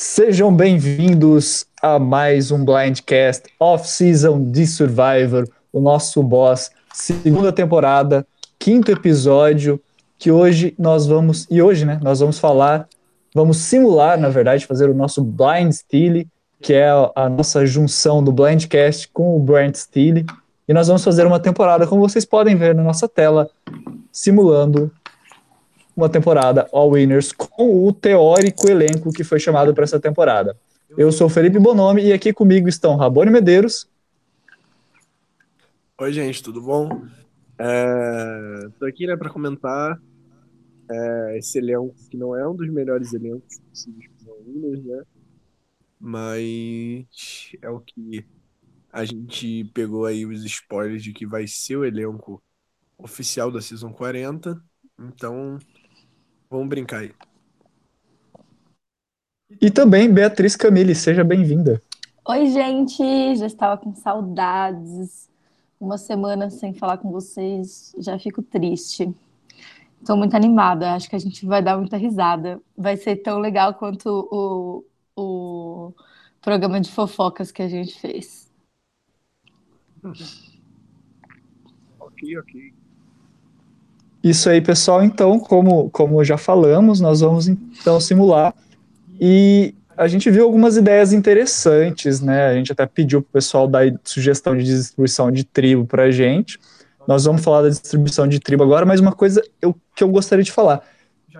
Sejam bem-vindos a mais um Blindcast Off-Season de Survivor, o nosso boss, segunda temporada, quinto episódio, que hoje nós vamos, e hoje, né, nós vamos falar, vamos simular, na verdade, fazer o nosso Blind Steely, que é a nossa junção do Blindcast com o Brand Steely, e nós vamos fazer uma temporada, como vocês podem ver na nossa tela, simulando uma temporada All Winners com o teórico elenco que foi chamado para essa temporada. Eu sou Felipe Bonomi e aqui comigo estão Rabone Medeiros. Oi, gente, tudo bom? É... Tô aqui né, para comentar é, esse elenco, que não é um dos melhores elencos possíveis para Winners, né? Mas é o que a gente pegou aí os spoilers de que vai ser o elenco oficial da Season 40. Então, Vamos brincar aí. E também Beatriz Camille, seja bem-vinda. Oi, gente, já estava com saudades. Uma semana sem falar com vocês, já fico triste. Estou muito animada, acho que a gente vai dar muita risada. Vai ser tão legal quanto o, o programa de fofocas que a gente fez. ok, ok. Isso aí, pessoal. Então, como, como já falamos, nós vamos então simular. E a gente viu algumas ideias interessantes, né? A gente até pediu para o pessoal dar sugestão de distribuição de tribo para a gente. Nós vamos falar da distribuição de tribo agora, mas uma coisa eu, que eu gostaria de falar.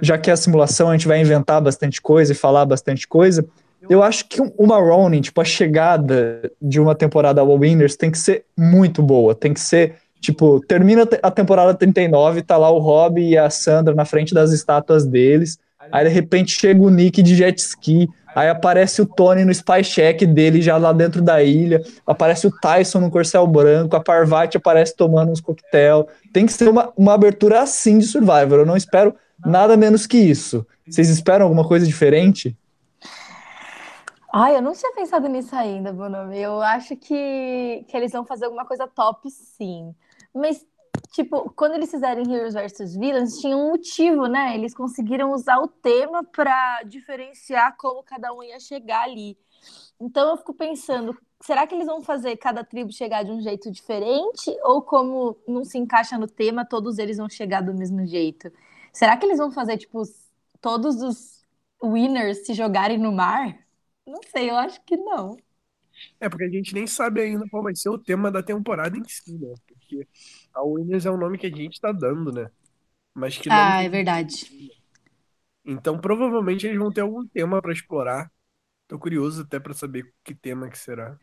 Já que é a simulação, a gente vai inventar bastante coisa e falar bastante coisa. Eu acho que uma Ronin, tipo, a chegada de uma temporada All Winners tem que ser muito boa, tem que ser Tipo, termina a temporada 39, tá lá o Rob e a Sandra na frente das estátuas deles. Aí de repente chega o Nick de jet ski. Aí aparece o Tony no spy check dele já lá dentro da ilha. Aparece o Tyson no corcel branco. A Parvati aparece tomando uns coquetel. Tem que ser uma, uma abertura assim de Survivor. Eu não espero nada menos que isso. Vocês esperam alguma coisa diferente? Ai, eu não tinha pensado nisso ainda, Bruno. Eu acho que, que eles vão fazer alguma coisa top, sim. Mas, tipo, quando eles fizerem Heroes vs Villains, tinha um motivo, né? Eles conseguiram usar o tema para diferenciar como cada um ia chegar ali. Então eu fico pensando, será que eles vão fazer cada tribo chegar de um jeito diferente? Ou como não se encaixa no tema, todos eles vão chegar do mesmo jeito? Será que eles vão fazer, tipo, todos os winners se jogarem no mar? Não sei, eu acho que não. É, porque a gente nem sabe ainda qual vai ser o tema da temporada em si, né? Porque a Winners é o nome que a gente tá dando, né? Mas que Ah, é verdade. Então, provavelmente eles vão ter algum tema para explorar. Tô curioso até para saber que tema que será.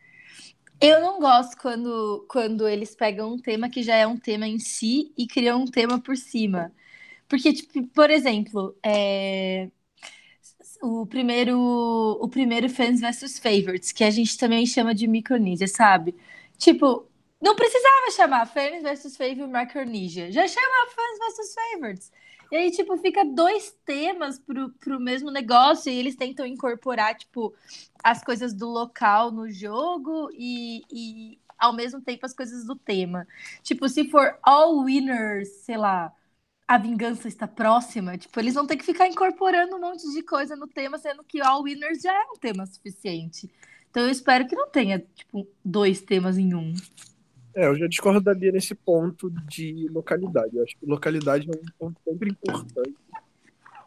Eu não gosto quando, quando eles pegam um tema que já é um tema em si e criam um tema por cima. Porque, tipo, por exemplo, é o primeiro, o primeiro fans versus favorites, que a gente também chama de Micronesia, sabe? Tipo, não precisava chamar fans versus favorite Micronesia, já chama fans versus favorites. E aí, tipo, fica dois temas pro, pro mesmo negócio e eles tentam incorporar, tipo, as coisas do local no jogo e, e ao mesmo tempo as coisas do tema. Tipo, se for all winners, sei lá, a vingança está próxima, tipo, eles vão ter que ficar incorporando um monte de coisa no tema, sendo que All Winners já é um tema suficiente. Então eu espero que não tenha, tipo, dois temas em um. É, eu já discordo da Bia nesse ponto de localidade. Eu acho que localidade é um ponto sempre importante.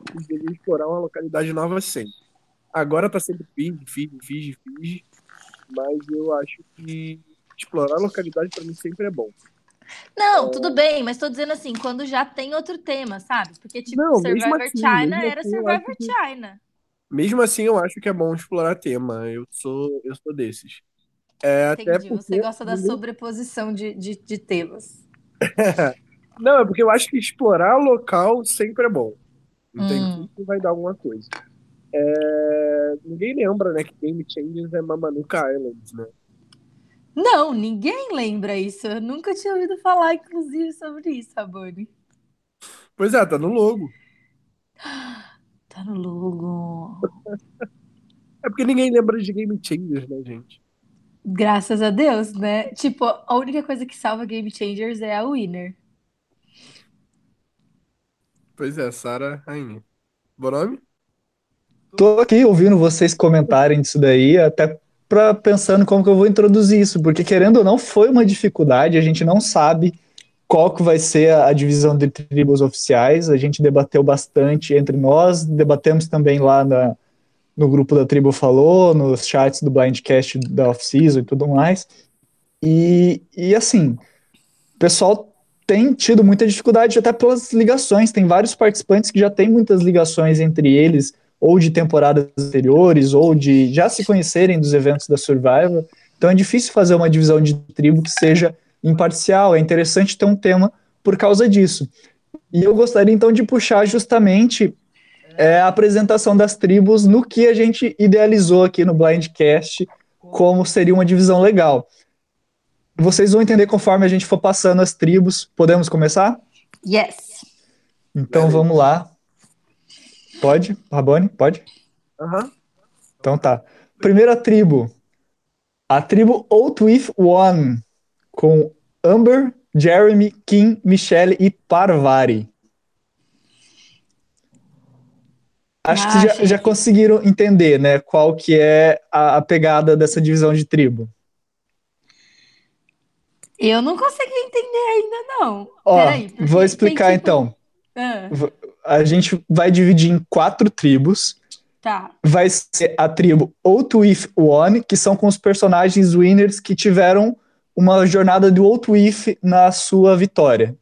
E deveria explorar uma localidade nova sempre. Agora tá sempre Fiji, Fiji, Fiji, Fiji. Mas eu acho que explorar a localidade para mim sempre é bom. Não, tudo bem, mas tô dizendo assim, quando já tem outro tema, sabe? Porque, tipo, não, Survivor assim, China era assim, Survivor que... China. Mesmo assim, eu acho que é bom explorar tema. Eu sou, eu sou desses. É, Entendi, até porque... você gosta da sobreposição de, de, de temas. não, é porque eu acho que explorar local sempre é bom. Entende? Hum. vai dar alguma coisa. É... Ninguém lembra, né, que Game Changers é Mamanuca Island, né? Não, ninguém lembra isso. Eu nunca tinha ouvido falar, inclusive, sobre isso, Rabone. Pois é, tá no logo. Tá no logo. É porque ninguém lembra de Game Changers, né, gente? Graças a Deus, né? Tipo, a única coisa que salva Game Changers é a Winner. Pois é, Sara Rainha. Bom nome? tô aqui ouvindo vocês comentarem disso daí, até para pensando como que eu vou introduzir isso, porque querendo ou não foi uma dificuldade, a gente não sabe qual que vai ser a, a divisão de tribos oficiais, a gente debateu bastante entre nós, debatemos também lá na, no grupo da Tribo Falou, nos chats do Blindcast da off-season e tudo mais, e, e assim, o pessoal tem tido muita dificuldade até pelas ligações, tem vários participantes que já têm muitas ligações entre eles, ou de temporadas anteriores, ou de já se conhecerem dos eventos da Survivor. Então é difícil fazer uma divisão de tribo que seja imparcial. É interessante ter um tema por causa disso. E eu gostaria então de puxar justamente é, a apresentação das tribos no que a gente idealizou aqui no Blindcast, como seria uma divisão legal. Vocês vão entender conforme a gente for passando as tribos. Podemos começar? Yes. Então vamos lá. Pode? Rabone? Pode? Então tá. Primeira tribo. A tribo Out With One, com Amber, Jeremy, Kim, Michelle e Parvari. Acho que Ah, já, gente. já conseguiram entender, né, qual que é a, a pegada dessa divisão de tribo. Eu não consegui entender ainda, não. Ó, Peraí, vou explicar tem, tipo- então. Ah, A gente vai dividir em quatro tribos. tá. vai ser a tribo Out With One, que são com os personagens winners que tiveram uma jornada do Out With na sua vitória.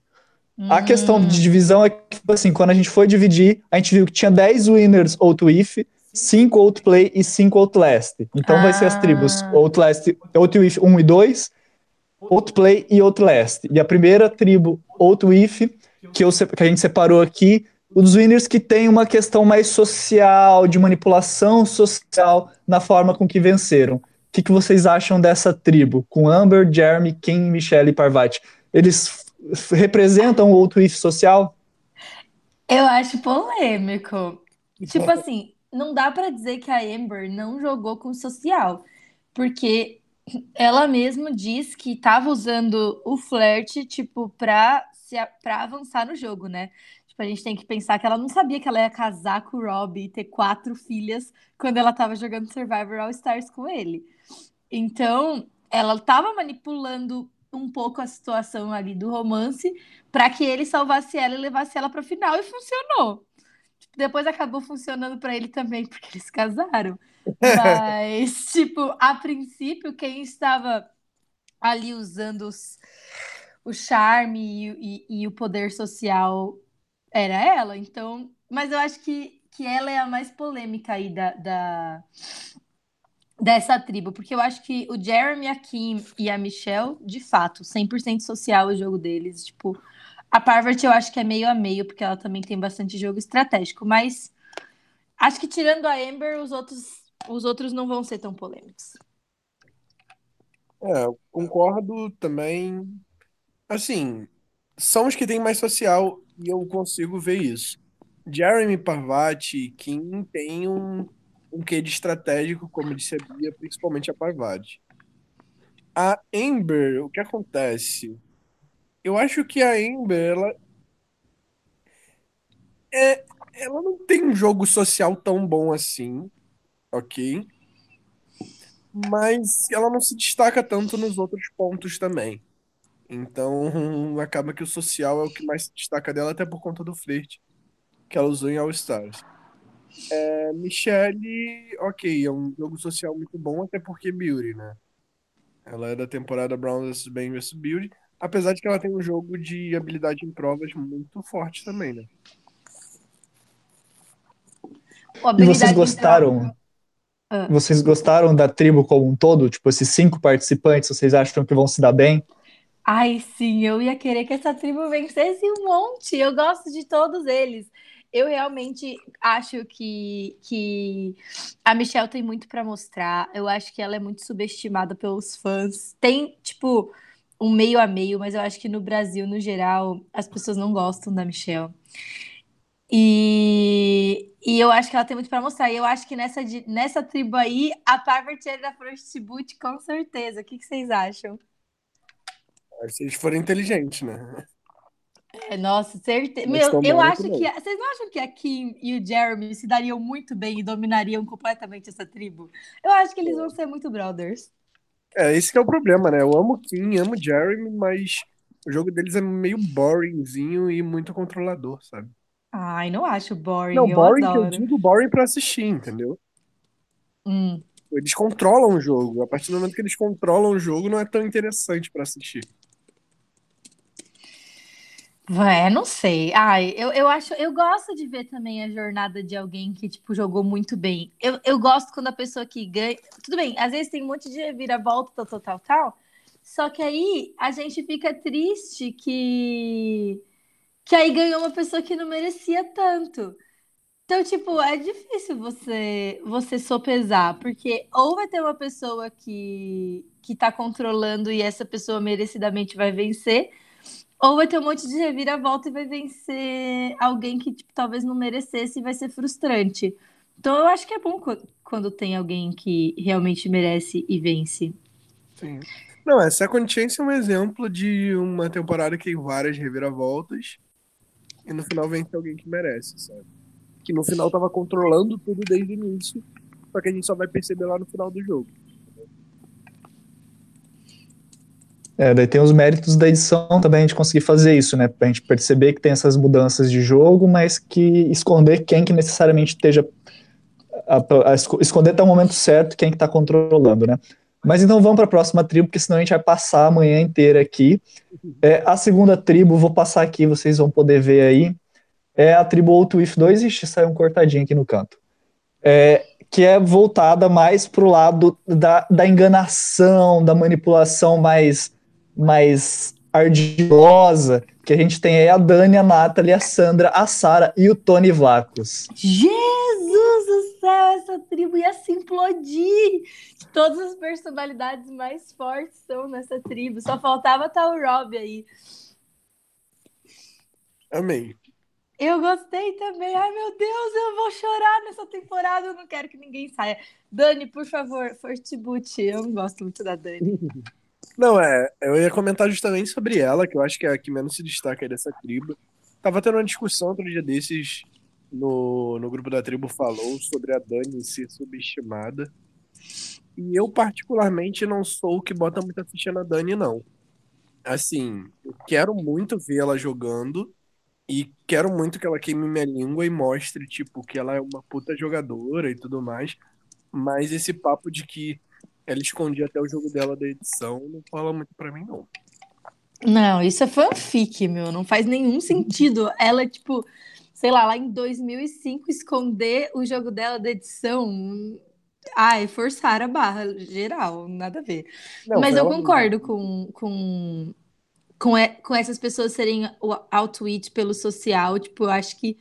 A questão de divisão é que, tipo assim, quando a gente foi dividir, a gente viu que tinha 10 winners Out With, 5 Outplay e 5 Outlast. Então vai ser as tribos Ah. Outlast, Out With 1 e 2, Outplay e Outlast. E a primeira tribo Out With, que, eu, que a gente separou aqui, os winners que têm uma questão mais social, de manipulação social na forma com que venceram. O que, que vocês acham dessa tribo? Com Amber, Jeremy, Kim, Michelle e Parvati. Eles representam o outro if social? Eu acho polêmico. Tipo assim, não dá pra dizer que a Amber não jogou com o social, porque ela mesma diz que tava usando o flerte, tipo, pra, se, pra avançar no jogo, né? Tipo, a gente tem que pensar que ela não sabia que ela ia casar com o Rob e ter quatro filhas quando ela tava jogando Survivor All Stars com ele. Então, ela tava manipulando um pouco a situação ali do romance pra que ele salvasse ela e levasse ela pra final e funcionou. Tipo, depois acabou funcionando pra ele também, porque eles casaram. Mas, tipo, a princípio, quem estava ali usando os- o charme e, e- e o poder social era ela. Então, mas eu acho que, que ela é a mais polêmica aí da, da- dessa tribo, porque eu acho que o Jeremy, a Kim e a Michelle, de fato, 100% social o jogo deles. Tipo, a Parvati eu acho que é meio a meio, porque ela também tem bastante jogo estratégico, mas acho que tirando a Amber, os outros, os outros não vão ser tão polêmicos. É, eu concordo também. Assim, são os que têm mais social e eu consigo ver isso. Jeremy Parvati Kim têm um, um quê de estratégico, como disse a Bia, principalmente a Parvati. A Amber, o que acontece? Eu acho que a Amber, ela é, ela não tem um jogo social tão bom assim, ok? Mas ela não se destaca tanto nos outros pontos também. Então, acaba que o social é o que mais se destaca dela, até por conta do flerte que ela usou em All Stars. É, Michelle, ok, é um jogo social muito bom, até porque Beauty, né? Ela é da temporada Brown vs Bane vs Beauty, apesar de que ela tem um jogo de habilidade em provas muito forte também, né? E vocês gostaram? Ah. Vocês gostaram da tribo como um todo? Tipo, esses cinco participantes, vocês acham que vão se dar bem? Ai, sim, eu ia querer que essa tribo vencesse um monte. Eu gosto de todos eles. Eu realmente acho que, que a Michelle tem muito pra mostrar. Eu acho que ela é muito subestimada pelos fãs. Tem, tipo, um meio a meio, mas eu acho que no Brasil, no geral, as pessoas não gostam da Michelle. E, e eu acho que ela tem muito pra mostrar. E eu acho que nessa, nessa tribo aí, a Parvati é da First Boot, com certeza. O que, que vocês acham? Se eles forem inteligentes, né? É, nossa, certeza. Meu, eu acho que que. Vocês não acham que a Kim e o Jeremy se dariam muito bem e dominariam completamente essa tribo? Eu acho que eles vão ser muito brothers. É, esse que é o problema, né? Eu amo Kim, amo Jeremy, mas o jogo deles é meio boringzinho e muito controlador, sabe? Ai, não acho boring. Não, eu boring que eu adoro. digo boring pra assistir, entendeu? Hum. Eles controlam o jogo. A partir do momento que eles controlam o jogo, não é tão interessante pra assistir. É, não sei. Ai, eu, eu acho, eu gosto de ver também a jornada de alguém que, tipo, jogou muito bem. Eu, eu gosto quando a pessoa que ganha. Tudo bem, às vezes tem um monte de reviravolta, tal, tal, tal. Só que aí a gente fica triste que. Que aí ganhou uma pessoa que não merecia tanto. Então, tipo, é difícil você você sopesar, porque ou vai ter uma pessoa que, que tá controlando e essa pessoa merecidamente vai vencer, ou vai ter um monte de reviravolta e vai vencer alguém que tipo, talvez não merecesse e vai ser frustrante. Então eu acho que é bom qu- quando tem alguém que realmente merece e vence. Sim. Não, é, Second Chance é um exemplo de uma temporada que tem várias reviravoltas e no final vence alguém que merece, sabe? Que no final tava controlando tudo desde o início, só que a gente só vai perceber lá no final do jogo. É, daí tem os méritos da edição também a gente conseguir fazer isso, né? Pra gente perceber que tem essas mudanças de jogo, mas que esconder quem que necessariamente esteja. A, a esco- esconder até o momento certo quem que tá controlando, né? Mas então vamos para a próxima tribo, porque senão a gente vai passar a manhã inteira aqui. É, a segunda tribo, vou passar aqui, vocês vão poder ver aí. É a tribo Outwith 2, ixi, saiu um cortadinho aqui no canto. É, que é voltada mais pro lado da, da enganação, da manipulação mais, mais ardilosa, que a gente tem aí a Dani, a Nathalie, a Sandra, a Sara e o Tony Vlacos. Jesus do céu, essa tribo ia se implodir! Todas as personalidades mais fortes estão nessa tribo. Só faltava estar o Rob aí. Amém. Eu gostei também. Ai, meu Deus, eu vou chorar nessa temporada. Eu não quero que ninguém saia. Dani, por favor, Boot. Eu não gosto muito da Dani. Não, é, eu ia comentar justamente sobre ela, que eu acho que é a que menos se destaca aí dessa tribo. Tava tendo uma discussão outro dia desses no, no grupo da tribo falou sobre a Dani ser subestimada. E eu, particularmente, não sou o que bota muita ficha na Dani, não. Assim, eu quero muito ver ela jogando e quero muito que ela queime minha língua e mostre, tipo, que ela é uma puta jogadora e tudo mais. Mas esse papo de que ela escondia até o jogo dela da edição não fala muito pra mim, não. Não, isso é fanfic, meu. Não faz nenhum sentido. Ela, tipo, sei lá, lá em 2005, esconder o jogo dela da edição. Ai, forçar a barra, geral, nada a ver. Não, Mas eu concordo com, com, com, e- com essas pessoas serem o- ao tweet pelo social. Tipo, eu acho que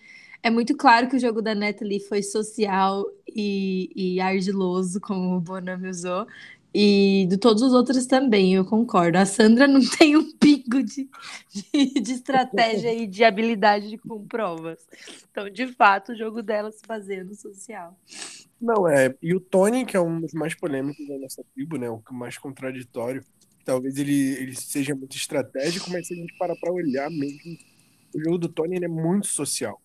é muito claro que o jogo da Natalie foi social e, e ardiloso, como o Bonami usou. E de todos os outros também, eu concordo. A Sandra não tem um pingo de, de, de estratégia e de habilidade com provas. Então, de fato, o jogo dela se baseia no social. Não, é. E o Tony, que é um dos mais polêmicos da nossa tribo, né? O mais contraditório. Talvez ele, ele seja muito estratégico, mas se a gente parar pra olhar mesmo, o jogo do Tony é muito social.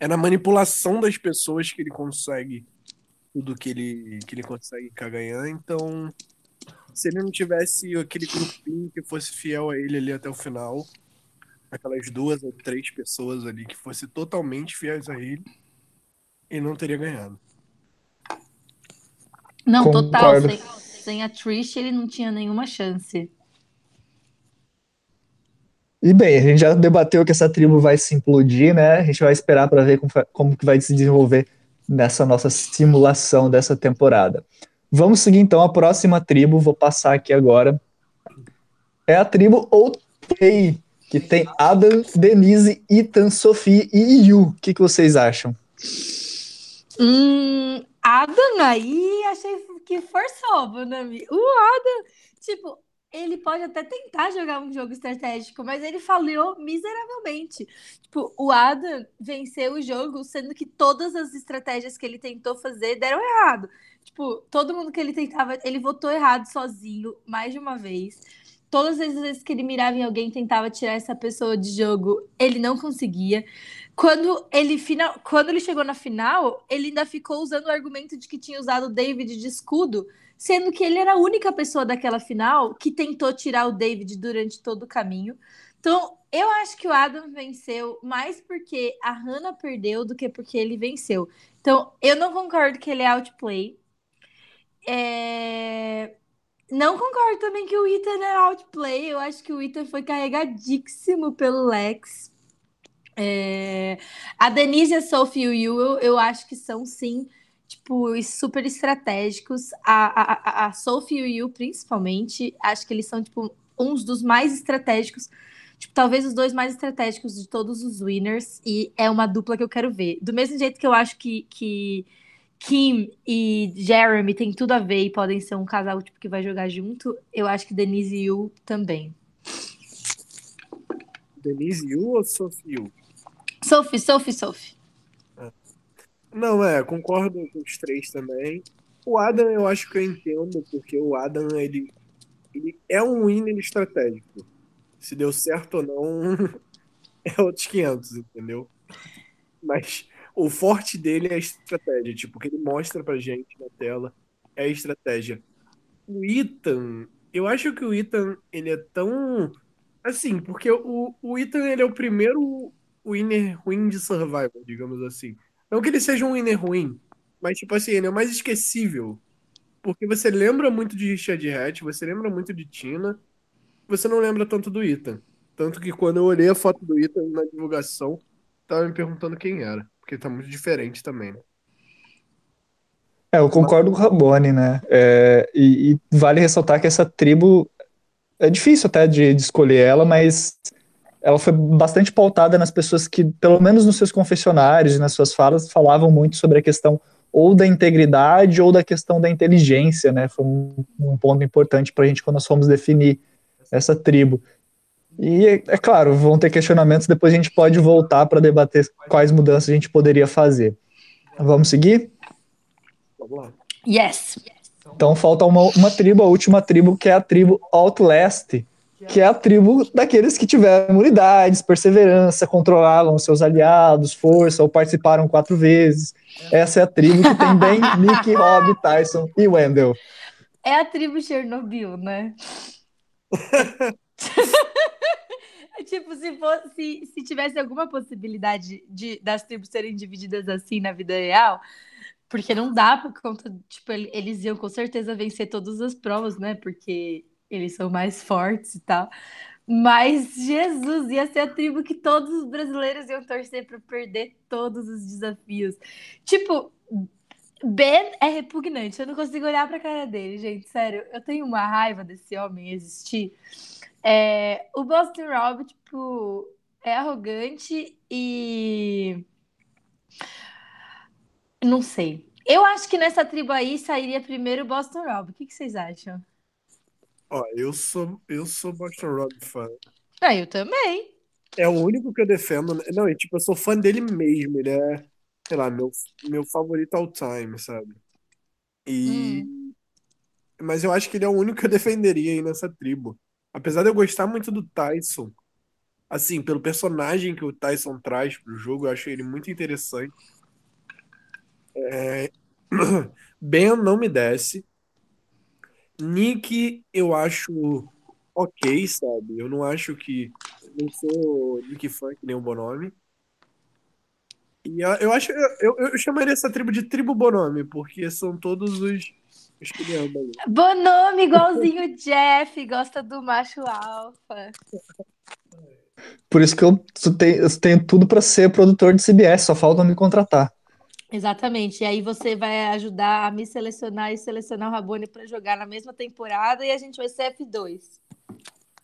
É na manipulação das pessoas que ele consegue tudo que ele, que ele consegue ficar ganhando. Então, se ele não tivesse aquele grupinho que fosse fiel a ele ali até o final, aquelas duas ou três pessoas ali que fossem totalmente fiéis a ele, ele não teria ganhado. Não, Concordo. total. Sem, sem a Trish, ele não tinha nenhuma chance. E bem, a gente já debateu que essa tribo vai se implodir, né? A gente vai esperar para ver como, como que vai se desenvolver nessa nossa simulação dessa temporada. Vamos seguir então a próxima tribo, vou passar aqui agora. É a tribo Outplay, que tem Adam, Denise, Ethan, Sophie e Yu. O que, que vocês acham? Hum, Adam aí, achei que forçou, Bonami. O Adam, tipo, ele pode até tentar jogar um jogo estratégico, mas ele falhou miseravelmente. Tipo, o Adam venceu o jogo, sendo que todas as estratégias que ele tentou fazer deram errado. Tipo, todo mundo que ele tentava, ele votou errado sozinho, mais de uma vez. todas as vezes que ele mirava em alguém tentava tirar essa pessoa de jogo, ele não conseguia. Quando ele, final, quando ele chegou na final, ele ainda ficou usando o argumento de que tinha usado o David de escudo, sendo que ele era a única pessoa daquela final que tentou tirar o David durante todo o caminho. Então, eu acho que o Adam venceu mais porque a Hannah perdeu do que porque ele venceu. Então, eu não concordo que ele é outplay. É... Não concordo também que o Ethan é outplay. Eu acho que o Ethan foi carregadíssimo pelo Lex. É... A Denise, a Sophie e o Yu, eu, eu acho que são sim, tipo, super estratégicos. A, a, a Sophie e o Yu, principalmente, acho que eles são, tipo, uns dos mais estratégicos. Tipo, talvez os dois mais estratégicos de todos os winners. E é uma dupla que eu quero ver. Do mesmo jeito que eu acho que, que Kim e Jeremy tem tudo a ver e podem ser um casal tipo, que vai jogar junto, eu acho que Denise e Yu também. Denise Yu ou Sophie Yu? Sophie, Sophie, Sophie. Não, é, concordo com os três também. O Adam eu acho que eu entendo, porque o Adam, ele, ele é um winner estratégico. Se deu certo ou não, é outros 500, entendeu? Mas o forte dele é a estratégia, tipo, o que ele mostra pra gente na tela é a estratégia. O Ethan, eu acho que o Ethan, ele é tão... Assim, porque o, o Ethan, ele é o primeiro winner ruim de Survivor, digamos assim. Não que ele seja um winner ruim, mas tipo assim, ele é o mais esquecível. Porque você lembra muito de Richard Hatch, você lembra muito de Tina, você não lembra tanto do Ethan. Tanto que quando eu olhei a foto do Ethan na divulgação, tava me perguntando quem era. Porque tá muito diferente também, né? É, eu concordo com o Rabone, né? É, e, e, vale ressaltar que essa tribo é difícil até de, de escolher ela, mas ela foi bastante pautada nas pessoas que, pelo menos nos seus confessionários e nas suas falas, falavam muito sobre a questão ou da integridade ou da questão da inteligência, né? Foi um, um ponto importante para a gente quando nós fomos definir essa tribo. E é, é claro, vão ter questionamentos, depois a gente pode voltar para debater quais mudanças a gente poderia fazer. Vamos seguir? Vamos lá. Yes. Então falta uma, uma tribo, a última tribo, que é a tribo Outlast, que é a tribo daqueles que tiveram unidades, perseverança, controlaram seus aliados, força, ou participaram quatro vezes. Essa é a tribo que tem bem Nick, Rob, Tyson e Wendell. É a tribo Chernobyl, né? tipo, se, fosse, se, se tivesse alguma possibilidade de, das tribos serem divididas assim na vida real, porque não dá por conta, tipo, eles iam com certeza vencer todas as provas, né? Porque eles são mais fortes e tal. Mas Jesus ia ser a tribo que todos os brasileiros iam torcer para perder todos os desafios. Tipo, Ben é repugnante. Eu não consigo olhar para a cara dele, gente. Sério, eu tenho uma raiva desse homem existir. É, o Boston Rob, tipo, é arrogante e. Não sei. Eu acho que nessa tribo aí sairia primeiro o Boston Rob. O que, que vocês acham? Ó, eu sou, eu sou Boston Rob fã. Ah, eu também. É o único que eu defendo. Né? Não, e tipo, eu sou fã dele mesmo. Ele é, sei lá, meu, meu favorito all time, sabe? E. Hum. Mas eu acho que ele é o único que eu defenderia aí nessa tribo. Apesar de eu gostar muito do Tyson, assim, pelo personagem que o Tyson traz pro jogo, eu acho ele muito interessante. É... Ben não me desce. Nick, eu acho ok, sabe? Eu não acho que. Não sou Nick Funk nem o Bonome. E eu, eu acho. Eu, eu chamaria essa tribo de tribo Bonome, porque são todos os. os que ali. Bonome, igualzinho o Jeff, gosta do macho alfa. Por isso que eu tenho, eu tenho tudo para ser produtor de CBS, só falta me contratar. Exatamente. E aí você vai ajudar a me selecionar e selecionar o Rabone para jogar na mesma temporada e a gente vai ser F2.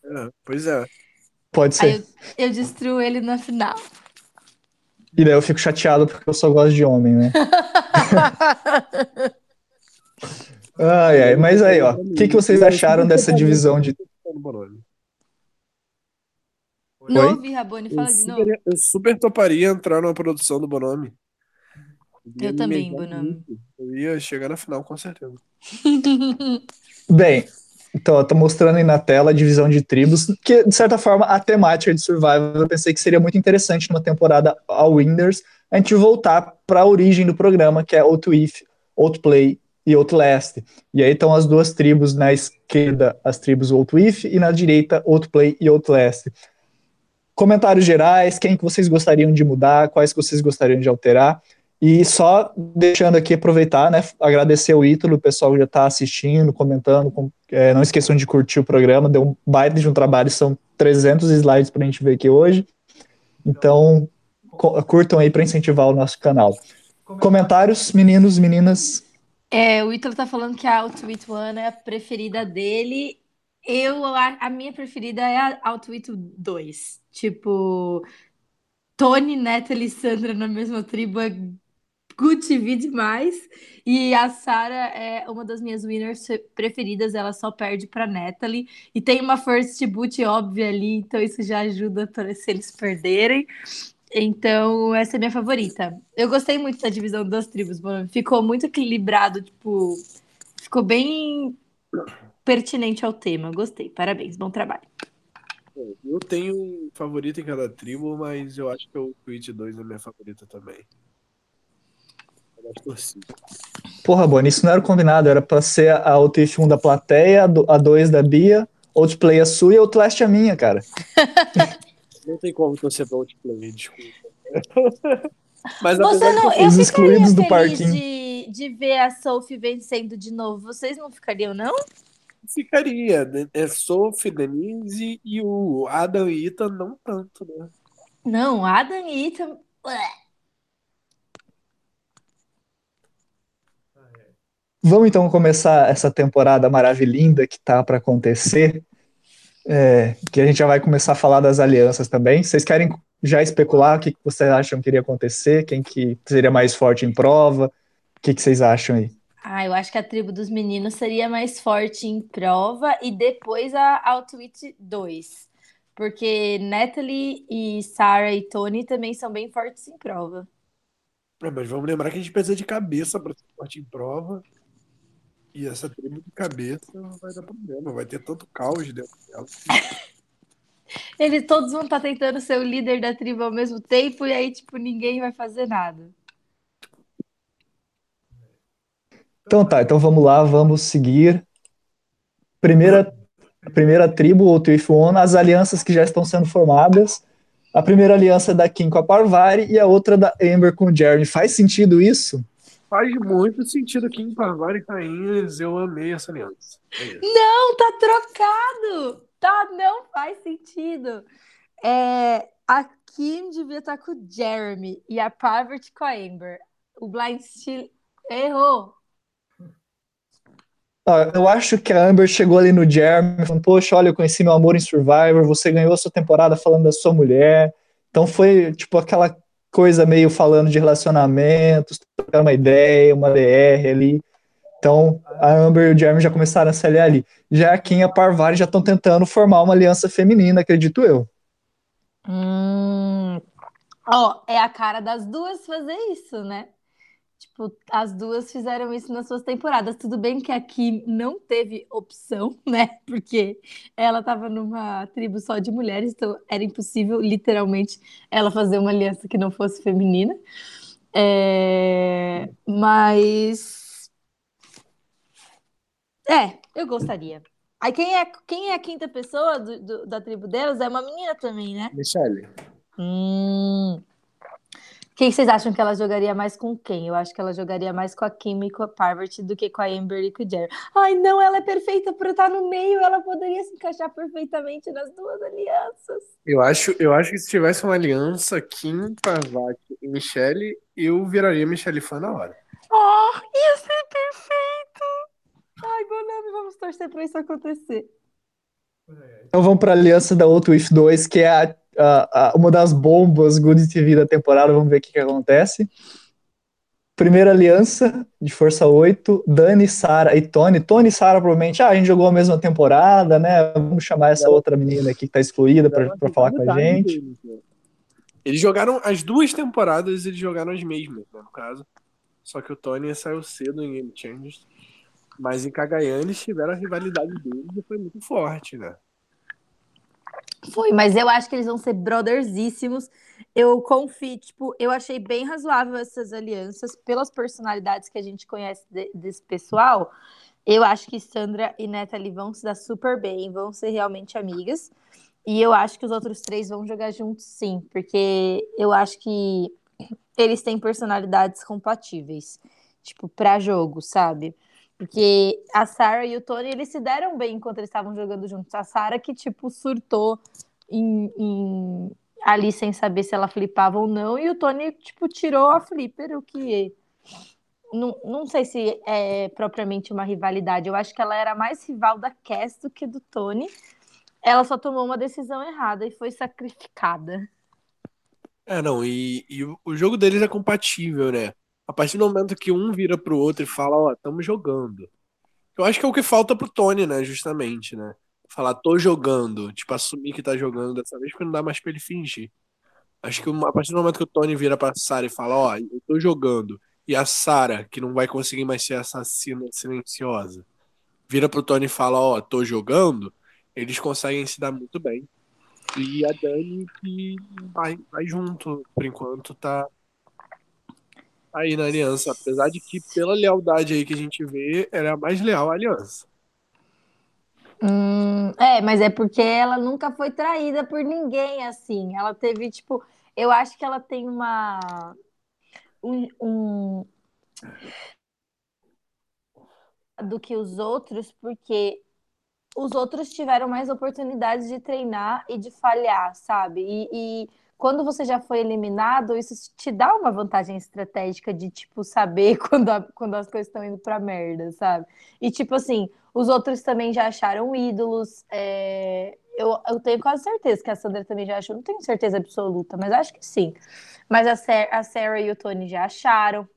É, pois é. Pode ser. Aí eu, eu destruo ele na final. E daí eu fico chateado porque eu só gosto de homem, né? ai, ai. Mas aí, ó. O que, que vocês acharam dessa divisão de. Não ouvi, Rabone, fala de novo. Eu super toparia entrar numa produção do Bonome. Eu também, Bonami. Eu ia chegar na final, com certeza. Bem, Então, eu tô mostrando aí na tela a divisão de tribos, que, de certa forma, a temática de Survival eu pensei que seria muito interessante numa temporada All Winders a gente voltar para a origem do programa, que é Outwith, Outplay e Outlast. E aí estão as duas tribos na esquerda, as tribos Outwith, e na direita, Outplay e Outlast. Comentários gerais, quem que vocês gostariam de mudar, quais que vocês gostariam de alterar. E só deixando aqui aproveitar, né, agradecer o Ítalo, o pessoal que já está assistindo, comentando, com, é, não esqueçam de curtir o programa, deu um baita de um trabalho, são 300 slides para a gente ver aqui hoje. Então, curtam aí para incentivar o nosso canal. Comentários, meninos, meninas? É, o Ítalo tá falando que a Outwit One é a preferida dele. Eu, a, a minha preferida é a Outwit 2. Tipo, Tony, Natalie e Sandra na mesma tribo é good TV demais. E a Sarah é uma das minhas winners preferidas, ela só perde para Natalie. E tem uma first boot óbvia ali, então isso já ajuda para se eles perderem. Então, essa é minha favorita. Eu gostei muito da divisão das tribos, mano. Ficou muito equilibrado, tipo. Ficou bem pertinente ao tema. Gostei. Parabéns, bom trabalho. Eu tenho um favorito em cada tribo, mas eu acho que o Twitch 2 é minha favorita também. Porra, Boni, isso não era combinado. Era pra ser a Outlast 1 da plateia, a 2 da Bia, Outplay a sua e Outlast a minha, cara. Não tem como torcer pra Outplay, desculpa. Mas Você não, eu os excluídos do parquinho. De, de ver a Sophie vencendo de novo. Vocês não ficariam, não? Ficaria. Né? É Sophie, Denise e o Adam e Ethan não tanto, né? Não, Adam e Ethan. Vamos então começar essa temporada maravilhosa que tá para acontecer é, que a gente já vai começar a falar das alianças também. Vocês querem já especular o que vocês acham que iria acontecer? Quem que seria mais forte em prova? O que, que vocês acham aí? Ah, eu acho que a tribo dos meninos seria mais forte em prova e depois a Outwit 2. Porque Natalie e Sarah e Tony também são bem fortes em prova. É, mas vamos lembrar que a gente precisa de cabeça para ser forte em prova. E essa tribo de cabeça vai dar problema, vai ter tanto caos dentro dela. Eles todos vão estar tá tentando ser o líder da tribo ao mesmo tempo, e aí, tipo, ninguém vai fazer nada. Então tá, então vamos lá, vamos seguir. Primeira, primeira tribo, o Tuifuon, as alianças que já estão sendo formadas. A primeira aliança é da Kim com a Parvari e a outra da Amber com o Jeremy. Faz sentido isso? Faz muito sentido aqui em e Cainhas. Eu amei essa aliança. É não, tá trocado! Tá, não faz sentido. É, a Kim devia estar tá com o Jeremy e a Parvati com a Amber. O Blind Steel errou. Eu acho que a Amber chegou ali no Jeremy falando, poxa, olha, eu conheci meu amor em Survivor, você ganhou a sua temporada falando da sua mulher. Então foi tipo aquela coisa meio falando de relacionamentos, uma ideia, uma DR ali. Então, a Amber e o Jeremy já começaram a se aliar ali. Já a Kim e a Parvari já estão tentando formar uma aliança feminina, acredito eu. Hum. Ó, é a cara das duas fazer isso, né? Tipo, as duas fizeram isso nas suas temporadas. Tudo bem que aqui não teve opção, né? Porque ela estava numa tribo só de mulheres, então era impossível, literalmente, ela fazer uma aliança que não fosse feminina. É... Mas. É, eu gostaria. Aí quem é, quem é a quinta pessoa do, do, da tribo delas é uma menina também, né? Michelle. Hum. Quem vocês acham que ela jogaria mais com quem? Eu acho que ela jogaria mais com a Kim e com a Parvati do que com a Amber e com o Jerry. Ai, não, ela é perfeita por estar no meio, ela poderia se encaixar perfeitamente nas duas alianças. Eu acho, eu acho que se tivesse uma aliança Kim, Parvati e Michelle, eu viraria Michelle fã na hora. Oh, ia ser perfeito! Ai, Bonami, vamos torcer para isso acontecer. Então vamos para a aliança da Outro With 2, que é a uh, uma das bombas Good TV da temporada, vamos ver o que, que acontece. Primeira aliança de Força 8, Dani, Sara e Tony. Tony e Sara, provavelmente, ah, a gente jogou a mesma temporada, né? Vamos chamar essa outra menina aqui que tá excluída para falar com a gente. Eles jogaram as duas temporadas, eles jogaram as mesmas, né, no caso. Só que o Tony saiu cedo em Game Changers. Mas em Kagayan eles tiveram a rivalidade deles e foi muito forte, né? Foi, mas eu acho que eles vão ser brothersíssimos. Eu confio, tipo, eu achei bem razoável essas alianças pelas personalidades que a gente conhece de, desse pessoal. Eu acho que Sandra e Natalie vão se dar super bem, vão ser realmente amigas. E eu acho que os outros três vão jogar juntos, sim, porque eu acho que eles têm personalidades compatíveis, tipo, para jogo, sabe? Porque a Sarah e o Tony, eles se deram bem enquanto eles estavam jogando juntos. A Sarah que, tipo, surtou em, em, ali sem saber se ela flipava ou não, e o Tony, tipo, tirou a flipper, o que... Não, não sei se é propriamente uma rivalidade. Eu acho que ela era mais rival da Cass do que do Tony. Ela só tomou uma decisão errada e foi sacrificada. É, não, e, e o jogo deles é compatível, né? A partir do momento que um vira pro outro e fala, ó, estamos jogando. Eu acho que é o que falta pro Tony, né, justamente, né? Falar, tô jogando, tipo, assumir que tá jogando dessa vez, porque não dá mais pra ele fingir. Acho que a partir do momento que o Tony vira pra Sarah e fala, ó, eu tô jogando, e a Sarah, que não vai conseguir mais ser assassina silenciosa, vira pro Tony e fala, ó, tô jogando, eles conseguem se dar muito bem. E a Dani que vai, vai junto, por enquanto tá aí na aliança, apesar de que pela lealdade aí que a gente vê, ela é a mais leal à aliança. Hum, é, mas é porque ela nunca foi traída por ninguém, assim. Ela teve, tipo, eu acho que ela tem uma. Um, um, do que os outros, porque os outros tiveram mais oportunidades de treinar e de falhar, sabe? E, e, quando você já foi eliminado, isso te dá uma vantagem estratégica de, tipo, saber quando, a, quando as coisas estão indo pra merda, sabe? E, tipo assim, os outros também já acharam ídolos. É... Eu, eu tenho quase certeza que a Sandra também já achou, não tenho certeza absoluta, mas acho que sim. Mas a, Sarah, a Sarah e o Tony já acharam.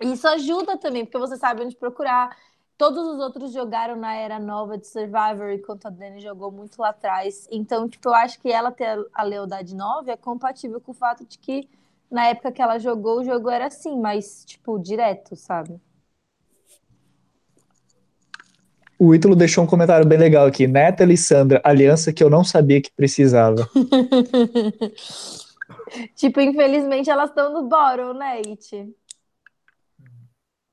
Isso ajuda também, porque você sabe onde procurar. Todos os outros jogaram na era nova de Survivor, enquanto a Dani jogou muito lá atrás. Então, tipo, eu acho que ela ter a lealdade nova é compatível com o fato de que na época que ela jogou, o jogo era assim, mas, tipo, direto, sabe? O Ítalo deixou um comentário bem legal aqui. Neta e Sandra, aliança que eu não sabia que precisava. tipo, infelizmente elas estão no bottom, né, It?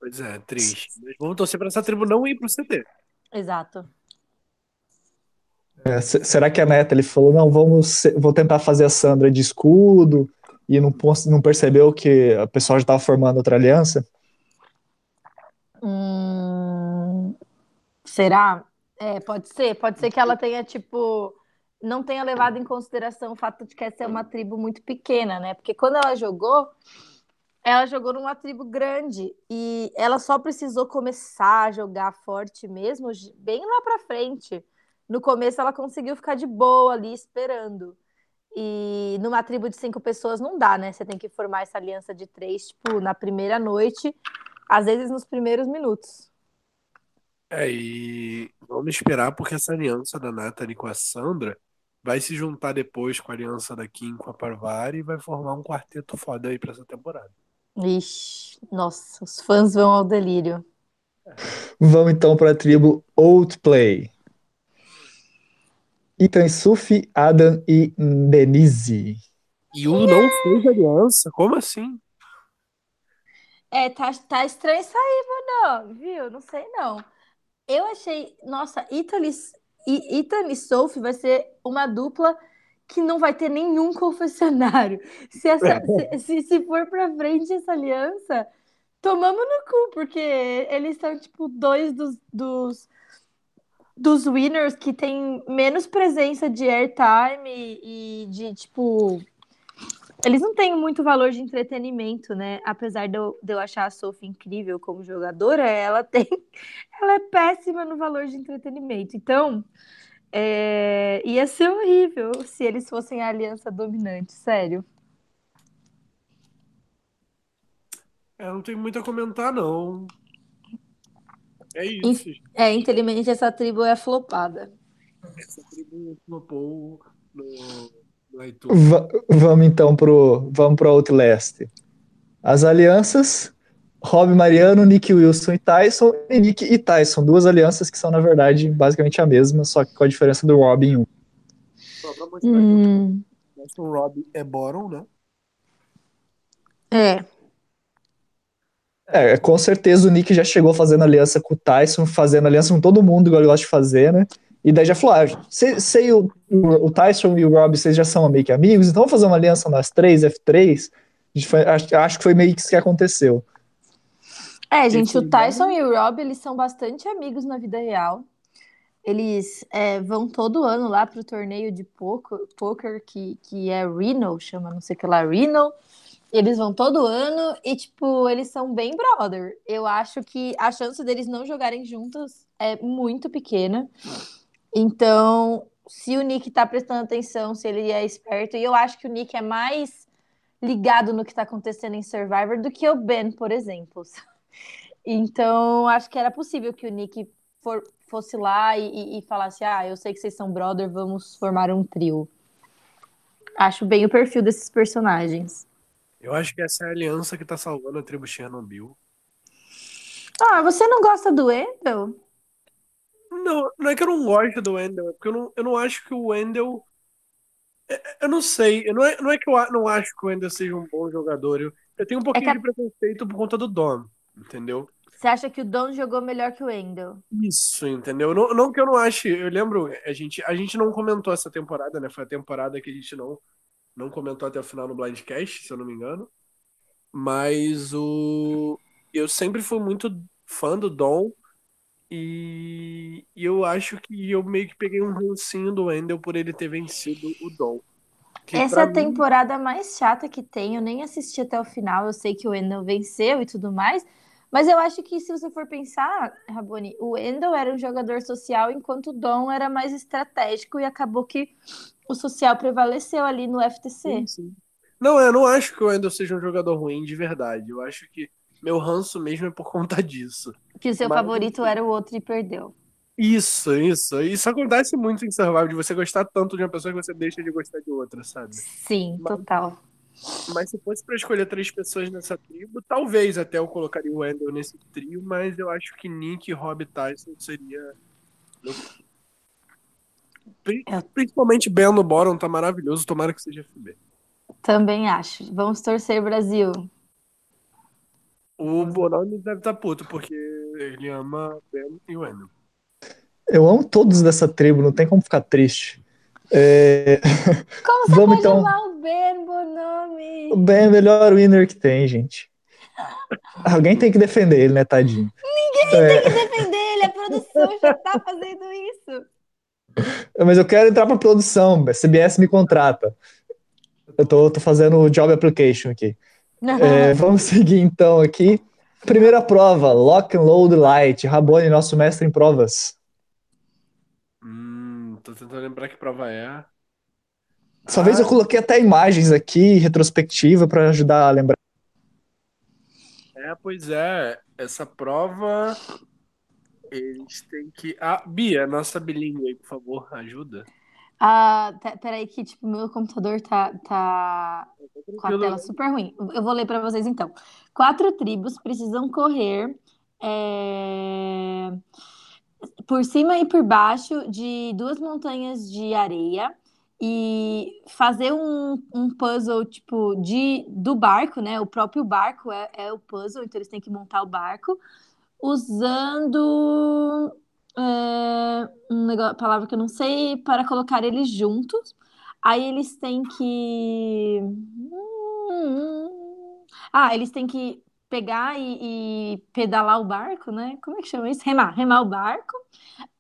Pois é, triste. Mas vamos torcer para essa tribo não ir pro CT. Exato. É, será que a Neta ele falou, não, vamos, vou tentar fazer a Sandra de escudo e não, não percebeu que a pessoa já estava formando outra aliança? Hum, será? É, pode ser. Pode ser que ela tenha, tipo, não tenha levado em consideração o fato de que essa é uma tribo muito pequena, né? Porque quando ela jogou, ela jogou numa tribo grande e ela só precisou começar a jogar forte mesmo bem lá para frente. No começo ela conseguiu ficar de boa ali esperando. E numa tribo de cinco pessoas não dá, né? Você tem que formar essa aliança de três, tipo, na primeira noite, às vezes nos primeiros minutos. É, e vamos esperar porque essa aliança da Nathalie com a Sandra vai se juntar depois com a aliança da Kim com a Parvari e vai formar um quarteto foda aí pra essa temporada. Ixi, nossa, os fãs vão ao delírio. Vamos então para a tribo Outplay. Ethan Sufi, Adam e Denise. E um não fez aliança? Como assim? É, tá, tá estranho isso aí, não, viu? Não sei não. Eu achei, nossa, Ethan e, Ethan e Sophie vai ser uma dupla que não vai ter nenhum confessionário. Se, essa, se, se, se, for pra frente essa aliança, tomamos no cu, porque eles são, tipo, dois dos, dos, dos winners que tem menos presença de airtime e, e de, tipo. Eles não têm muito valor de entretenimento, né? Apesar de eu, de eu achar a Sophie incrível como jogadora, ela tem. Ela é péssima no valor de entretenimento. Então, é, ia ser horrível se eles fossem a aliança dominante, sério. É, não tem muito a comentar, não. É isso. É, infelizmente essa tribo é flopada. Essa tribo flopou no, no iTunes. vamos então pro, vamos pro Outlast. As alianças, Rob Mariano, Nick Wilson e Tyson, e Nick e Tyson, duas alianças que são, na verdade, basicamente a mesma, só que com a diferença do Rob em um. Só pra mostrar Hum, que o Rob é Boron, né? é. É, com certeza o Nick já chegou fazendo aliança com o Tyson, fazendo aliança com todo mundo, igual ele gosta de fazer, né? E daí já falou: ah, sei, sei o, o, Tyson e o Rob, vocês já são meio que amigos, então vamos fazer uma aliança nós três, F3. A gente foi- acho, acho que foi meio que isso que aconteceu. É, gente, o Tyson e o Rob, eles são bastante amigos na vida real. Eles é, vão todo ano lá pro torneio de poker, poker que, que é Reno, chama não sei o que lá, Reno. Eles vão todo ano e, tipo, eles são bem brother. Eu acho que a chance deles não jogarem juntos é muito pequena. Então, se o Nick tá prestando atenção, se ele é esperto, e eu acho que o Nick é mais ligado no que tá acontecendo em Survivor do que o Ben, por exemplo. Então, acho que era possível que o Nick for- fosse lá e, e- falasse: Ah, eu sei que vocês são brother, vamos formar um trio. Acho bem o perfil desses personagens. Eu acho que essa é a aliança que tá salvando a tribo Chernobyl. Ah, você não gosta do Wendell? Não, não é que eu não gosto do Wendell, é porque eu não, eu não acho que o Wendell. é- Eu não sei, não é, não é que eu não acho que o Wendell seja um bom jogador. Eu, eu tenho um pouquinho que a- de preconceito por conta do Dom, entendeu? Você acha que o Don jogou melhor que o Wendell? Isso, entendeu? Não, não que eu não ache. Eu lembro, a gente, a gente não comentou essa temporada, né? Foi a temporada que a gente não, não comentou até o final no Blindcast, se eu não me engano. Mas o. Eu sempre fui muito fã do Dom. E, e eu acho que eu meio que peguei um rancinho do Wendell por ele ter vencido o Dom. Que Essa é a mim- temporada mais chata que tem. Eu nem assisti até o final. Eu sei que o Wendell venceu e tudo mais. Mas eu acho que se você for pensar, Raboni, o Wendell era um jogador social, enquanto o Dom era mais estratégico e acabou que o social prevaleceu ali no FTC. Sim, sim. Não, eu não acho que o Wendell seja um jogador ruim de verdade. Eu acho que meu ranço mesmo é por conta disso. Que o seu Mas- favorito era o outro e perdeu. Isso, isso. Isso acontece muito em Survival, de você gostar tanto de uma pessoa que você deixa de gostar de outra, sabe? Sim, Mas- total. Mas se fosse pra escolher três pessoas nessa tribo, talvez até eu colocaria o Wendell nesse trio, mas eu acho que Nick e Rob Tyson seria. É. Principalmente Ben no Boron tá maravilhoso, tomara que seja FB. Também acho. Vamos torcer, Brasil. O Boron deve estar puto, porque ele ama Ben e Wendell. Eu amo todos dessa tribo, não tem como ficar triste. É, Como você Vamos, pode então. o Ben Bonomi? o Ben é o melhor winner que tem, gente. Alguém tem que defender ele, né, tadinho? É, Defender ele, a produção já tá fazendo isso. mas eu quero entrar pra produção, a CBS me contrata. Eu tô, tô fazendo o job application aqui. É, vamos seguir então aqui. Primeira prova, Lock and Load Light. Rabone, nosso mestre em provas. Tentando lembrar que prova é. Dessa vez eu coloquei até imagens aqui, retrospectiva, pra ajudar a lembrar. É, pois é. Essa prova. Eles têm que. Ah, Bia, nossa bilíngue aí, por favor, ajuda. Ah, peraí que, tipo, meu computador tá, tá com a tela super ruim. Eu vou ler para vocês então. Quatro tribos precisam correr é, por cima e por baixo de duas montanhas de areia e fazer um, um puzzle tipo de do barco, né? O próprio barco é, é o puzzle, então eles têm que montar o barco usando é, um negócio, palavra que eu não sei para colocar eles juntos. Aí eles têm que. Ah, eles têm que pegar e, e pedalar o barco, né? Como é que chama isso? Remar, remar o barco,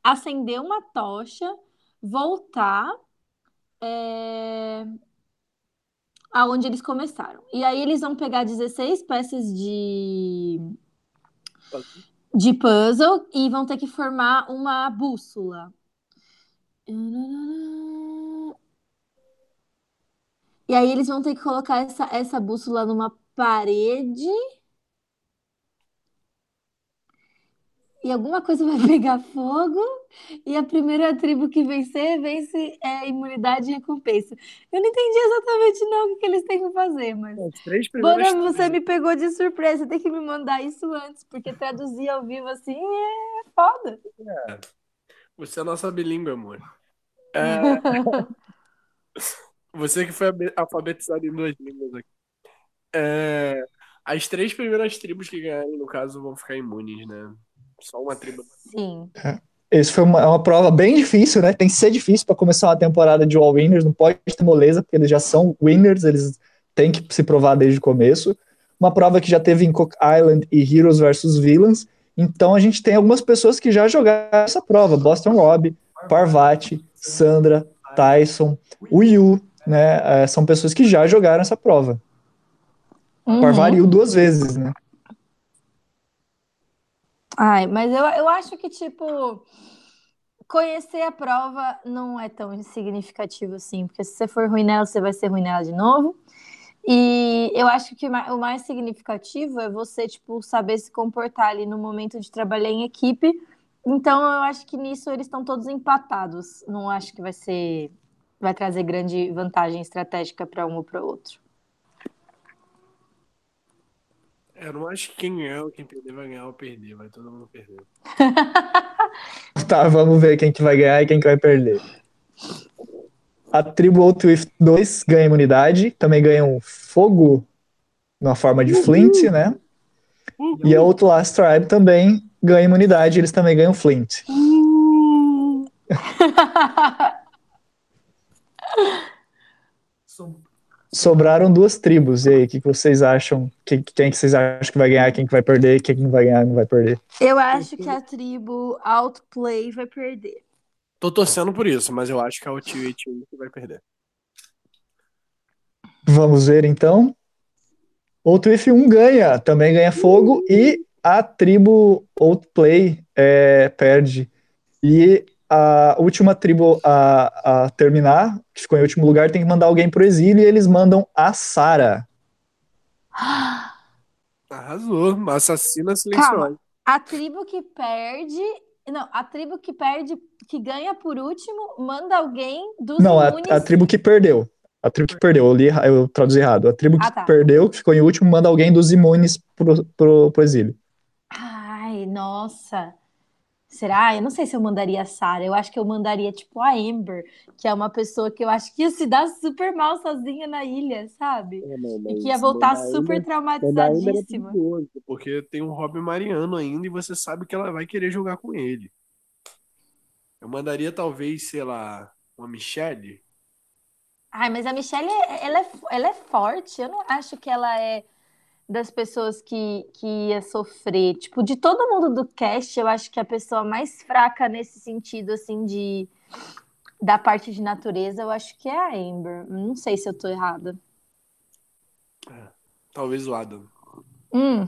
acender uma tocha, voltar é, aonde eles começaram. E aí eles vão pegar 16 peças de, de puzzle e vão ter que formar uma bússola. E aí eles vão ter que colocar essa, essa bússola numa parede. E alguma coisa vai pegar fogo, e a primeira tribo que vencer, vence é, imunidade e recompensa. Eu não entendi exatamente não o que, eles têm que fazer, mas... As três primeiras Bona, você me pegou de surpresa, tem que me mandar isso antes, porque traduzir ao vivo assim é foda. Você é nossa bilíngue, amor. É, Você que foi abe- alfabetizado em duas línguas aqui. É, As três primeiras tribos que ganharem, no caso, vão ficar imunes, né? Só uma tribo. Sim. Esse foi uma, é uma prova bem difícil, né? Tem que ser difícil para começar uma temporada de All Winners, não pode ter moleza, porque eles já são winners, eles têm que se provar desde o começo. Uma prova que já teve em Cook Island e Heroes versus Villains. Então a gente tem algumas pessoas que já jogaram essa prova: Boston Rob, Parvati, Sandra, Tyson, o Yu, né? É, são pessoas que já jogaram essa prova. Uhum. Parvati Yu duas vezes, né? Ai, mas eu, eu acho que, tipo, conhecer a prova não é tão significativo assim, porque se você for ruim nela, você vai ser ruim nela de novo. E eu acho que o mais significativo é você, tipo, saber se comportar ali no momento de trabalhar em equipe. Então, eu acho que nisso eles estão todos empatados. Não acho que vai ser, vai trazer grande vantagem estratégica para um ou para outro. É, Eu não acho que quem ganhar ou quem perder vai ganhar ou perder. Vai todo mundo perder. Tá, vamos ver quem que vai ganhar e quem que vai perder. A tribo Outwift 2 ganha imunidade, também ganha um fogo na forma de Flint, né? E a Outlast Tribe também ganha imunidade, eles também ganham Flint. Sobraram duas tribos, e aí, o que, que vocês acham? Que- Quem que vocês acham que vai ganhar, quem que vai perder, quem que não vai ganhar, não vai perder? Eu acho que a tribo Outplay vai perder. Tô torcendo por isso, mas eu acho que é o tio e tio que vai perder. Vamos ver então. Outwift 1 ganha, também ganha fogo, e a tribo Outplay é, perde. E a última tribo a, a terminar, que ficou em último lugar, tem que mandar alguém pro exílio, e eles mandam a Sara. Arrasou. Assassina silenciosa. A tribo que perde. Não, a tribo que perde, que ganha por último, manda alguém dos Não, a, imunes. a tribo que perdeu. A tribo que perdeu, eu, li, eu traduzi errado. A tribo que Ah, tá. perdeu, que ficou em último, manda alguém dos imunes pro, pro, pro exílio. Ai, nossa. Será? Eu não sei se eu mandaria a Sarah. Eu acho que eu mandaria, tipo, a Amber, que é uma pessoa que eu acho que ia se dar super mal sozinha na ilha, sabe? É, não, E que ia voltar super ainda era traumatizadíssima. perigoso, porque tem um Robin Mariano ainda e você sabe que ela vai querer jogar com ele. Eu mandaria talvez, sei lá, uma Michelle. Ai, mas a Michelle, é- ela é, ela é forte. Eu não acho que ela é das pessoas que, que ia sofrer. Tipo, de todo mundo do cast, eu acho que a pessoa mais fraca nesse sentido, assim, de da parte de natureza, eu acho que é a Amber. Não sei se eu tô errada. Talvez o Adam. Hum.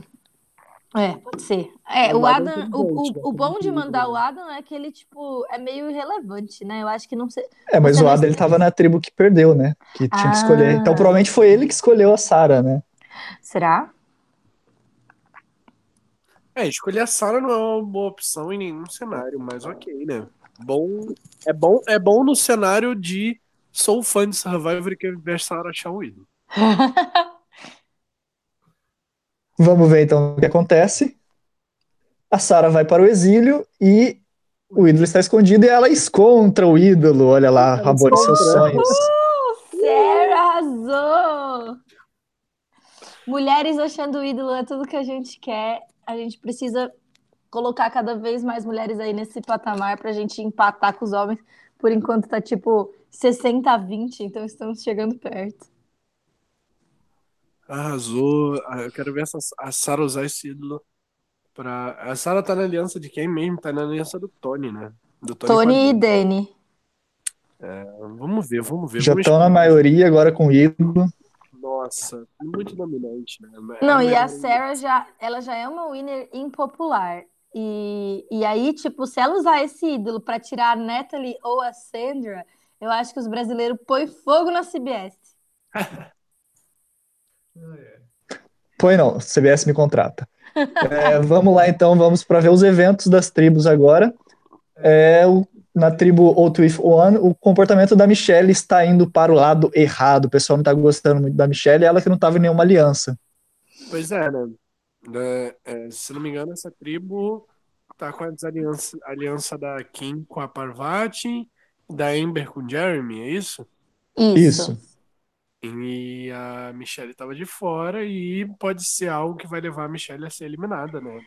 É, pode ser. É, O o Adam Adam, o, né? o, o bom de mandar o Adam é que ele, tipo, é meio irrelevante, né? Eu acho que não sei. É, mas o não Ada ele tava na tribo que perdeu, né? Que tinha que escolher. Ah. Então provavelmente foi ele que escolheu a Sara, né? Será? É, escolher a Sarah não é uma boa opção em nenhum cenário, mas ok, né? Bom, é bom, é bom no cenário de sou fã de Survivor e quero ver a Sarah achar um ídolo. Vamos ver então o que acontece. A Sara vai para o exílio e o ídolo está escondido e ela escontra o ídolo. Olha lá, Rabone, seus sonhos. Sarah arrasou! Mulheres achando o ídolo é tudo que a gente quer. A gente precisa colocar cada vez mais mulheres aí nesse patamar pra gente empatar com os homens. Por enquanto tá tipo 60 a 20, então estamos chegando perto. Arrasou. Ah, Eu quero ver essa, a Sarah usar esse ídolo pra. A Sarah tá na aliança de quem mesmo? Tá na aliança do Tony, né? Do Tony, a Tony e Dani. Dani. Vamos ver, vamos ver. Já estão na maioria agora com o ídolo. Nossa, muito dominante, né? Não, É e a Sarah já, ela já é uma winner impopular. E, e aí, tipo, se ela usar esse ídolo pra tirar a Natalie ou a Sandra, eu acho que os brasileiros põem fogo na CBS. Foi não, CBS me contrata. É, vamos lá então, vamos para ver os eventos das tribos agora. É, o, na tribo Outwith One, o comportamento da Michelle está indo para o lado errado. O pessoal não está gostando muito da Michelle, ela que não estava em nenhuma aliança. Pois é, né? É, é, se não me engano, essa tribo tá com a aliança, aliança da Kim com a Parvati, da Amber com Jeremy, é isso? Isso. Isso. E a Michelle estava de fora e pode ser algo que vai levar a Michelle a ser eliminada, né?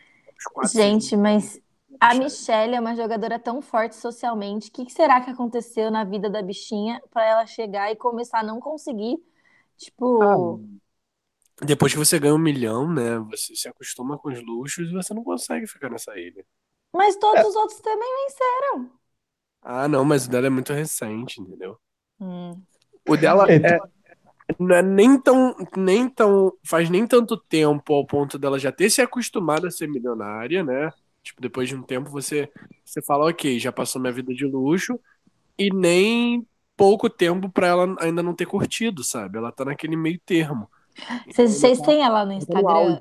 Gente, mas a Michelle é uma jogadora tão forte socialmente. O que será que aconteceu na vida da bichinha para ela chegar e começar a não conseguir? Tipo, Ah, Depois que você ganha um milhão, né? Você se acostuma com os luxos e você não consegue ficar nessa ilha. mas todos os outros também venceram. Ah, não, mas o dela é muito recente, entendeu? Hum. O dela Eita. é, não é nem tão, nem tão, faz nem tanto tempo ao ponto dela já ter se acostumado a ser milionária, né? Tipo, depois de um tempo você, você fala, ok, já passou minha vida de luxo, e nem pouco tempo pra ela ainda não ter curtido, sabe? Ela tá naquele meio termo. Vocês vocês têm ela no no Instagram?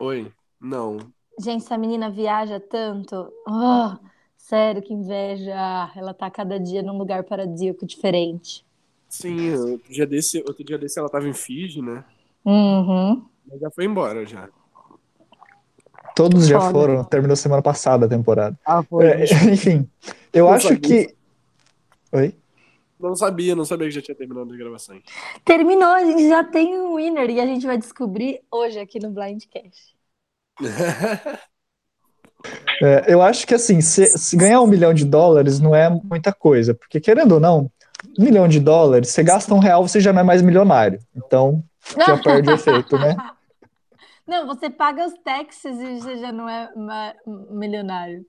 Oi? Não. Gente, essa menina viaja tanto. Oh, sério, que inveja. Ela tá cada dia num lugar paradisíaco diferente. Sim, outro dia desse, outro dia desse ela tava em Fiji, né? Uhum. Mas já foi embora já. Todos já Foda. foram, terminou semana passada a temporada. Ah, É, enfim, eu Não acho sabia. que. Oi? Não sabia, não sabia que já tinha terminado as gravações. Terminou, a gente já tem um winner e a gente vai descobrir hoje aqui no Blindcast. É, eu acho que assim, se, se ganhar um milhão de dólares não é muita coisa, porque querendo ou não, um milhão de dólares, você gasta um real, você já não é mais milionário. Então, já perde o efeito, né? Não, você paga os taxes e você já não é milionário.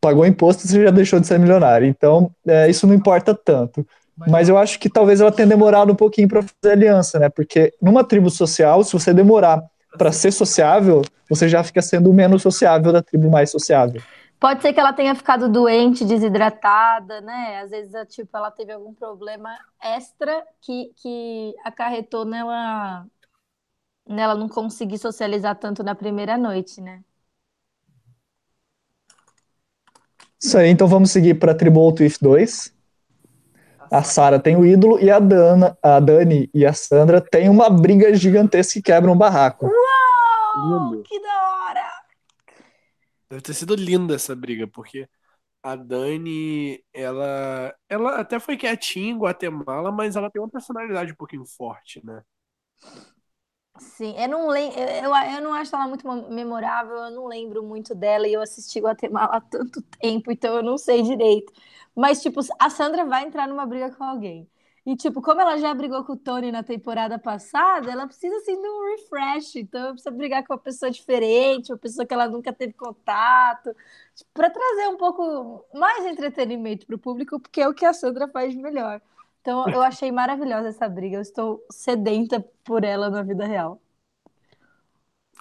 Pagou imposto, você já deixou de ser milionário. Então, é, isso não importa tanto. Mas eu acho que talvez ela tenha demorado um pouquinho para fazer aliança, né? Porque numa tribo social, se você demorar para ser sociável, você já fica sendo o menos sociável da tribo mais sociável. Pode ser que ela tenha ficado doente, desidratada, né? Às vezes, tipo, ela teve algum problema extra que, que acarretou nela, nela não conseguir socializar tanto na primeira noite, né? Isso aí, então vamos seguir para a tribo Outwith 2. A Sara tem o ídolo e a, Dana, a Dani e a Sandra têm uma briga gigantesca que quebra um barraco. Lindo. que da hora! Deve ter sido linda essa briga, porque a Dani, ela, ela até foi quietinha em Guatemala, mas ela tem uma personalidade um pouquinho forte, né? Sim, eu não lembro, eu, eu não acho ela muito memorável, eu não lembro muito dela e eu assisti Guatemala há tanto tempo, então eu não sei direito. Mas, tipo, a Sandra vai entrar numa briga com alguém. E, tipo, como ela já brigou com o Tony na temporada passada, ela precisa, assim, de um refresh. Então, precisa brigar com uma pessoa diferente, uma pessoa que ela nunca teve contato, para trazer um pouco mais entretenimento para o público, porque é o que a Sandra faz melhor. Então, eu achei maravilhosa essa briga. Eu estou sedenta por ela na vida real.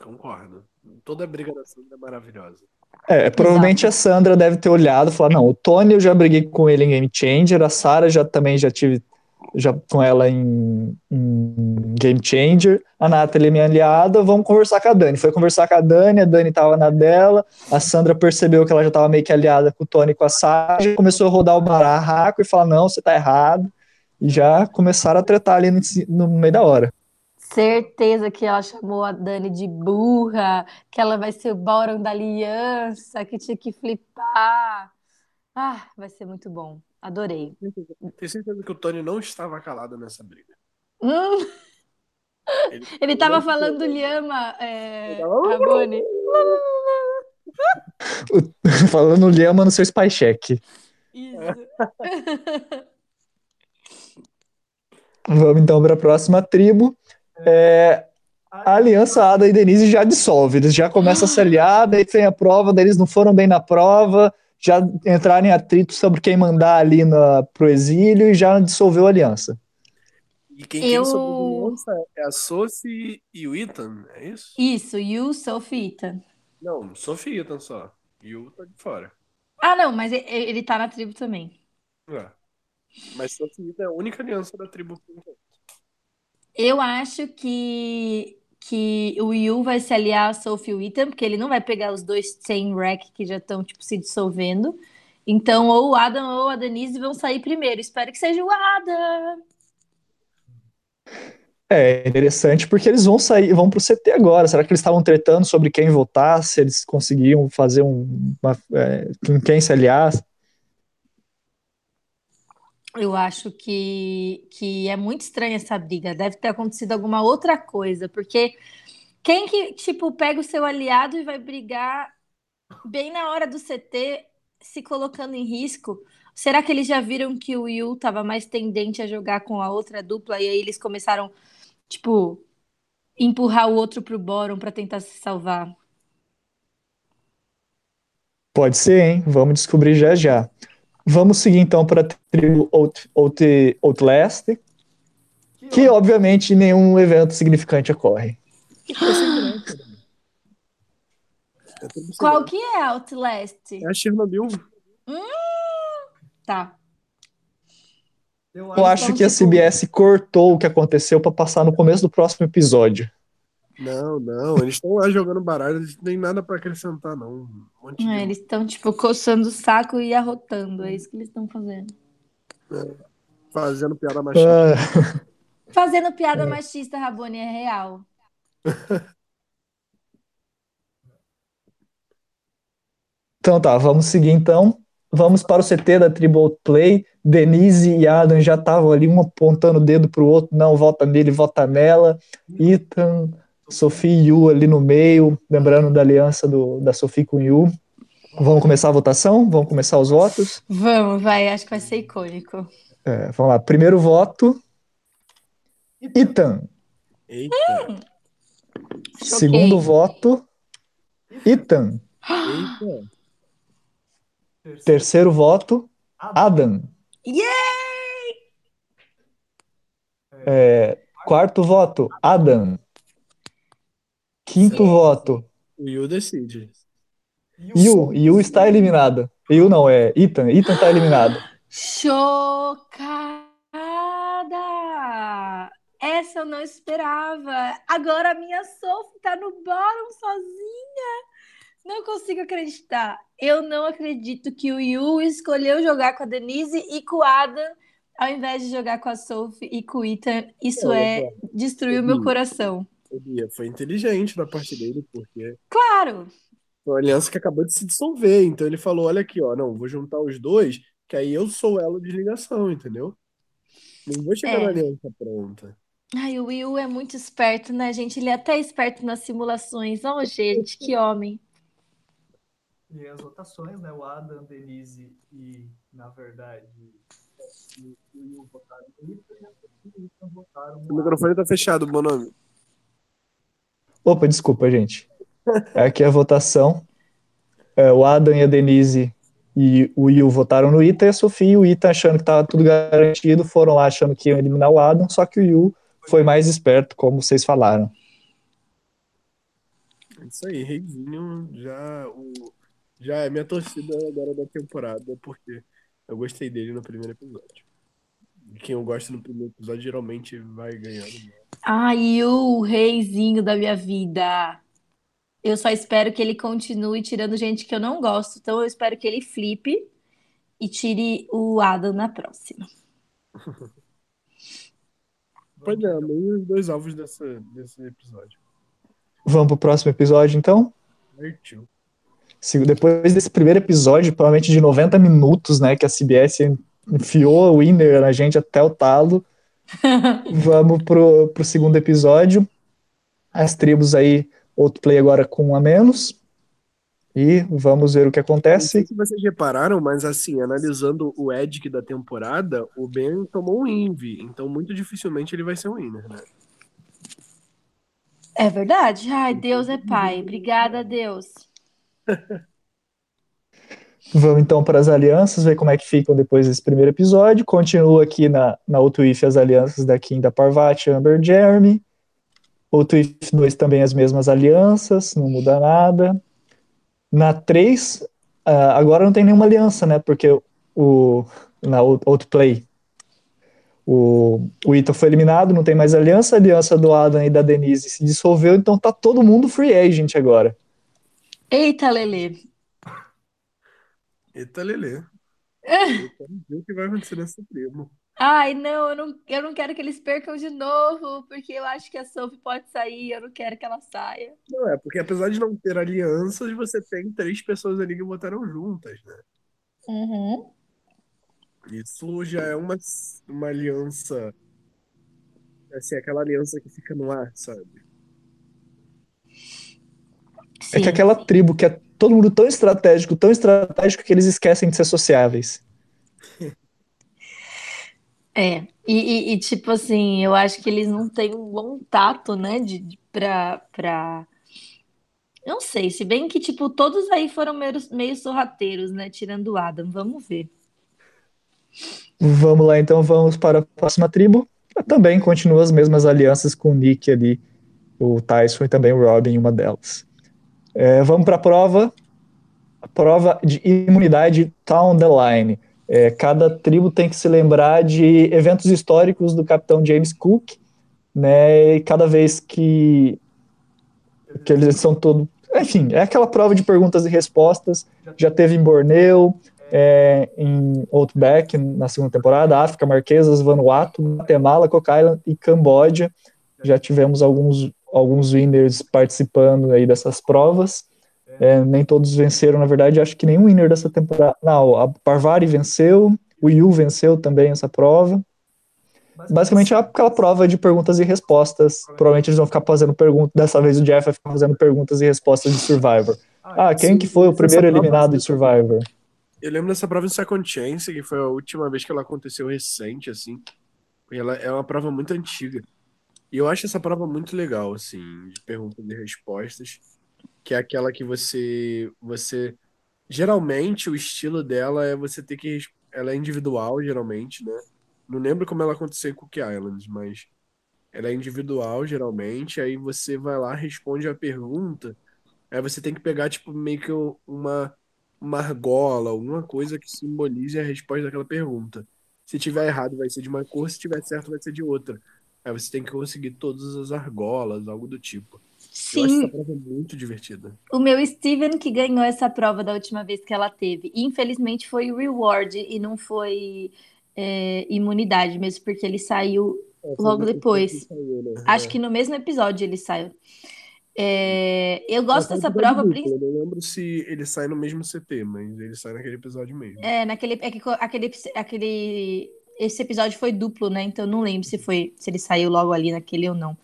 Concordo. Toda a briga da Sandra é maravilhosa. É, provavelmente a Sandra deve ter olhado e falar: não, o Tony eu já briguei com ele em Game Changer, a Sara já também já tive já com ela em, em Game Changer, a Nathalie é minha aliada, vamos conversar com a Dani. Foi conversar com a Dani, a Dani tava na dela, a Sandra percebeu que ela já tava meio que aliada com o Tony e com a Sara, já começou a rodar o barraco e falar: não, você tá errado. E já começaram a tretar ali no, no meio da hora. Certeza que ela chamou a Dani de burra, que ela vai ser o bottom da aliança, que tinha que flipar. Ah, vai ser muito bom. Adorei. Tenho certeza que o Tony não estava calado nessa briga. Hum, Ele, ele tava falando Lhama, é, Ramone. Falando Lhama no seu spy check. Isso. Vamos então para a próxima tribo. É, a aliança Ada e Denise já dissolve, eles já começam a se aliar, daí tem a prova, daí eles não foram bem na prova, já entraram em atrito sobre quem mandar ali na, pro exílio e já dissolveu a aliança. E quem Eu- tem sobrevivência é a Sophie e o Ethan, é isso? Isso, You, Sophie, Ethan. Não, Sophie e Ethan só. E o tá de fora. Ah, não, mas e- ele tá na tribo também. É. Mas Sophie Ethan é a única aliança da tribo. por enquanto. Eu acho que que o Yu vai se aliar a Sophie e o Ethan, porque ele não vai pegar os dois sem rack que já estão tipo se dissolvendo. Então, ou o Adam ou a Denise vão sair primeiro. Espero que seja o Adam. É interessante porque eles vão sair, vão pro CT agora. Será que eles estavam tretando sobre quem votar, se eles conseguiam fazer um, uma, é, com quem se aliar? Eu acho que, que é muito estranha essa briga. Deve ter acontecido alguma outra coisa, porque quem que, tipo, pega o seu aliado e vai brigar bem na hora do CT, se colocando em risco? Será que eles já viram que o Yu estava mais tendente a jogar com a outra dupla e aí eles começaram, tipo, empurrar o outro pro Boron para tentar se salvar? Pode ser, hein? Vamos descobrir já já. Vamos seguir então para a tribo Out, Out, Outlast, que obviamente nenhum evento significante ocorre. Qual que é Outlast? É a Chernobyl. Hum, tá. Eu acho que a CBS cortou o que aconteceu para passar no começo do próximo episódio. Não, não, eles estão lá jogando baralho, eles não têm nada para acrescentar, não. Um monte de- É, eles estão, tipo, coçando o saco e arrotando. É isso que eles estão fazendo. Fazendo piada machista. Ah, Fazendo piada machista, Rabone, é real. então tá, vamos seguir então. Vamos para o CT da Triple Play. Denise e Adam já estavam ali, um apontando o dedo pro outro. Não, vota nele, vota nela. Ethan, Sophie e Yu ali no meio. Lembrando da aliança do, da Sophie com Yu. Vamos começar a votação? Vamos começar os votos? Vamos, vai, acho que vai ser icônico. É, vamos lá. Primeiro voto. Ethan. Eita, Choquei. Segundo voto. Ethan. eita. Terceiro voto. Adam. Yay! É, quarto voto. Adam. Quinto voto. O Yu decide. Yu. Yu está eliminado. Yu não, é Ethan. Ethan está eliminado. Chocada! Essa eu não esperava. Agora a minha Sophie tá no bottom sozinha. Não consigo acreditar. Eu não acredito que o Yu escolheu jogar com a Denise e com o Adam, ao invés de jogar com a Sophie e com o Ethan. Isso é destruir o meu Uhum. coração. O Bia foi inteligente da parte dele, porque Claro! foi uma aliança que acabou de se dissolver. Então ele falou: olha aqui, ó, não, vou juntar os dois, que aí eu sou o elo de ligação, entendeu? Não vou chegar É. na aliança pronta. Ai, o Will é muito esperto, né, gente? Ele é até esperto nas simulações. Oh, gente, que homem. E as votações, né? O Adam, Denise e, na verdade, o Yu votaram no Ethan e o Ethan votaram O microfone tá fechado, bom nome. Opa, desculpa, gente. Aqui é a votação. É, o Adam e a Denise e o Will votaram no Ita e a Sofia e o Ita achando que estava tudo garantido, foram lá achando que iam eliminar o Adam, só que o Will foi mais esperto, como vocês falaram. É Isso aí, Reizinho já, o, já é minha torcida agora da temporada, porque eu gostei dele no primeiro episódio. Quem eu gosto no primeiro episódio geralmente vai ganhando. Ai, o reizinho da minha vida. Eu só espero que ele continue tirando gente que eu não gosto. Então eu espero que ele flipe e tire o Adam na próxima. Pois é, amei os dois alvos dessa, desse episódio. Vamos pro próximo episódio, então? Partiu. Depois desse primeiro episódio, provavelmente de 90 minutos, né, que a CBS enfiou o Winner na gente até o talo, vamos pro, pro segundo episódio. As tribos aí, outro play agora com um a menos. E vamos ver o que Não sei acontece. se vocês repararam, mas assim, analisando o Edic da temporada, o Ben tomou um Envy, então muito dificilmente ele vai ser um winner, né? É verdade? Ai, Deus é pai. Obrigada, Deus. Vamos então para as alianças, ver como é que ficam depois desse primeiro episódio. Continua aqui na, na Outwith as alianças da Kim, da Parvati, Amber, Jeremy. Outwith 2 também as mesmas alianças, não muda nada. Na 3, agora não tem nenhuma aliança, né? Porque o, na Out- Outplay, o, o Ita foi eliminado, não tem mais aliança, a aliança do Adam e da Denise se dissolveu, então tá todo mundo free agent agora. Eita, Lele. Eita, Lele. Eu quero ver o que vai acontecer nessa tribo. Ai, não eu, não, eu não quero que eles percam de novo, porque eu acho que a Sophie pode sair, eu não quero que ela saia. Não, é porque apesar de não ter alianças, você tem três pessoas ali que votaram juntas, né? Uhum. Isso já é uma, uma aliança. Assim, aquela aliança que fica no ar, sabe? É que Sim. aquela tribo que é todo mundo tão estratégico, tão estratégico que eles esquecem de ser sociáveis. É, e, e- e, tipo assim, eu acho que eles não têm um bom tato, né, de, de, pra, pra... Não sei, se bem que, tipo, todos aí foram meio, meio sorrateiros, né, tirando o Adam, vamos ver. Vamos lá, então, vamos para a próxima tribo. Também continua as mesmas alianças com o Nick ali, o Tyson e também o Robin, uma delas. É, vamos para a prova. A prova de imunidade Town the Line. É, cada tribo tem que se lembrar de eventos históricos do Capitão James Cook, né? E cada vez que, que eles são todos. Enfim, é aquela prova de perguntas e respostas. Já teve em Borneo, é, em Outback na segunda temporada, África, Marquesas, Vanuatu, Guatemala, Cook Island e Camboja. Já tivemos alguns, alguns winners participando aí dessas provas. É, nem todos venceram, na verdade, acho que nenhum winner dessa temporada. Não, a Parvari venceu, o Yu venceu também essa prova. Basicamente é aquela prova de perguntas e respostas. Provavelmente eles vão ficar fazendo perguntas. Dessa vez o Jeff vai ficar fazendo perguntas e respostas de Survivor. Ah, quem Sim, que foi o primeiro eliminado de Survivor? Eu lembro dessa prova em Second Chance, que foi a última vez que ela aconteceu recente, assim. E ela é uma prova muito antiga. E eu acho essa prova muito legal, assim, de perguntas e respostas, que é aquela que você, você, geralmente o estilo dela é você ter que, ela é individual, geralmente, né? Não lembro como ela aconteceu em Cook Islands, mas ela é individual, geralmente, aí você vai lá, responde a pergunta, aí você tem que pegar, tipo, meio que uma uma argola, alguma coisa que simbolize a resposta daquela pergunta. Se tiver errado, vai ser de uma cor, se tiver certo, vai ser de outra. Aí você tem que conseguir todas as argolas, algo do tipo. Eu acho essa Sim, prova muito divertida. o meu Steven que ganhou essa prova da última vez que ela teve. Infelizmente foi reward e não foi é, imunidade, mesmo porque ele saiu É, logo depois. que saiu, né? Acho É. que no mesmo episódio ele saiu. É, eu gosto dessa prova, prin- Eu não lembro se ele sai no mesmo CT, mas ele sai naquele episódio mesmo. é, naquele, é que aquele, aquele, esse episódio foi duplo, né? Então não lembro se foi, se ele saiu logo ali naquele ou não.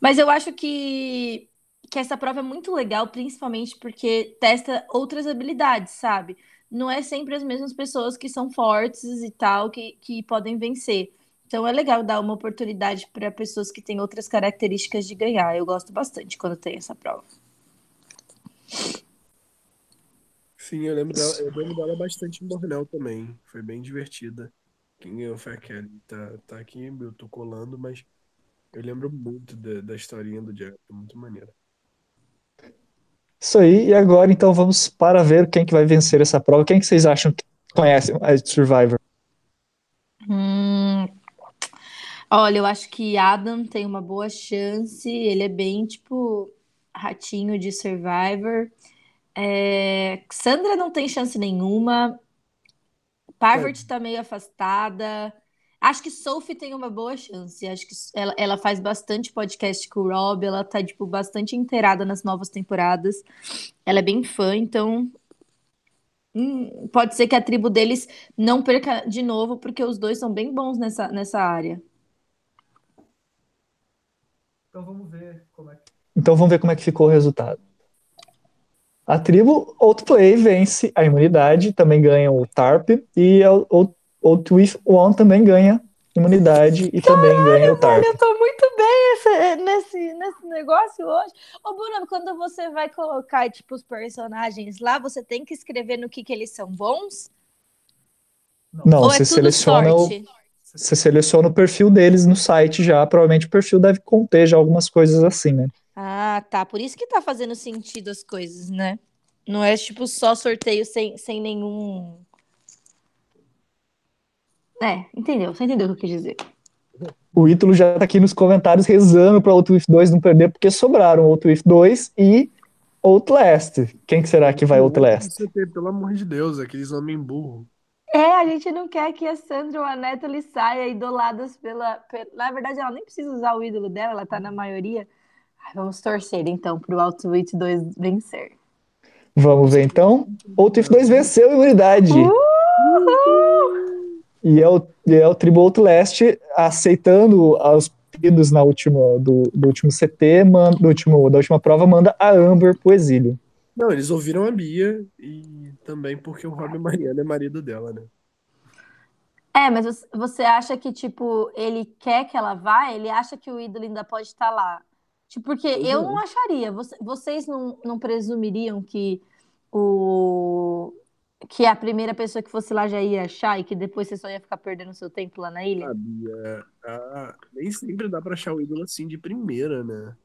Mas eu acho que, que essa prova é muito legal, principalmente porque testa outras habilidades, sabe? Não é sempre as mesmas pessoas que são fortes e tal que, que podem vencer. Então é legal dar uma oportunidade para pessoas que têm outras características de ganhar. Eu gosto bastante quando tem essa prova. Sim, eu lembro dela, eu lembro dela bastante em Bornel também. Foi bem divertida. Quem ganhou foi a Kelly. Tá, tá aqui, eu tô colando, mas eu lembro muito da, da historinha do Jack. É muito maneira. Isso aí, e agora então vamos para ver quem que vai vencer essa prova. Quem que vocês acham que conhecem a Survivor? Hum, olha, eu acho que Adam tem uma boa chance. Ele é bem, tipo, ratinho de Survivor. É, Sandra não tem chance nenhuma. Parvati tá meio afastada. Acho que Sophie tem uma boa chance. Acho que ela, ela faz bastante podcast com o Rob. Ela tá, tipo, bastante inteirada nas novas temporadas. Ela é bem fã, então hum, pode ser que a tribo deles não perca de novo, porque os dois são bem bons nessa, nessa área. Então vamos ver como é que... Então vamos ver como é que ficou o resultado. A tribo Outplay vence a imunidade, também ganha o TARP, e Out- Outwith One também ganha imunidade e também ganha o TARP. Eu tô muito bem esse- nesse, nesse negócio hoje. Ô, Bruno, quando você vai colocar, tipo, os personagens lá, você tem que escrever no que, que eles são bons? Não, Ou é você tudo seleciona o, você seleciona o perfil deles no site já, provavelmente o perfil deve conter já algumas coisas assim, né? Ah, tá. Por isso que tá fazendo sentido as coisas, né? Não é, tipo, só sorteio sem, sem nenhum... É, entendeu? Você entendeu o que eu quis dizer. O Ítalo já tá aqui nos comentários rezando para Outwith 2 não perder, porque sobraram Outwith 2 e Outlast. Quem que será que vai Outlast? Pelo amor de Deus, aqueles homem burro. É, a gente não quer que a Sandra ou a Natalie saia idoladas pela, pela- Na verdade, ela nem precisa usar o ídolo dela, ela tá na maioria. Vamos torcer, então, pro Outwit 2 vencer. Vamos ver então. Outwith 2 venceu a imunidade. Uhul! E é o, e é o Tribo Outlast aceitando os pedidos na última, do, do último CT, man- do último, da última prova, manda a Amber pro exílio. Não, eles ouviram a Bia e também porque o Rob Mariano é marido dela, né? É, mas você- você acha que, tipo, ele quer que ela vá? Ele acha que o ídolo ainda pode estar lá? Tipo, porque eu não acharia. Você- vocês não, não presumiriam que o que a primeira pessoa que fosse lá já ia achar e que depois você só ia ficar perdendo seu tempo lá na ilha? A Bia, ah, nem sempre dá pra achar o ídolo assim de primeira, né?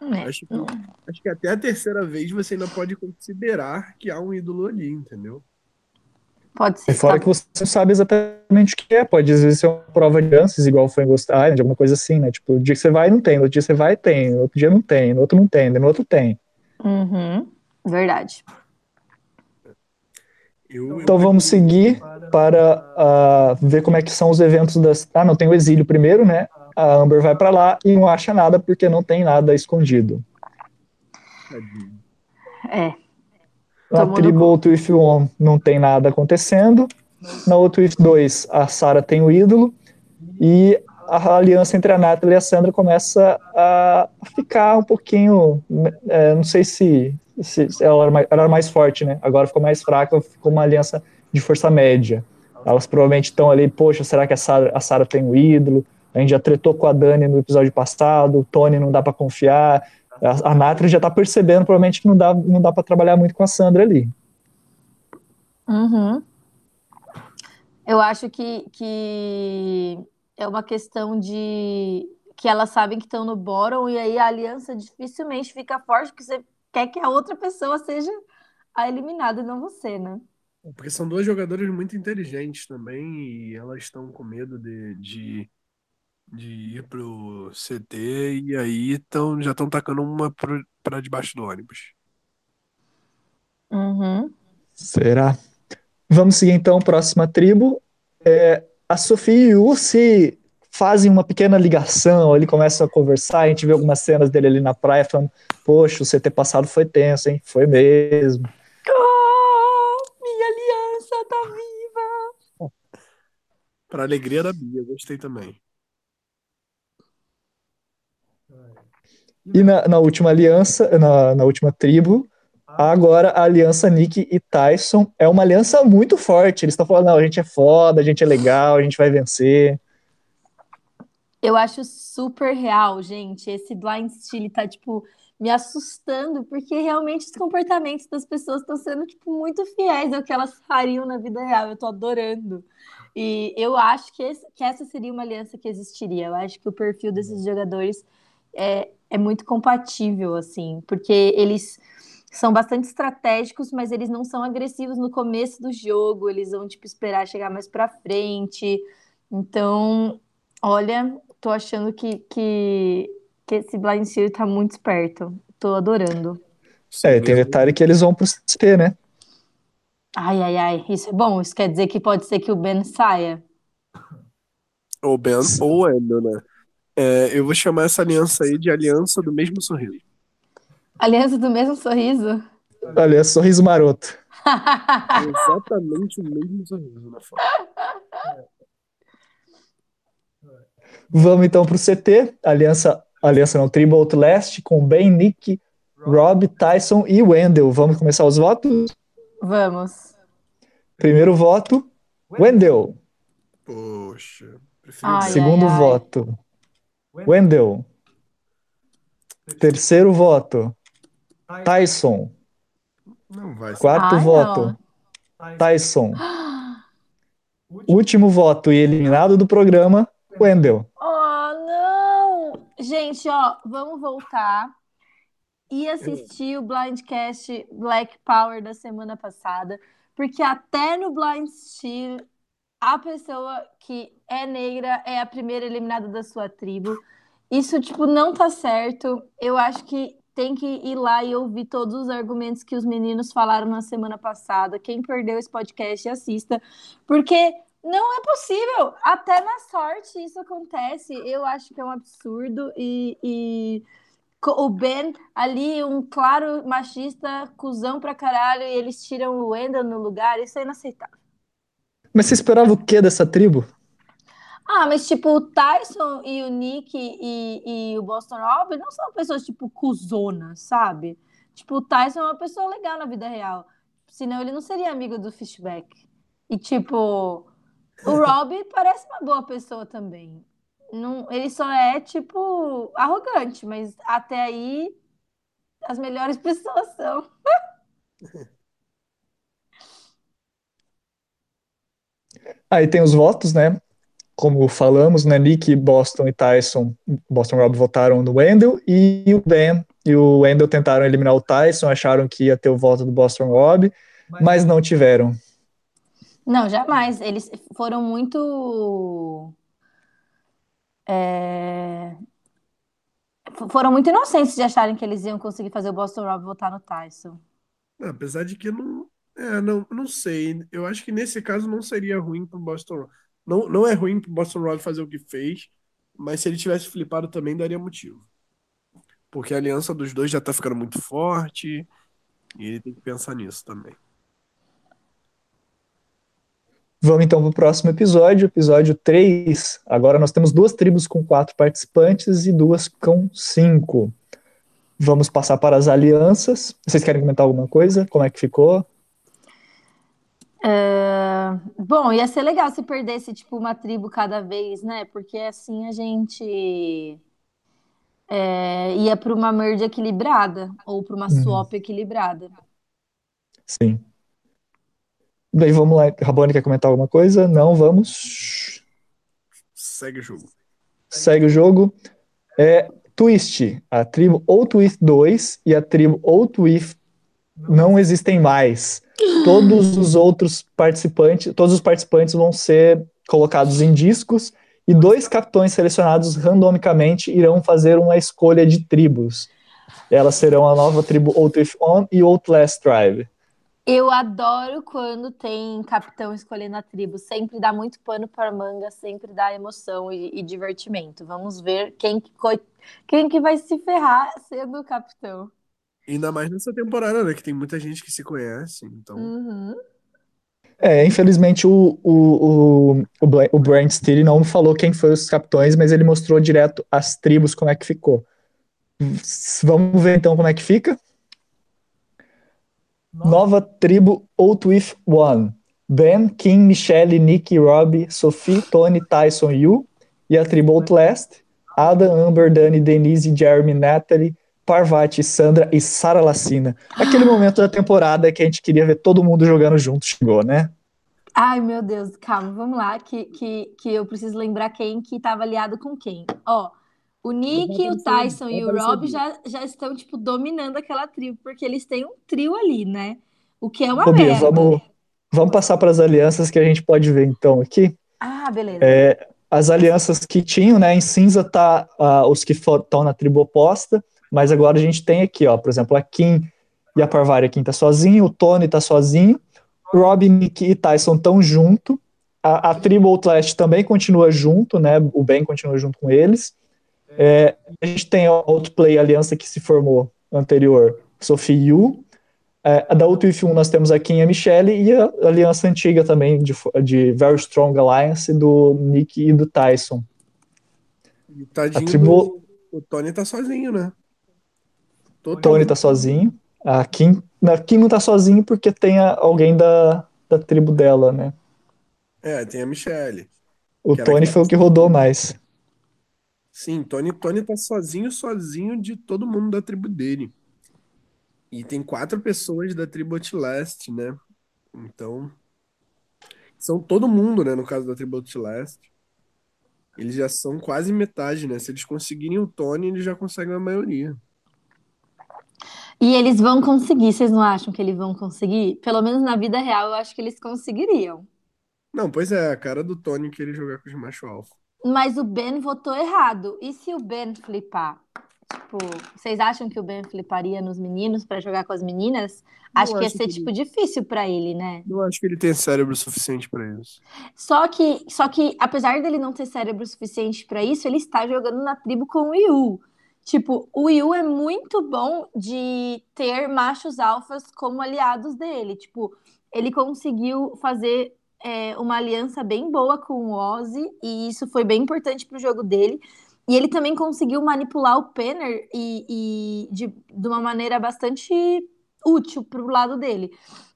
É. Acho que, acho que até a terceira vez você ainda pode considerar que há um ídolo ali, entendeu? Pode E ser. fora tá. que você não sabe exatamente o que é. Pode às vezes ser uma prova de chances, igual foi em Ghost Island, alguma coisa assim, né? Tipo, o dia que você vai, não tem. No outro dia você vai, tem. No outro dia não tem. No outro não tem. No outro tem. Uhum, verdade. Eu, Então eu- vamos seguir para ah, ver como é que são os eventos das. Ah, não, tem o exílio primeiro, né? A Amber vai para lá e não acha nada porque não tem nada escondido. É. Na Tomou no tribo Outwith 1 não tem nada acontecendo. Na Outwith 2, a Sarah tem o ídolo. E a aliança entre a Natalie e a Sandra começa a ficar um pouquinho. é, não sei se, se- ela, era mais, ela era mais forte, né? Agora ficou mais fraca, ficou uma aliança de força média. Elas provavelmente estão ali, poxa, será que a Sarah, a Sarah tem o ídolo? A gente já tretou com a Dani no episódio passado, o Tony não dá para confiar. A, a Natalie já tá percebendo, provavelmente, que não dá, não dá para trabalhar muito com a Sandra ali. Uhum. Eu acho que, que é uma questão de que elas sabem que estão no bottom e aí a aliança dificilmente fica forte porque você quer que a outra pessoa seja a eliminada e não você, né? Porque são duas jogadoras muito inteligentes também e elas estão com medo de, de, de ir pro CT e aí tão, já estão tacando uma pro, pra debaixo do ônibus. Uhum. Será? Vamos seguir então, próxima tribo. É, a Sofia e o se fazem uma pequena ligação, ele começa a conversar, a gente vê algumas cenas dele ali na praia falando, poxa, o CT passado foi tenso, hein? Foi mesmo. Ah, minha aliança tá viva! Pra alegria da Bia, gostei também. E na, na última aliança, na, na última tribo, agora a aliança Nick e Tyson é uma aliança muito forte. Eles estão falando, não, a gente é foda, a gente é legal, a gente vai vencer. Eu acho super real, gente. Esse blind steal tá, tipo, me assustando, porque realmente os comportamentos das pessoas estão sendo, tipo, muito fiéis ao que elas fariam na vida real. Eu tô adorando. E eu acho que, esse- que essa seria uma aliança que existiria. Eu acho que o perfil desses jogadores é, é muito compatível, assim, porque eles são bastante estratégicos, mas eles não são agressivos no começo do jogo, eles vão, tipo, esperar chegar mais pra frente. Então, olha, tô achando que, que, que esse Blind Steal tá muito esperto. Tô adorando. É, tem detalhe que eles vão pro CT, né? Ai, ai, ai, isso é bom. Isso quer dizer que pode ser que o Ben saia. Ou Ben ou Endo, né? É, eu vou chamar essa aliança aí de aliança do mesmo sorriso. Aliança do mesmo sorriso? Olha, sorriso maroto. Exatamente o mesmo sorriso na foto. Vamos então pro CT, aliança, aliança não, Tribo Outlast, com Ben, Nick, Rob, Tyson e Wendell. Vamos começar os votos? Vamos. Primeiro voto, Wendell. Poxa, prefiro Ai, Segundo ai, ai. voto, Wendell. Terceiro voto, Tyson. Não vai ser. Quarto Ai, voto, Tyson. Último voto e eliminado do programa, Wendell. Oh, não! Gente, ó, vamos voltar e assistir o Blindcast Black Power da semana passada, porque até no Blind Steal a pessoa que é negra é a primeira eliminada da sua tribo. Isso, tipo, não tá certo. Eu acho que tem que ir lá e ouvir todos os argumentos que os meninos falaram na semana passada. Quem perdeu esse podcast, assista. Porque não é possível. Até na sorte isso acontece. Eu acho que é um absurdo. E, e o Ben ali, um claro machista, cuzão pra caralho, e eles tiram o Wendell no lugar. Isso é inaceitável. Mas você esperava o que dessa tribo? Ah, mas tipo, o Tyson e o Nick e, e o Boston Rob não são pessoas, tipo, cuzonas, sabe? Tipo, o Tyson é uma pessoa legal na vida real. Senão ele não seria amigo do Fishback. E, tipo, o Rob parece uma boa pessoa também. Não, ele só é, tipo, arrogante, mas até aí as melhores pessoas são. Aí tem os votos, né? Como falamos, né? Nick, Boston e Tyson, Boston Rob votaram no Wendell e o Ben e o Wendell tentaram eliminar o Tyson, acharam que ia ter o voto do Boston Rob, mas não tiveram. Não, jamais. Eles foram muito. É... Foram muito inocentes de acharem que eles iam conseguir fazer o Boston Rob votar no Tyson. Apesar de que não, é, não, não sei. Eu acho que nesse caso não seria ruim pro Boston Rob. Não, não é ruim pro Boston Rob fazer o que fez, mas se ele tivesse flipado também daria motivo. Porque a aliança dos dois já tá ficando muito forte e ele tem que pensar nisso também. Vamos então para o próximo episódio, episódio 3. Agora nós temos duas tribos com quatro participantes e duas com cinco. Vamos passar para as alianças. Vocês querem comentar alguma coisa? Como é que ficou? Uh, bom, ia ser legal se perdesse tipo uma tribo cada vez, né? Porque assim a gente é, ia para uma merge equilibrada ou para uma uhum. swap equilibrada. Sim. Bem, vamos lá. Rabone quer comentar alguma coisa? Não, vamos. Segue o jogo. Segue o jogo. É, Twist, a tribo ou Twist 2 e a tribo ou Twist não existem mais todos os outros participantes, todos os participantes vão ser colocados em discos e dois capitões selecionados randomicamente irão fazer uma escolha de tribos. Elas serão a nova tribo Out If On e Outlast Tribe. Eu adoro quando tem capitão escolhendo a tribo. Sempre dá muito pano para manga, sempre dá emoção e, e divertimento. Vamos ver quem que, quem que vai se ferrar sendo o capitão. Ainda mais nessa temporada, né? Que tem muita gente que se conhece, então. Uhum. É, infelizmente o, o, o, o Brent Steele não falou quem foi os capitães, mas ele mostrou direto as tribos como é que ficou. Vamos ver então como é que fica. Nova tribo Outwith One. Ben, Kim, Michelle, Nick, Robbie, Sophie, Tony, Tyson, Yu. E a tribo Outlast. Adam, Amber, Dani, Denise, Jeremy, Natalie, Parvati, Sandra e Sara Lacina. Aquele momento da temporada que a gente queria ver todo mundo jogando junto chegou, né? Ai, meu Deus, calma, vamos lá, que, que, que eu preciso lembrar quem que estava aliado com quem. Ó, o Nick, o Tyson e o Rob já, já estão, tipo, dominando aquela tribo, porque eles têm um trio ali, né? O que é uma Ô, merda. Vamos, vamos passar para as alianças que a gente pode ver, então, aqui. Ah, beleza. É, as alianças que tinham, né? Em cinza tá uh, os que estão na tribo oposta, mas agora a gente tem aqui, ó, por exemplo, a Kim e a Parvari, a Kim tá sozinho, o Tony tá sozinho, Rob, Nick e Tyson estão junto, a, a tribo Outlast também continua junto, né, o Ben continua junto com eles, é, a gente tem a Outplay Aliança que se formou anterior, Sophie Yu, é, a da Outwith 1 nós temos a Kim e a Michelle, e a aliança antiga também, de, de Very Strong Alliance, do Nick e do Tyson. Tadinho a tribo... o Tony tá sozinho, né? Totalmente. Tony tá sozinho. A Kim, a Kim não tá sozinho porque tem a, alguém da, da tribo dela, né? É, tem a Michelle. O Tony foi o que rodou mais. Sim, Tony, Tony tá sozinho, sozinho de todo mundo da tribo dele. E tem quatro pessoas da tribo Outlast, né? Então. São todo mundo, né? No caso da tribo Outlast. Eles já são quase metade, né? Se eles conseguirem o Tony, eles já conseguem a maioria. E eles vão conseguir, vocês não acham que eles vão conseguir? Pelo menos na vida real, eu acho que eles conseguiriam. Não, pois é, a cara do Tony que ele jogar com os macho alfa. Mas o Ben votou errado. E se o Ben flipar? Tipo, vocês acham que o Ben fliparia nos meninos para jogar com as meninas? Não Acho que ia acho ser, que tipo, difícil para ele, né? Não acho que ele tem cérebro suficiente pra isso. Só que, só que, apesar dele não ter cérebro suficiente para isso, ele está jogando na tribo com o Yu. Tipo, o Yu é muito bom de ter machos alfas como aliados dele. Tipo, ele conseguiu fazer é, uma aliança bem boa com o Ozzy, e isso foi bem importante pro jogo dele. E ele também conseguiu manipular o Penner e, e de, de uma maneira bastante útil pro lado dele.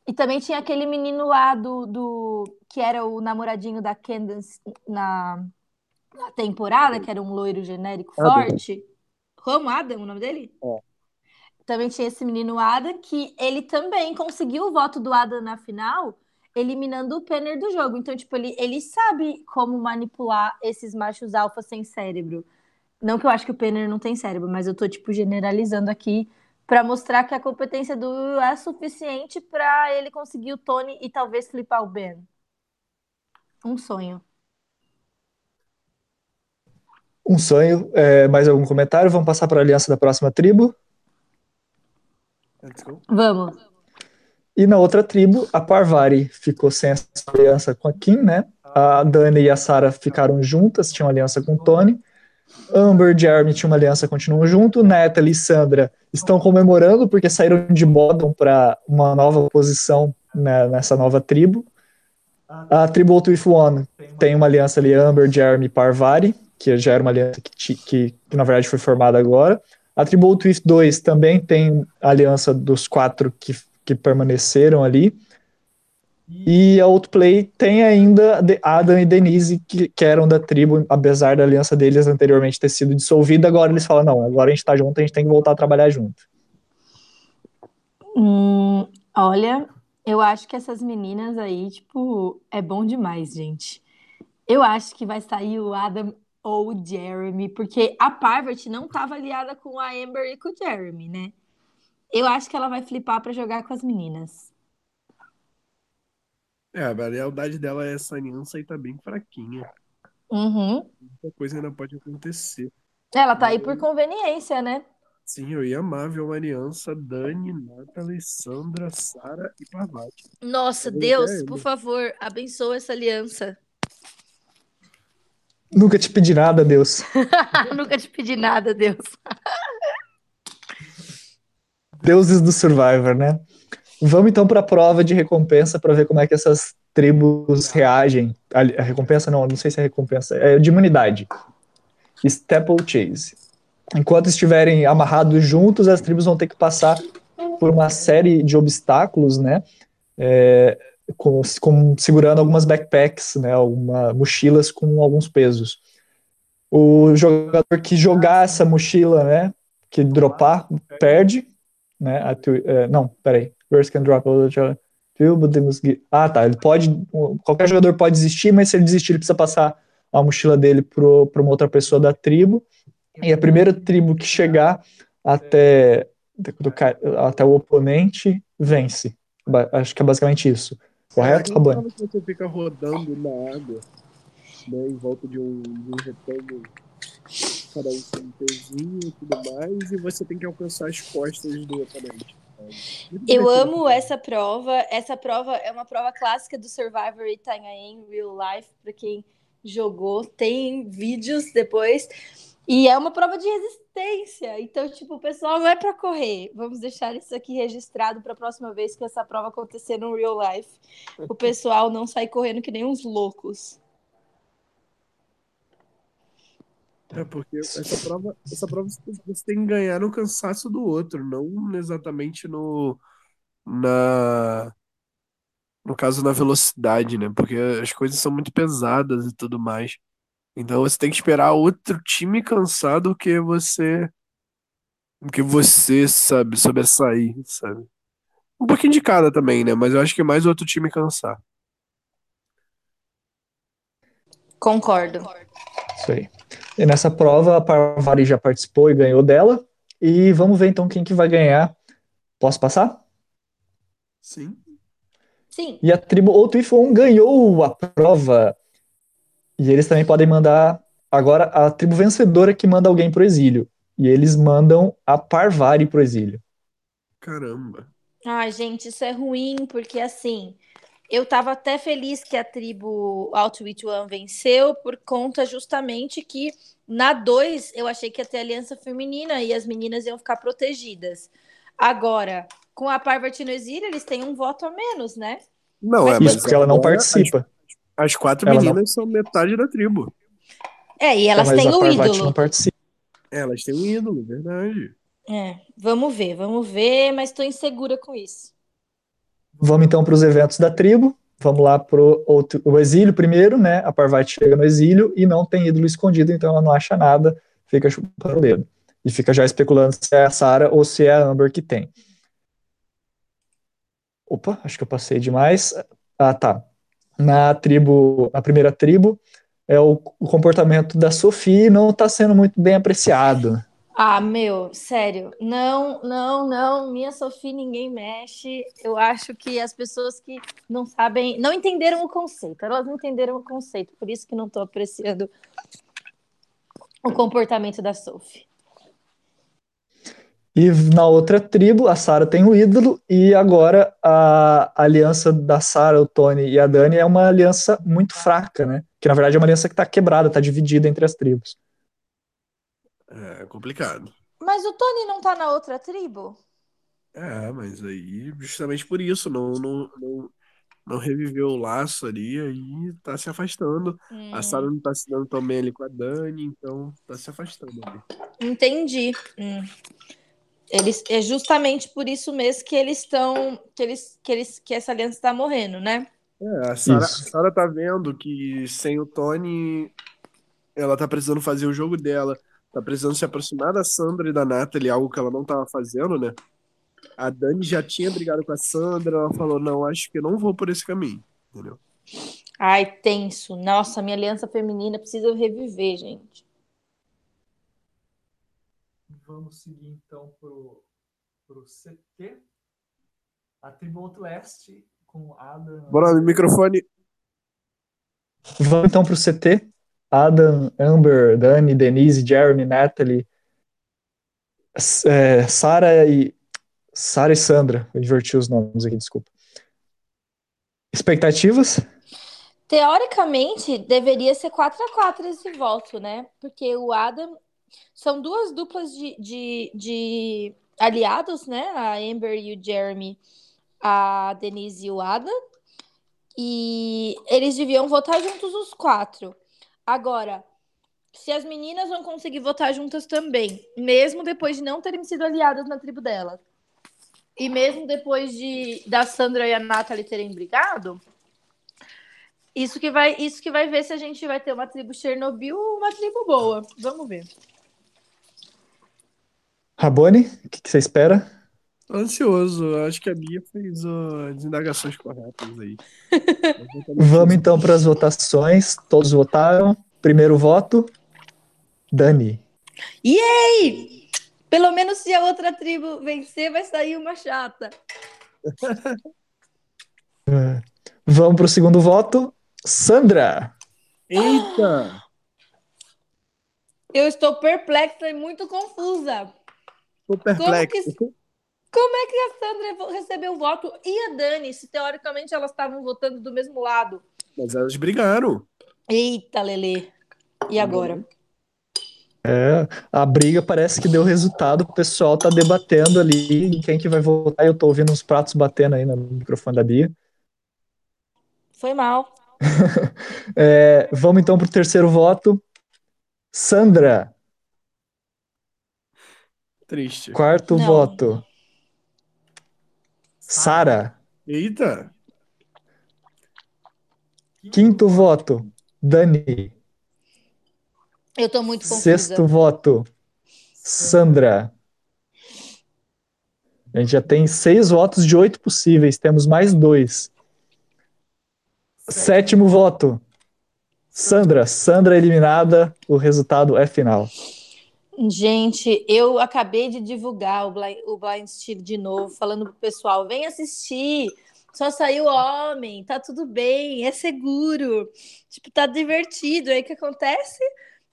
E também tinha aquele menino lá do, do que era o namoradinho da Candace na, na temporada, que era um loiro genérico Adam. forte. Como Adam, o nome dele? É. Também tinha esse menino Adam, que ele também conseguiu o voto do Adam na final, eliminando o Penner do jogo. Então, tipo, ele, ele sabe como manipular esses machos alfa sem cérebro. Não que eu acho que o Penner não tem cérebro, mas eu tô, tipo, generalizando aqui pra mostrar que a competência do Will é suficiente pra ele conseguir o Tony e talvez flipar o Ben. Um sonho. Um sonho. É, mais algum comentário? Vamos passar para a aliança da próxima tribo. Let's go. Vamos. E na outra tribo, a Parvari ficou sem essa aliança com a Kim, né? A Dani e a Sarah ficaram juntas, tinham aliança com o Tony. Amber e Jeremy tinham uma aliança, continuam junto. Natalie e Sandra estão comemorando porque saíram de Bodom para uma nova posição né, nessa nova tribo. A tribo Out With One tem uma aliança ali, Amber, Jeremy e Parvari, que já era uma aliança que, que, que na verdade foi formada agora. A tribo Out With 2 também tem a aliança dos quatro que, que permaneceram ali. E a Outplay tem ainda Adam e Denise, que, que eram da tribo, apesar da aliança deles anteriormente ter sido dissolvida. Agora eles falam: não, agora a gente tá junto, a gente tem que voltar a trabalhar junto. Hum, olha, eu acho que essas meninas aí, tipo, é bom demais, gente. Eu acho que vai sair o Adam ou o Jeremy, porque a Parvati não tava aliada com a Amber e com o Jeremy, né? Eu acho que ela vai flipar pra jogar com as meninas. É, a lealdade dela é essa aliança aí tá bem fraquinha. Uhum. Muita coisa ainda pode acontecer. Ela tá aí por conveniência, né? Sim, eu ia amar ver uma aliança Dani, Nathalie, Sandra, Sara e Parvati. Nossa, Eu Deus, por favor, abençoa essa aliança. Nunca te pedi nada, Deus. Nunca te pedi nada, Deus. Deuses do Survivor, né? Vamos então para a prova de recompensa para ver como é que essas tribos reagem. A, recompensa não, não sei se é recompensa, é de imunidade. Steeplechase. Enquanto estiverem amarrados juntos, as tribos vão ter que passar por uma série de obstáculos, né? É, com, com- segurando algumas backpacks, né? Algumas mochilas com alguns pesos. O jogador que jogar essa mochila, né? Que dropar, perde né? a tu- é, não, peraí. First can drop Ah, tá. Ele pode. Qualquer jogador pode desistir, mas se ele desistir, ele precisa passar a mochila dele para uma outra pessoa da tribo. E a primeira tribo que chegar até, do até o oponente vence. Acho que é basicamente isso. Correto, É, Rabani? que você fica rodando na água, né, em volta de um, de um retângulo, cada um com um pezinho e tudo mais, e você tem que alcançar as costas do oponente. Eu amo essa prova. Essa prova é uma prova clássica do Survivor Itanhaém Real Life, para quem jogou, tem vídeos depois. E é uma prova de resistência. Então, tipo, o pessoal não é para correr. Vamos deixar isso aqui registrado para a próxima vez que essa prova acontecer no real life. O pessoal não sai correndo que nem uns loucos. É porque essa prova, essa prova você tem- que ganhar no cansaço do outro, não exatamente no na no caso na velocidade, né? Porque as coisas são muito pesadas e tudo mais. Então você tem que esperar outro time cansar do que você do que você sabe sobressair, sabe? Um pouquinho de cada também, né? Mas eu acho que mais outro time cansar. Concordo. Isso aí. E nessa prova, a Parvari já participou e ganhou dela. E vamos ver então quem que vai ganhar. Posso passar? Sim. Sim. E a tribo Outwifon ganhou a prova. E eles também podem mandar. Agora, a tribo vencedora que manda alguém pro exílio. E eles mandam a Parvari pro exílio. Caramba. Ai, gente, isso é ruim, porque assim, eu tava até feliz que a tribo Outwit One venceu, por conta justamente que na 2 eu achei que ia ter aliança feminina e as meninas iam ficar protegidas. Agora, com a Parvati no exílio, eles têm um voto a menos, né? Não, é, Isso mas porque ela não agora participa. As, quatro Ela não- meninas são metade da tribo. É, e elas têm o ídolo. não participa. Elas têm um ídolo, verdade. É, vamos ver, vamos ver, mas tô insegura com isso. Vamos então para os eventos da tribo. Vamos lá pro outro, o exílio primeiro, né? A Parvati chega no exílio e não tem ídolo escondido, então ela não acha nada, fica chupando o dedo. E fica já especulando se é a Sarah ou se é a Amber que tem. Opa, acho que eu passei demais. Ah, tá. Na tribo, na primeira tribo, é o, o comportamento da Sophie não está sendo muito bem apreciado. Ah, meu, sério, não, não, não, minha Sofia ninguém mexe. Eu acho que as pessoas que não sabem, não entenderam o conceito, elas não entenderam o conceito, por isso que não tô apreciando o comportamento da Sophie. E na outra tribo, a Sarah tem o ídolo, e agora a aliança da Sarah, o Tony e a Dani é uma aliança muito fraca, né? Que na verdade é uma aliança que está quebrada, está dividida entre as tribos. É complicado. Mas o Tony não tá na outra tribo? É, mas aí, justamente por isso, não, não, não, não reviveu o laço ali, aí tá se afastando. Hum, A Sarah não tá se dando tão bem ali com a Dani, então tá se afastando ali. entendi. Hum. Eles, é justamente por isso mesmo que eles estão, que eles, que eles, que essa aliança está morrendo, né? É, a Sarah, a Isso. Sarah tá vendo que sem o Tony, ela tá precisando fazer o jogo dela, tá precisando se aproximar da Sandra e da Natalie, algo que ela não tava fazendo, né? A Dani já tinha brigado com a Sandra, ela falou, não, acho que eu não vou por esse caminho, entendeu? Ai, tenso. Nossa, minha aliança feminina precisa reviver, gente. Vamos seguir então pro, pro CT. A tribo Outlast com Adam. Bora, microfone. Vamos então pro CT. Adam, Amber, Dani, Denise, Jeremy, Natalie, é, Sarah e Sarah e Sandra. Eu inverti os nomes aqui, desculpa. Expectativas? Teoricamente, deveria ser 4 a 4 esse voto, né? Porque o Adam. São duas duplas de, de, de aliados, né? A Amber e o Jeremy, a Denise e o Adam. E eles deviam votar juntos os quatro. Agora, se as meninas vão conseguir votar juntas também, mesmo depois de não terem sido aliadas na tribo delas, e mesmo depois de da Sandra e a Natalie terem brigado, isso que vai, isso que vai ver se a gente vai ter uma tribo Chernobyl ou uma tribo boa. Vamos ver. Rabone, o que, que você espera? Ansioso, acho que a Bia fez ó, as indagações corretas aí. Vamos então para as votações. Todos votaram. Primeiro voto, Dani. Ei! Pelo menos se a outra tribo vencer, vai sair uma chata. Vamos para o segundo voto, Sandra. Eita! Eu estou perplexa e muito confusa. Tô perplexo. Como é que a Sandra recebeu o voto e a Dani, se teoricamente elas estavam votando do mesmo lado? Mas elas brigaram. Eita, Lele. E agora? É, a briga parece que deu resultado. O pessoal tá debatendo ali em quem que vai votar. Eu tô ouvindo uns pratos batendo aí no microfone da Bia. Foi mal. É, vamos então para o terceiro voto, Sandra. Triste. Quarto Não. voto, Sara. Eita! Quinto voto, Dani. Eu tô muito confusa. Sexto voto, Sandra. A gente já tem seis votos de oito possíveis, temos mais dois. Sétimo voto, Sandra. Sandra eliminada, o resultado é final. Gente, eu acabei de divulgar o Blind, o Blind Steel de novo, falando pro pessoal, vem assistir. só saiu homem, tá tudo bem, é seguro, tipo, tá divertido. Aí o que acontece?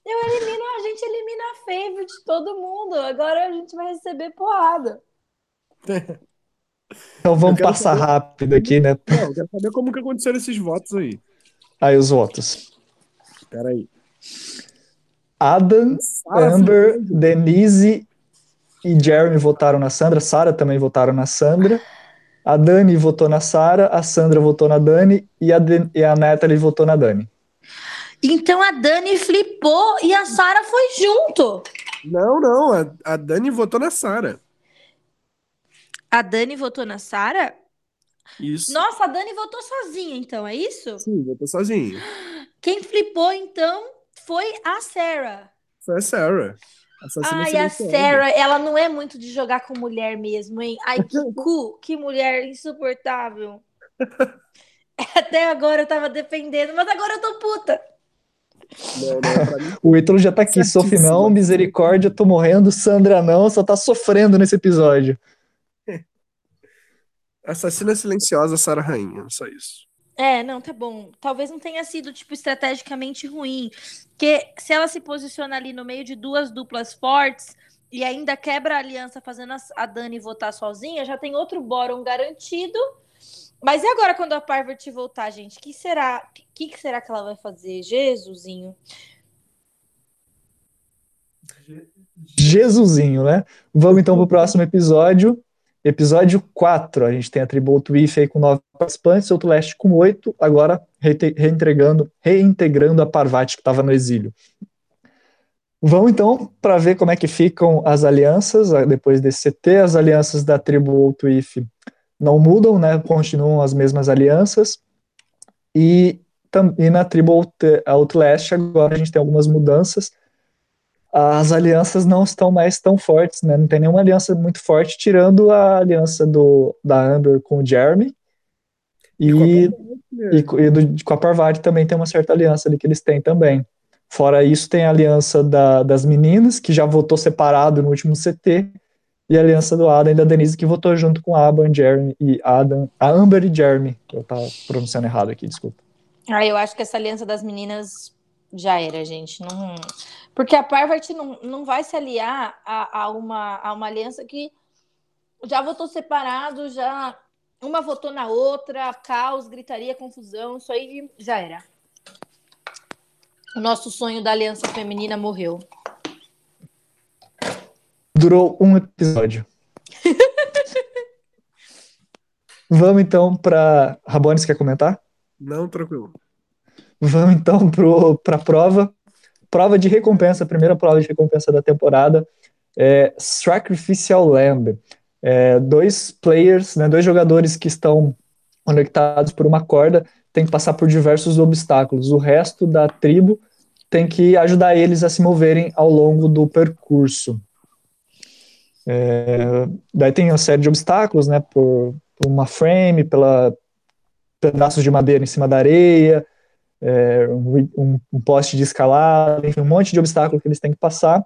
Eu elimino, a gente elimina a favor de todo mundo. Agora a gente vai receber porrada. Então vamos passar saber... rápido aqui, né? Não, eu quero saber como que aconteceram esses votos aí. Aí os votos. Peraí. Adam, Amber, Denise e Jeremy votaram na Sandra. Sara também votaram na Sandra. A Dani votou na Sara, a Sandra votou na Dani e a, De e a Natalie votou na Dani. Então a Dani flipou e a Sara foi junto. Não, não, a, a Dani votou na Sara. A Dani votou na Sara? Isso. Nossa, a Dani votou sozinha, então, é isso? Sim, votou sozinha. Quem flipou, então, foi a Sarah. Foi a Sarah. Ai, a Sarah, ela não é muito de jogar com mulher mesmo, hein? Ai, que cu, que mulher insuportável. Até agora eu tava defendendo, mas agora eu tô puta. Não, não, o Ítalo já tá aqui, Sophie não, misericórdia, tô morrendo, Sandra não, só tá sofrendo nesse episódio. Assassina silenciosa, Sarah Rainha, só isso. É, não, tá bom. Talvez não tenha sido, tipo, estrategicamente ruim. Porque se ela se posiciona ali no meio de duas duplas fortes e ainda quebra a aliança fazendo a Dani votar sozinha, já tem outro bórum garantido. Mas e agora quando a Parvati voltar, gente? que será? que, que será que ela vai fazer? Jesusinho. Jesusinho, né? Vamos então pro próximo episódio. Episódio 4, a gente tem a Tribute If aí com nove participantes, outro leste com oito, agora reintegrando, reintegrando a Parvati que estava no exílio. Vamos então para ver como é que ficam as alianças depois desse CT. As alianças da tribo If não mudam, né? Continuam as mesmas alianças. E, e na tribo Outlast agora a gente tem algumas mudanças as alianças não estão mais tão fortes, né? Não tem nenhuma aliança muito forte, tirando a aliança do, da Amber com o Jeremy. E, e, e, e do, com a Parvati também tem uma certa aliança ali que eles têm também. Fora isso, tem a aliança da, das meninas, que já votou separado no último CT, e a aliança do Adam e da Denise, que votou junto com a Adam, Jeremy e Adam, a Amber e Jeremy. Eu tava pronunciando errado aqui, desculpa. Ah, eu acho que essa aliança das meninas já era, gente. Não, porque a Parvati não, não vai se aliar a, a, uma, a uma aliança que já votou separado, já uma votou na outra, caos, gritaria, confusão, isso aí já era. O nosso sonho da aliança feminina morreu. Durou um episódio. Vamos então para Rabones quer comentar? Não, tranquilo. Vamos então para a prova prova de recompensa, a primeira prova de recompensa da temporada é Sacrificial Lamb. É, dois players, né, dois jogadores que estão conectados por uma corda tem que passar por diversos obstáculos. O resto da tribo tem que ajudar eles a se moverem ao longo do percurso. É, daí tem uma série de obstáculos, né, por, por uma frame, pela pedaços de madeira em cima da areia, é, um, um, poste de escalada, enfim, um monte de obstáculo que eles têm que passar.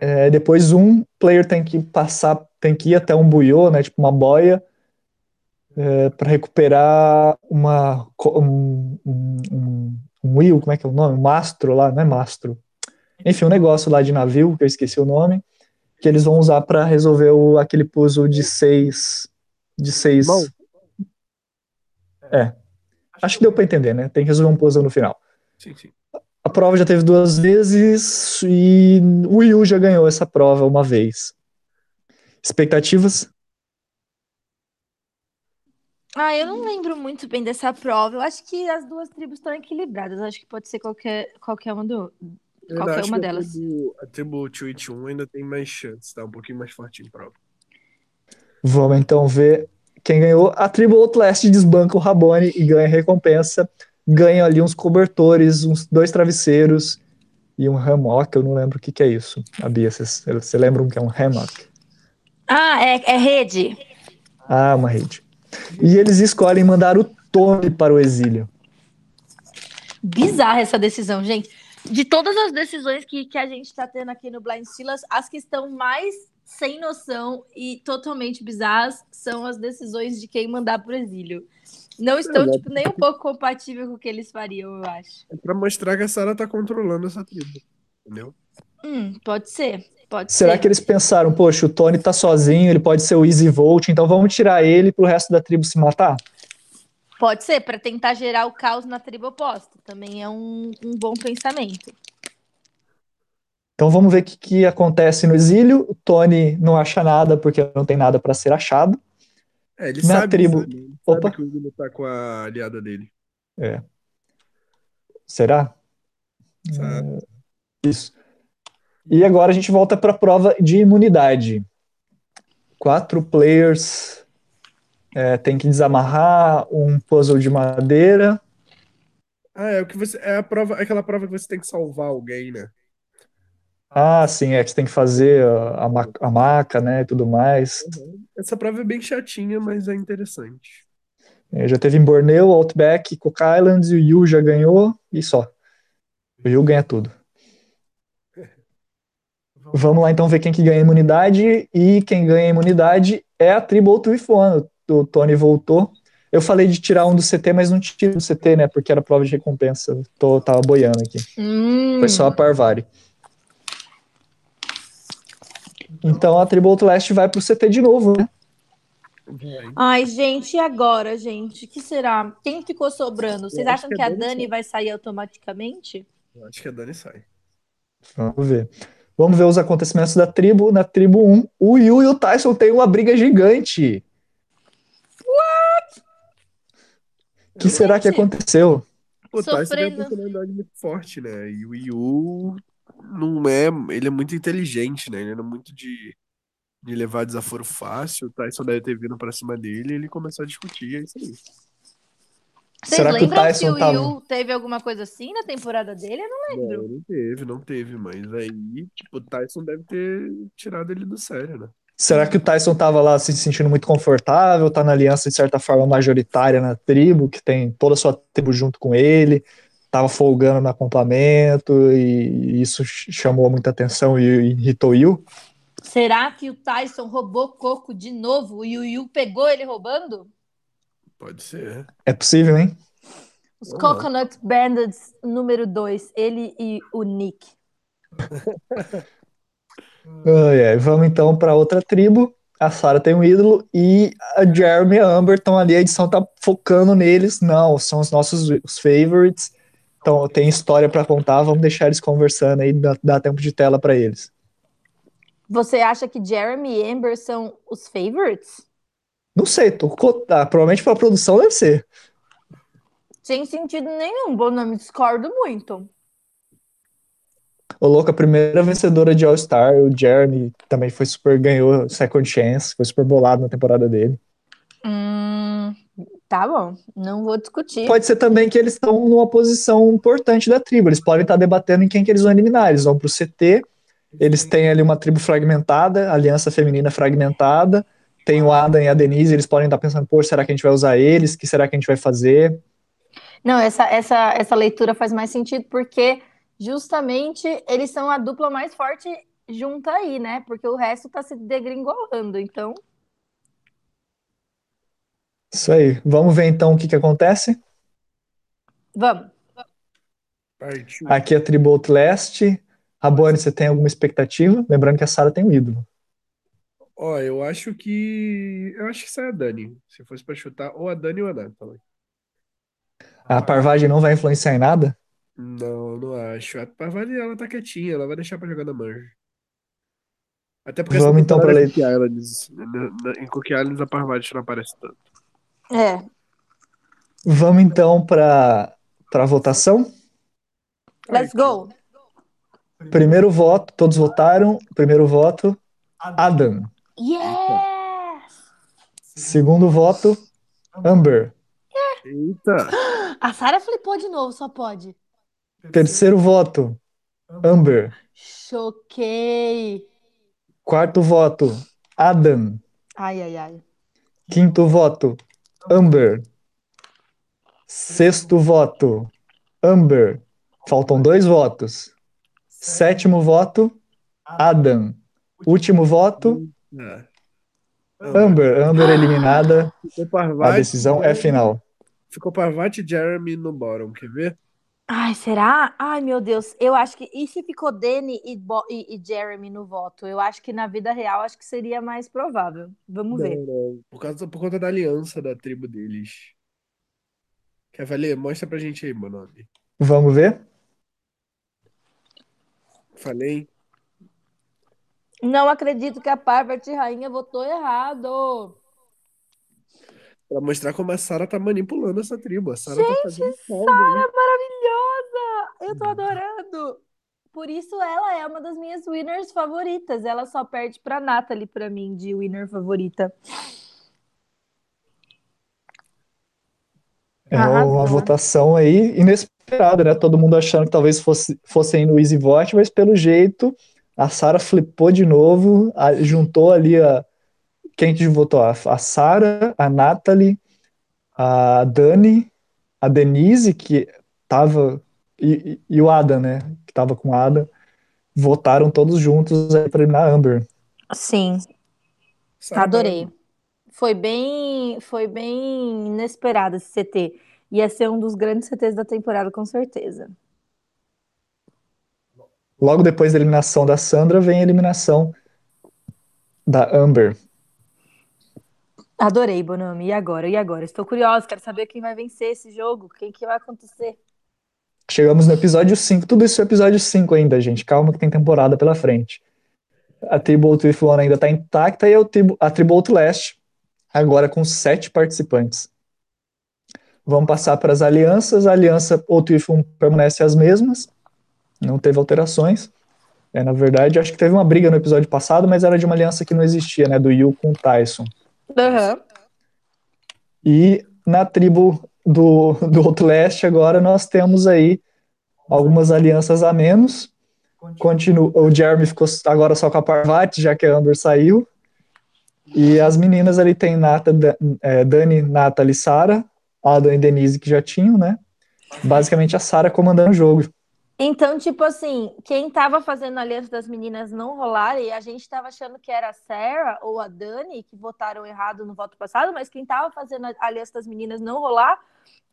É, depois um player tem que passar, tem que ir até um buiô, né, tipo uma boia, é, para recuperar uma um, um, um, wheel, como é que é o nome? Um mastro lá, não é mastro. Enfim, um negócio lá de navio, que eu esqueci o nome, que eles vão usar para resolver o, aquele puzzle de seis de seis. Bom. É, Acho que deu para entender, né? Tem que resolver um puzzle no final. Sim, sim. A prova já teve duas vezes e o Wii U já ganhou essa prova uma vez. Expectativas? Ah, eu não lembro muito bem dessa prova. Eu acho que as duas tribos estão equilibradas. Eu acho que pode ser qualquer, qualquer uma, do, qualquer uma delas. A tribo, a tribo 1 ainda tem mais chance, tá? Um pouquinho mais forte em prova. Vamos então ver quem ganhou, a tribo Outlast desbanca o Rabone e ganha recompensa. Ganha ali uns cobertores, uns dois travesseiros e um hammock. Eu não lembro o que, que é isso. A Bia, vocês lembram que é um hammock? Ah, é, é rede. Ah, uma rede. E eles escolhem mandar o Tony para o exílio. Bizarra essa decisão, gente. De todas as decisões que, que a gente está tendo aqui no Blind Silas, as que estão mais sem noção e totalmente bizarras são as decisões de quem mandar pro exílio. Não estão, É, tipo, nem um pouco compatível com o que eles fariam, eu acho. É pra mostrar que a Sarah tá controlando essa tribo. Entendeu? Hum, pode ser. Pode Será ser. que eles pensaram, poxa, o Tony tá sozinho, ele pode ser o Easy Volt, então vamos tirar ele pro resto da tribo se matar? Pode ser, para tentar gerar o caos na tribo oposta. Também é um, um bom pensamento. Então vamos ver o que, que acontece no exílio. O Tony não acha nada porque não tem nada para ser achado. É, ele Na sabe, tribo- sabe, ele Opa. sabe que o William tá com a aliada dele. Será? Sabe? Isso. E agora a gente volta para a prova de imunidade. Quatro players é, tem que desamarrar um puzzle de madeira. Ah, é o que você. É a prova, aquela prova que você tem que salvar alguém, né? Ah, sim, é que você tem que fazer a, a, ma- a maca, né, e tudo mais. Essa prova é bem chatinha, mas é interessante. É, já teve em Borneo, Outback, Cook Islands, e o Yu já ganhou, e só. O Yu ganha tudo. Vamos lá então ver quem que ganha a imunidade, e quem ganha a imunidade é a tribo Out With One. O Tony voltou. Eu falei de tirar um do CT, mas não tiro do CT, né, porque era prova de recompensa. Tô, tava boiando aqui. Hum, Foi só a Parvari. Então a tribo Outlast vai pro CT de novo, né? Ai, gente, e agora, gente? O que será? Quem ficou sobrando? Vocês acham que que a Dani vai sair automaticamente? Eu acho que a Dani sai. Vamos ver. Vamos ver os acontecimentos da tribo. Na tribo 1, o Yu e o Tyson têm uma briga gigante. What? O que será que aconteceu? O Tyson tem uma Sofrendo. personalidade muito forte, né? E o Yu não é. Ele é muito inteligente, né? Ele era muito de, de levar desaforo fácil. O Tyson deve ter vindo pra cima dele e ele começou a discutir. É isso aí. Vocês será que o lembram Tyson se o. Yu teve alguma coisa assim na temporada dele? Eu não lembro. Não, não teve, não teve, mas aí, tipo, o Tyson deve ter tirado ele do sério, né? Será que o Tyson tava lá se sentindo muito confortável? Tá na aliança de certa forma majoritária na tribo, que tem toda a sua tribo junto com ele. Tava folgando no acampamento e isso ch- chamou muita atenção e irritou o Yu. Será que o Tyson roubou coco de novo e o Yu pegou ele roubando? Pode ser. É possível, hein? Os Uhum. Coconut Bandits número 2, ele e o Nick. Ai, ai. Vamos então para outra tribo. A Sarah tem um ídolo e a Jeremy e a Amber estão ali. A edição tá focando neles. Não, são os nossos os favorites. Então tem história para contar. Vamos deixar eles conversando aí, dá, dá tempo de tela para eles. Você acha que Jeremy e Amber são os favorites? Não sei, tô, ah, provavelmente para produção deve ser. Sem sentido nenhum, bom, não me discordo muito. O louco, a primeira vencedora de All-Star, o Jeremy também foi super, ganhou Second Chance, foi super bolado na temporada dele. Hum, tá bom, não vou discutir. Pode ser também que eles estão numa posição importante da tribo, eles podem estar debatendo em quem que eles vão eliminar, eles vão pro CT, eles têm ali uma tribo fragmentada, aliança feminina fragmentada, tem o Adam e a Denise, eles podem estar pensando, pô, será que a gente vai usar eles? O que será que a gente vai fazer? Não, essa, essa, essa leitura faz mais sentido porque justamente eles são a dupla mais forte junta aí, né? Porque o resto tá se degringolando, então. Isso aí, vamos ver então o que que acontece. Vamos. Partiu. Aqui é a tribo Outlast, Rabone, você tem alguma expectativa? Lembrando que a Sarah tem um ídolo. Ó, eu acho que. Eu acho que sai a Dani. Se fosse pra chutar, ou a Dani ou a Nathalie. A Parvagem não vai influenciar em nada? Não, não acho. A Parvati, ela tá quietinha, ela vai deixar pra jogar na Merge. Até porque Vamos essa então pra é Cookie Islands. Em Cookie Islands a Parvati não aparece tanto. É. Vamos então para a votação. Let's go. Primeiro voto, todos votaram. Primeiro voto, Adam. Yes! Segundo voto, Amber. Eita! A Sarah flipou de novo, só pode. Terceiro voto, Amber. Choquei. Quarto voto, Adam. Ai, ai, ai. Quinto voto, Amber. Sexto voto, Amber. Faltam dois votos. Sétimo voto, Adam. Último voto, É. Amber. Amber eliminada. A decisão é final. ficou Parvati e Jeremy no bottom, quer ver? Ai, será? Ai, meu Deus. Eu acho que. E se ficou Danny e, Bo- e- e Jeremy no voto? Eu acho que na vida real acho que seria mais provável. Vamos ver. Não, não. Por causa, por conta da aliança da tribo deles. Quer valer? Mostra pra gente aí, meu nome. Vamos ver? Falei? Não acredito que a Parvati Rainha votou errado. Pra mostrar como a Sarah tá manipulando essa tribo. A Sarah tá fazendo Sara aí. maravilhosa! Eu tô adorando. Por isso ela é uma das minhas winners favoritas. Ela só perde pra Natalie pra mim de winner favorita. É Arrasou. uma votação aí inesperada, né? Todo mundo achando que talvez fosse, fosse aí no Easy Vote, mas pelo jeito a Sarah flipou de novo, a- juntou ali a. Quem que votou? A, a Sarah, a Natalie, a Dani, a Denise, que tava. E, e- o Adam, né? Que tava com o Adam. Votaram todos juntos aí pra eliminar a Amber. Sim, Sarah adorei. Foi bem, foi bem inesperado esse CT. Ia ser um dos grandes CTs da temporada, com certeza. Logo depois da eliminação da Sandra, vem a eliminação da Amber. Adorei, Bonami. E agora? E agora? Estou curiosa, quero saber quem vai vencer esse jogo, quem que vai acontecer. Chegamos no episódio 5. Tudo isso é episódio 5 ainda, gente. Calma que tem temporada pela frente. A tribo Outwith One ainda está intacta e a tribo, a tribo Outlast agora com sete participantes. Vamos passar para as alianças. A aliança Outwith One permanece as mesmas. Não teve alterações. É, na verdade, acho que teve uma briga no episódio passado, mas era de uma aliança que não existia, né? Do Yu com o Tyson. Aham. E na tribo do, do Outlast, agora nós temos aí algumas alianças a menos. Continua, o Jeremy ficou agora só com a Parvati, já que a Amber saiu. E as meninas ali tem Nata, é, Dani, Nathalie e Sara, Adam e Denise que já tinham, né? Basicamente a Sara comandando o jogo. Então, tipo assim, quem tava fazendo a aliança das meninas não rolar, e a gente tava achando que era a Sarah ou a Dani que votaram errado no voto passado, mas quem tava fazendo a aliança das meninas não rolar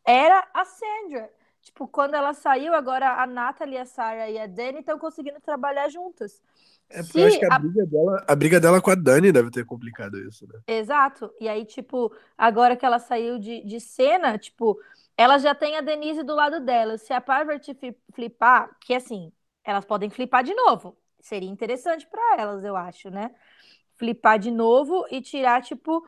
era a Sandra. Tipo, quando ela saiu, agora a Natalie, a Sarah e a Dani estão conseguindo trabalhar juntas. É porque Se eu acho que a a- briga dela, a briga dela com a Dani deve ter complicado isso, né? Exato. E aí, tipo, agora que ela saiu de, de cena, tipo, ela já tem a Denise do lado dela. Se a Parvati flipar, que assim, elas podem flipar de novo. Seria interessante pra elas, eu acho, né? Flipar de novo e tirar, tipo,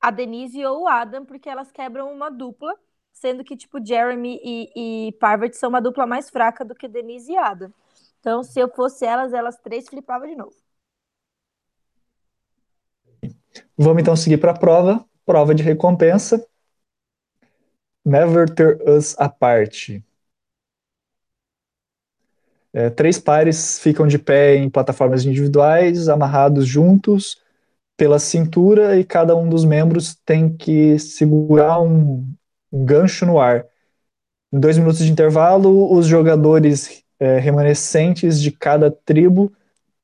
a Denise ou o Adam, porque elas quebram uma dupla, sendo que, tipo, Jeremy e, e são uma dupla mais fraca do que Denise e Adam. Então, se eu fosse elas, elas três flipavam de novo. Vamos então seguir para a prova. Prova de recompensa. Never Tear Us Apart. É, três pares ficam de pé em plataformas individuais, amarrados juntos pela cintura, e cada um dos membros tem que segurar um gancho no ar. Em dois minutos de intervalo, os jogadores é, remanescentes de cada tribo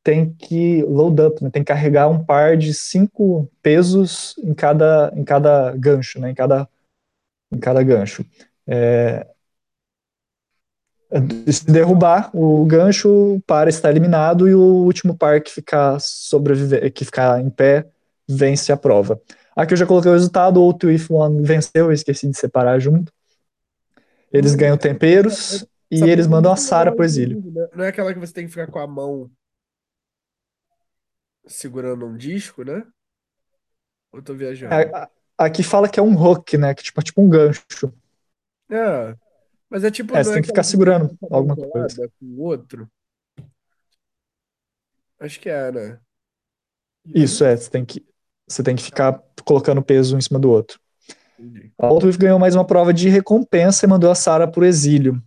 têm que load up, né, tem que carregar um par de cinco pesos em cada, em cada gancho, né, em cada, em cada gancho. É, se derrubar o gancho, o par está eliminado e o último par que ficar sobreviver, que ficar em pé vence a prova. Aqui eu já coloquei o resultado, o Outro If One venceu, eu esqueci de separar junto. Eles ganham temperos e eles mandam a aquela pro exílio. que- né? Não é aquela que você tem que ficar com a mão segurando um disco, né? Ou eu tô viajando? É, a- Aqui fala que é um hook, né? Que tipo, é tipo um gancho. É, mas é tipo. É, você é tem que ficar segurando a alguma coisa. com o outro? Acho que é, né? Isso, é. Você tem que, você tem que ficar colocando peso um em cima do outro. Entendi. A Outwith ganhou mais uma prova de recompensa e mandou a Sarah pro exílio.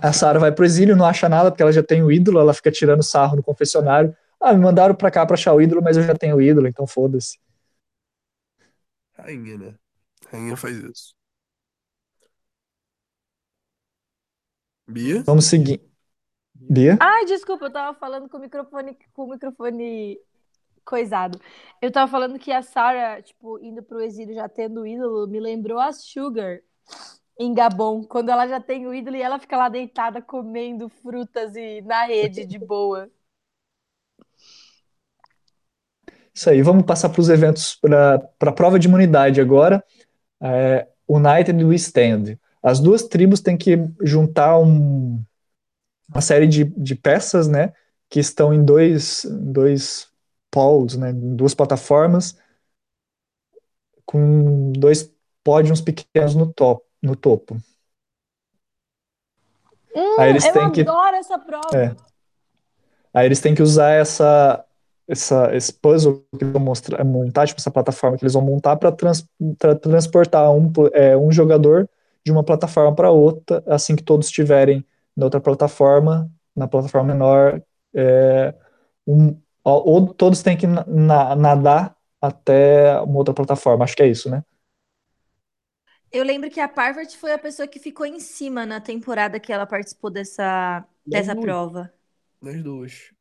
A Sarah vai pro exílio, não acha nada, porque ela já tem o ídolo, ela fica tirando sarro no confessionário. Ah, me mandaram pra cá pra achar o ídolo, mas eu já tenho o ídolo, então foda-se. Rainha, né? Rainha faz isso. Bia? Vamos seguir. Bia? Ai, desculpa, eu tava falando com o microfone, com o microfone coisado. Eu tava falando que a Sarah, tipo, indo pro exílio já tendo ídolo, me lembrou a Sugar em Gabon, quando ela já tem o ídolo e ela fica lá deitada comendo frutas e na rede de boa. Isso aí, vamos passar para os eventos, para a prova de imunidade agora. É, United We Stand. As duas tribos têm que juntar um, uma série de, de peças, né, que estão em dois, dois poles, né, duas plataformas, com dois pódios pequenos no, top, no topo. Hum, Aí eles eu têm adoro que, essa prova. É. Aí eles têm que usar essa, essa, esse puzzle que vão mostrar, montar, tipo, essa plataforma que eles vão montar para trans, transportar um, é, um jogador de uma plataforma para outra, assim que todos estiverem na outra plataforma, na plataforma menor, é, um, ou todos têm que na, nadar até uma outra plataforma, acho que é isso, né? Eu lembro que a Parvati foi a pessoa que ficou em cima na temporada que ela participou dessa, dessa prova. Nas duas.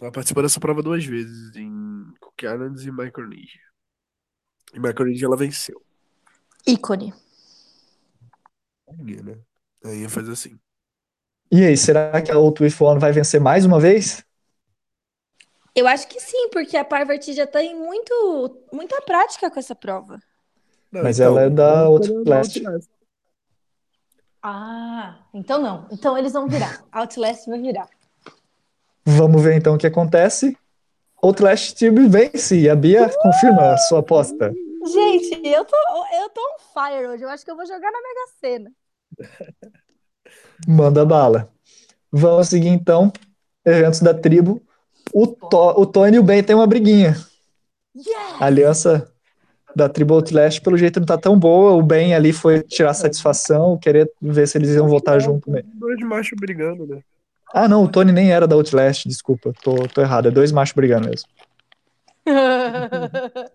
Ela participou dessa prova duas vezes, em Cook Islands e Micronesia. Em Micronesia ela venceu. Ícone. Ninguém, né? Aí ia fazer assim. E aí, será que a Out With One vai vencer mais uma vez? Eu acho que sim, porque a Parvati já tem muito, muita prática com essa prova. Não, Mas então, ela é da Outlast. Ah, então não. Então eles vão virar. Outlast vai virar. Vamos ver então o que acontece. Outlast time vence e a Bia uh! confirma a sua aposta. Gente, eu tô, eu tô on fire hoje. Eu acho que eu vou jogar na Mega Sena. Manda bala. Vamos seguir então. Eventos da tribo. O, to, o Tony e o Ben tem uma briguinha. Yes! A aliança da tribo Outlast, pelo jeito, não tá tão boa. O Ben ali foi tirar satisfação, querer ver se eles iam voltar junto. Dois machos brigando, né? Ah, não, o Tony nem era da Outlast, desculpa, tô, tô errado. É dois machos brigando mesmo.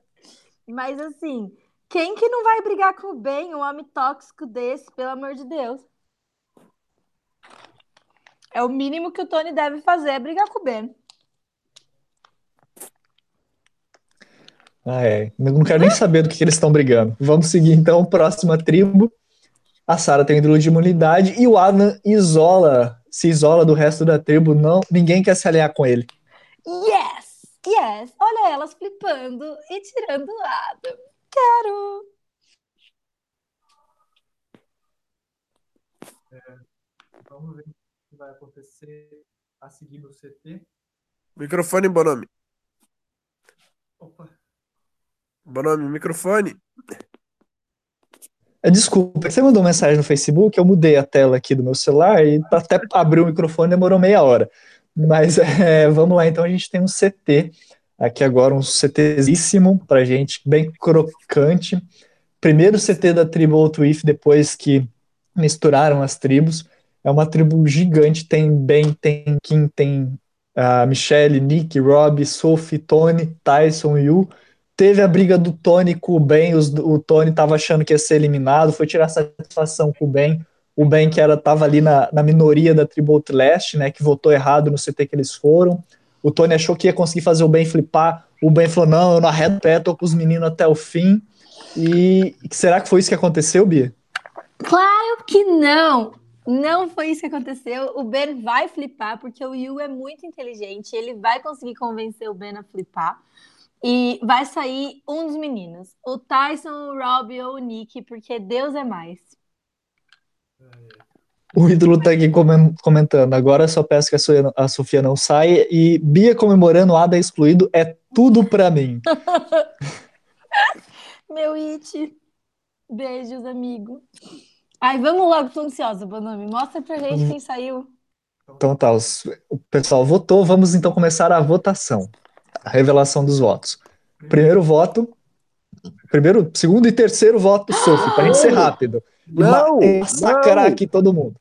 Mas assim, quem que não vai brigar com o Ben, um homem tóxico desse, pelo amor de Deus? É o mínimo que o Tony deve fazer, é brigar com o Ben. Ah, é. Eu não quero nem saber do que, que eles estão brigando. Vamos seguir então, próxima tribo. A Sarah tem ídolo de imunidade e o Adam isola, se isola do resto da tribo. Não, ninguém quer se aliar com ele. Yes, yes. Olha elas flipando e tirando o Adam. Quero. É, vamos ver o que vai acontecer a seguir no CT. Microfone, Bonami. Opa. Bonami, microfone. É, desculpa, você mandou mensagem no Facebook, eu mudei a tela aqui do meu celular e até abrir o microfone demorou meia hora. Mas é, vamos lá, então a gente tem um CT aqui agora, um CTzíssimo pra gente, bem crocante. Primeiro CT da tribo Outwith depois que misturaram as tribos. É uma tribo gigante, tem Ben, tem Kim, tem a Michelle, Nick, Rob, Sophie, Tony, Tyson, Yu. Teve a briga do Tony com o Ben, os, o Tony estava achando que ia ser eliminado, foi tirar satisfação com o Ben. O Ben, que era tava ali na, na minoria da tribo Outlast, né, que votou errado no CT que eles foram. O Tony achou que ia conseguir fazer o Ben flipar. O Ben falou: não, eu não arredo pé, tô com os meninos até o fim. E será que foi isso que aconteceu, Bia? Claro que não! Não foi isso que aconteceu. O Ben vai flipar, porque o Yu é muito inteligente. Ele vai conseguir convencer o Ben a flipar. E vai sair um dos meninos, o Tyson, o Rob ou o Nick, porque Deus é mais. O ídolo tá aqui comentando. Agora só peço que a Sofia não saia. E Bia comemorando Ada excluído é tudo pra mim. Meu It. Beijos, amigo. Ai, vamos logo, tô ansiosa, Bonami. Mostra pra gente quem saiu. Então tá, os, o pessoal votou. Vamos então começar a votação a revelação dos votos. Primeiro voto, primeiro, segundo e terceiro voto, Sophie, pra gente ser rápido. Não, massacrar não. aqui todo mundo.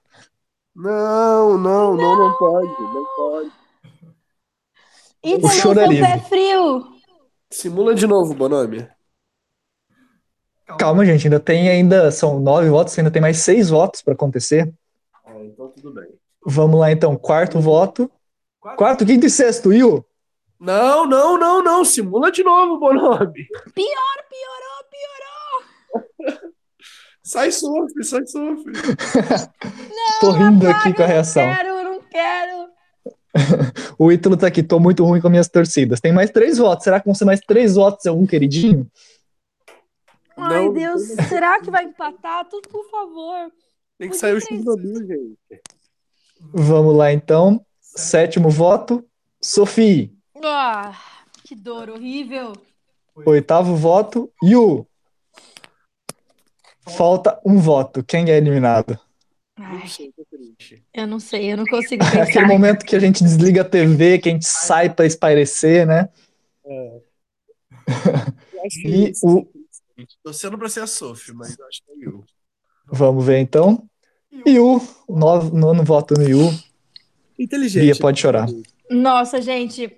Não, não, não, não pode, não pode. Ítalo, seu pé frio. Simula de novo, Bonami. Calma, gente, ainda tem ainda, são nove votos, ainda tem mais seis votos para acontecer. Ah, então tudo bem. Vamos lá então, quarto voto. Quarto, quinto e sexto, Will. Não, não, não, não. Simula de novo, Bonobi. Pior, piorou, piorou. sai sofre, sai sofre. Tô rindo aqui com a reação. Não quero, não quero. o Ítalo tá aqui, tô muito ruim com minhas torcidas. Tem mais três votos. Será que vão ser mais três votos algum queridinho? Ai, Não, Deus, será que vai empatar? Tudo, por favor. Tem que Podia sair o. Chernobyl, gente. Vamos lá então. Sétimo voto, Sophie. Ah, que dor horrível. Oitavo voto, Yu. Falta um voto. Quem é eliminado? Ai, tô eu não sei, eu não consigo É aquele pensar. momento que a gente desliga a TV, que a gente sai para espairecer, né? Que E é isso. o. Torcendo pra ser a Sophie, mas eu acho que é eu. Vamos ver então. Yu. Novo, nono voto no Yu. Inteligente. Bia, pode chorar. Nossa, gente, é,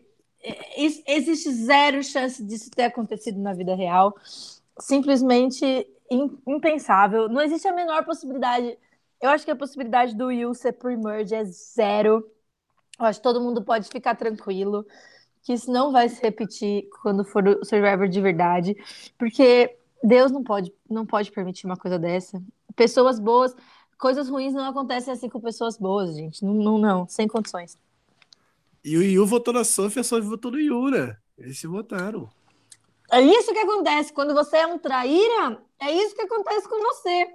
existe zero chance disso ter acontecido na vida real. Simplesmente im- impensável. Não existe a menor possibilidade. Eu acho que a possibilidade do Will ser pre-merge é zero. Eu acho que todo mundo pode ficar tranquilo. Que isso não vai se repetir quando for o Survivor de verdade. Porque Deus não pode, não pode permitir uma coisa dessa. Pessoas boas, coisas ruins não acontecem assim com pessoas boas, gente. Não, não, não sem condições. E o Yu votou na Sophie, a Sophie votou no Yura. Eles se votaram. É isso que acontece. Quando você é um traíra, é isso que acontece com você.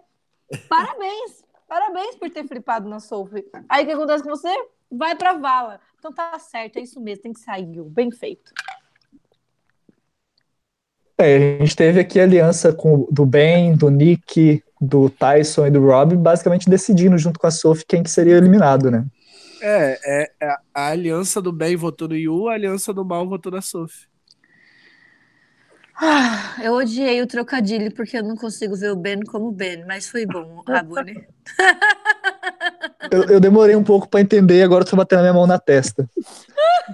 Parabéns. Parabéns por ter flipado na Sophie. Aí o que acontece com você? Vai pra vala. Então tá certo, é isso mesmo. Tem que sair, Gil. Bem feito. É, a gente teve aqui a aliança com, do Ben, do Nick, do Tyson e do Rob, basicamente decidindo junto com a Sophie quem que seria eliminado, né? É, é, é a aliança do bem votou no Yu, a aliança do mal votou na Sophie. Ah, eu odiei o trocadilho porque eu não consigo ver o Ben como Ben, mas foi bom, Rabone. Eu, eu demorei um pouco para entender e agora tô batendo a minha mão na testa.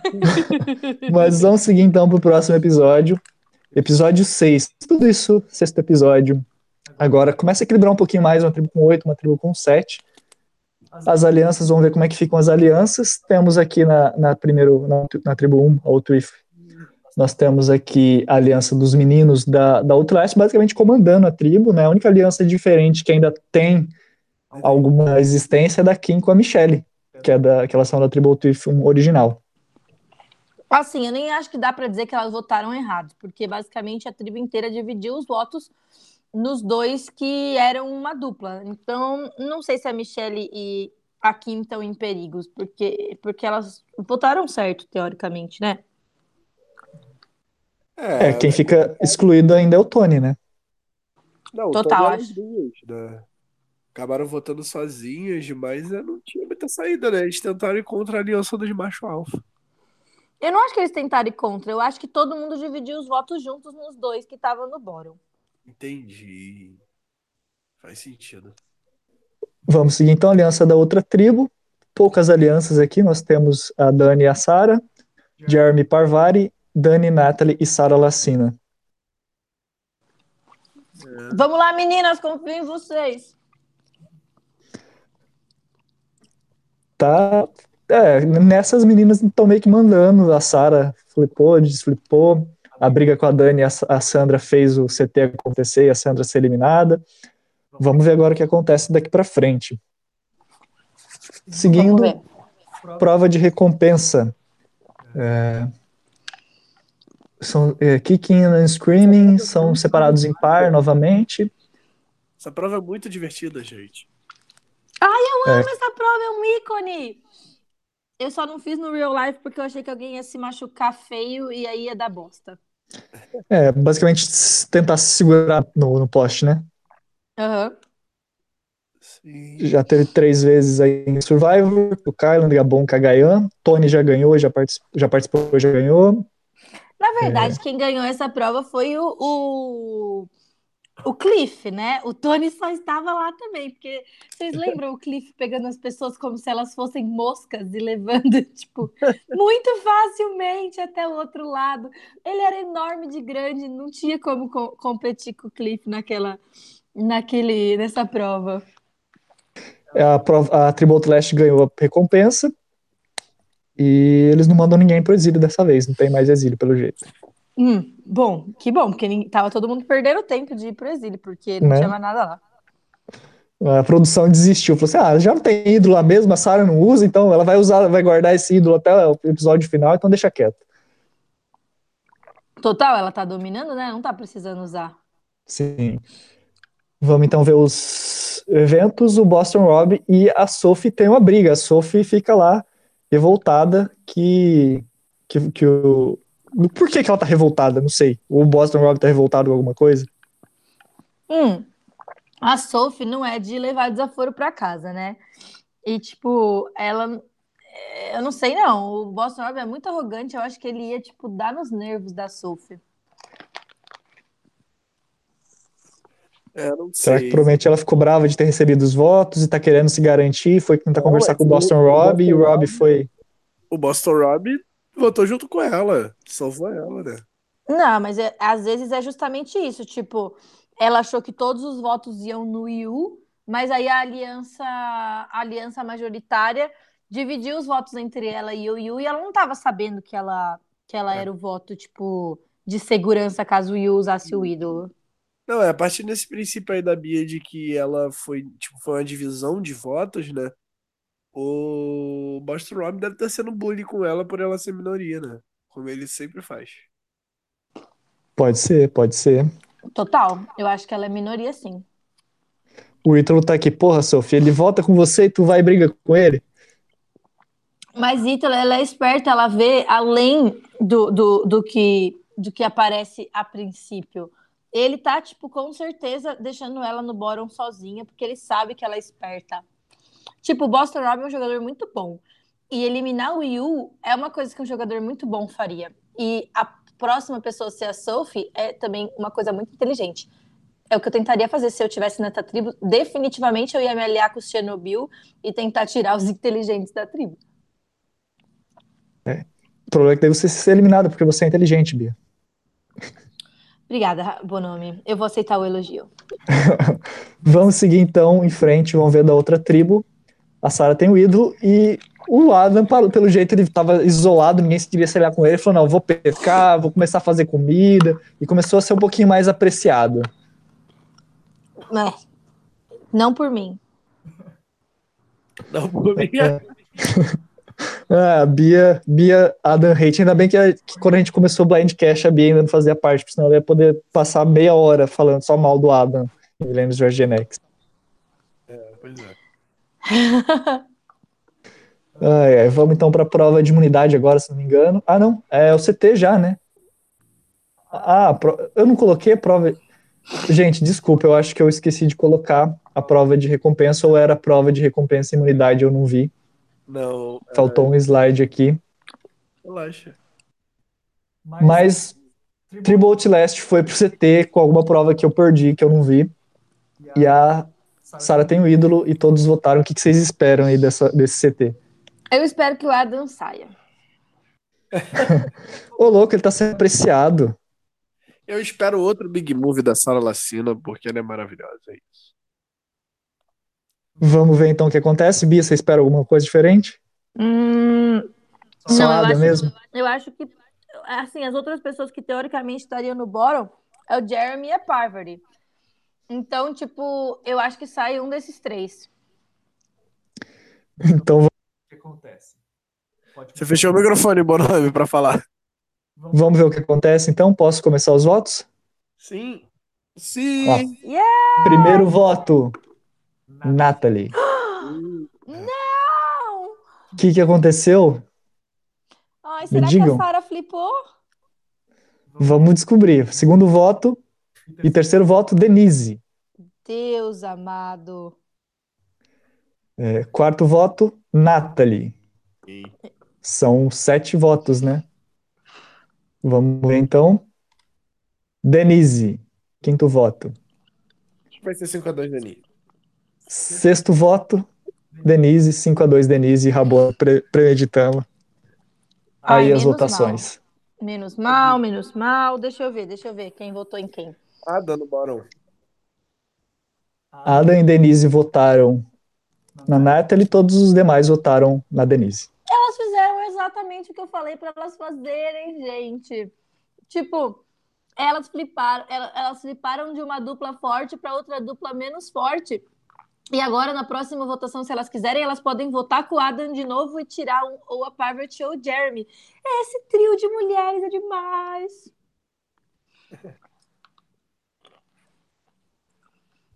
Mas vamos seguir então pro próximo episódio. Episódio 6. Tudo isso, sexto episódio. Agora começa a equilibrar um pouquinho mais, uma tribo com 8, uma tribo com 7. As alianças, vamos ver como é que ficam as alianças. Temos aqui na, na primeiro, na, na tribo 1, a Outrif, nós temos aqui a aliança dos meninos da, da Outlast, basicamente comandando a tribo, né? A única aliança diferente que ainda tem alguma existência é da Kim com a Michelle, que é da, que elas são da tribo Outrif original. Assim, eu nem acho que dá pra dizer que elas votaram errado, porque basicamente a tribo inteira dividiu os votos nos dois que eram uma dupla. Então, não sei se a Michelle e a Kim estão em perigos, porque, porque elas votaram certo, teoricamente, né? É, quem fica excluído ainda é o Tony, né? Não, Total, elas acho. duas, né? Acabaram votando sozinhas, mas eh, não tinha muita saída, né? Eles tentaram ir contra a aliança dos macho alfa. Eu não acho que eles tentaram ir contra, eu acho que todo mundo dividiu os votos juntos nos dois que estavam no bórum. Entendi. Faz sentido. Vamos seguir então a aliança da outra tribo. Poucas alianças aqui, nós temos a Dani e a Sara, Jeremy Parvari, Dani, Natalie e Sara Lacina. Vamos lá, meninas, confio em vocês. Tá, é, nessas meninas estão meio que mandando, a Sara flipou, desflipou, a briga com a Dani, a, a Sandra fez o CT acontecer e a Sandra ser eliminada. Vamos ver agora o que acontece daqui para frente. Seguindo, prova de recompensa. É, são é, Kicking and Screaming são separados em par novamente. Essa prova é muito divertida, gente. Eu É. amo essa prova, é um ícone. Eu só não fiz no real life porque eu achei que alguém ia se machucar feio e aí ia dar bosta. É, basicamente tentar se segurar no, no poste, né? Aham. Sim. Já teve três vezes aí em Survivor, o Kylan, Gabon, Kagayan, Tony já ganhou, já participou, já, participou, já ganhou. Na É. verdade, quem ganhou essa prova foi o, o, o Cliff, né? O Tony só estava lá também, porque vocês lembram o Cliff pegando as pessoas como se elas fossem moscas e levando, tipo, muito facilmente até o outro lado. Ele era enorme de grande, não tinha como co- competir com o Cliff naquela, naquele, nessa prova. A, prova, a ganhou a recompensa. E eles não mandam ninguém pro exílio dessa vez, não tem mais exílio pelo jeito. Hum, bom, que bom, porque tava todo mundo perdendo tempo de ir pro exílio, porque não Né? tinha mais nada lá. A produção desistiu, falou assim: ah, já não tem ídolo lá mesmo, a Sarah não usa, então ela vai usar, vai guardar esse ídolo até o episódio final, então deixa quieto. Total, ela tá dominando, né? Não tá precisando usar. Sim. Vamos então ver os eventos. O Boston Rob e a Sophie têm uma briga. A Sophie fica lá revoltada que, que, que o. Por que, que ela tá revoltada? Não sei. O Boston Rob tá revoltado com alguma coisa? Hum, a Sophie não é de levar desaforo pra casa, né? E, tipo, ela. Eu não sei, não. O Boston Rob é muito arrogante. Eu acho que ele ia, tipo, dar nos nervos da Sophie. É, não Será sei. que provavelmente ela ficou brava de ter recebido os votos e tá querendo se garantir? Foi tentar Não, conversar é com o Boston Rob e o Rob- foi. O Boston Rob votou junto com ela. Salvou ela, né? Não, mas é- às vezes é justamente isso. Tipo, ela achou que todos os votos iam no Yu, mas aí a aliança, a aliança majoritária dividiu os votos entre ela e o Yu, e ela não estava sabendo que ela, que ela É. era o voto, tipo, de segurança caso o Yu usasse o ídolo. Não, é a partir desse princípio aí da Bia de que ela foi, tipo, foi uma divisão de votos, né? O Boston Rob deve estar sendo bullying com ela por ela ser minoria, né? Como ele sempre faz. Pode ser, pode ser. Total, eu acho que ela é minoria, sim. O Ítalo tá aqui, porra, Sophie, ele volta com você e tu vai e briga com ele? Mas Ítala, ela é esperta, ela vê além do, do, do, que, do que aparece a princípio. Ele tá, tipo, com certeza deixando ela no bottom sozinha, porque ele sabe que ela é esperta. Tipo, o Boston Rob é um jogador muito bom. E eliminar o Yu é uma coisa que um jogador muito bom faria. E a próxima pessoa ser a Sophie é também uma coisa muito inteligente. É o que eu tentaria fazer se eu tivesse nessa tribo. Definitivamente eu ia me aliar com os Chernobyl e tentar tirar os inteligentes da tribo. O problema é que daí você ser eliminado, porque você é inteligente, Bia. Obrigada, Bonome. Eu vou aceitar o elogio. Vamos seguir então em frente, vamos ver da outra tribo. A Sarah tem o ídolo e o Adam, parou- pelo jeito, ele estava isolado, ninguém se queria se aliar com ele. Ele falou: não, vou pescar, vou começar a fazer comida. E começou a ser um pouquinho mais apreciado. É. Não por mim. Não, por mim, é- Ah, Bia, Bia Adam Hate. Ainda bem que, a- que quando a gente começou o Blind Cash, a Bia ainda não fazia parte, porque senão ela ia poder passar meia hora falando só mal do Adam em Millennium George Genex. Pois é. Ai, ai, vamos então para a prova de imunidade agora, se não me engano. Ah, não, é o CT já, né? Ah, pro- eu não coloquei a prova. Gente, desculpa, eu acho que eu esqueci de colocar a prova de recompensa ou era a prova de recompensa e imunidade, eu não vi. Não, é, Faltou um slide aqui. relaxa. Mas Tribal Outlast foi pro CT com alguma prova que eu perdi, que eu não vi. E a Sara tem o ídolo e todos votaram. O que que vocês esperam aí dessa, desse CT? Eu espero que o Adam saia. Ô, louco, ele tá sendo apreciado. Eu espero outro Big Move da Sara Lacina, porque ela é maravilhosa. É isso. Vamos ver então o que acontece. Bia, você espera alguma coisa diferente? Hum, Só Não, eu Ada acho- mesmo? eu acho que, assim, as outras pessoas que teoricamente estariam no bottom é o Jeremy e a Parvati. Então, tipo, eu acho que sai um desses três. Então O que acontece? Pode Você fechou o microfone, Bonome, pra falar. vamos ver o que acontece então. Posso começar os votos? Sim. Sim. Ó. Primeiro voto, Natalie. Não! O que, que aconteceu? Ai, será que digam. a Sarah flipou? Vamos descobrir. Segundo voto e terceiro voto, Denise. Deus amado. É, quarto voto, Natalie. Sim. São sete votos, né? Vamos ver então. Denise, quinto voto. Acho que vai ser 5x2, Dani. Sexto voto, Denise, 5 a 2 Denise, Rabona pre premeditando. Ai, Aí as menos votações. Menos mal, menos mal. Deixa eu ver, deixa eu ver quem votou em quem. Ah, dando Barão. Adam e Denise votaram na Natalie, todos os demais votaram na Denise. Elas fizeram exatamente o que eu falei para elas fazerem, gente. Tipo, elas fliparam, elas fliparam de uma dupla forte para outra dupla menos forte. E agora, na próxima votação, se elas quiserem, elas podem votar com o Adam de novo e tirar um, ou a Parvati ou o Jeremy. Esse trio de mulheres é demais.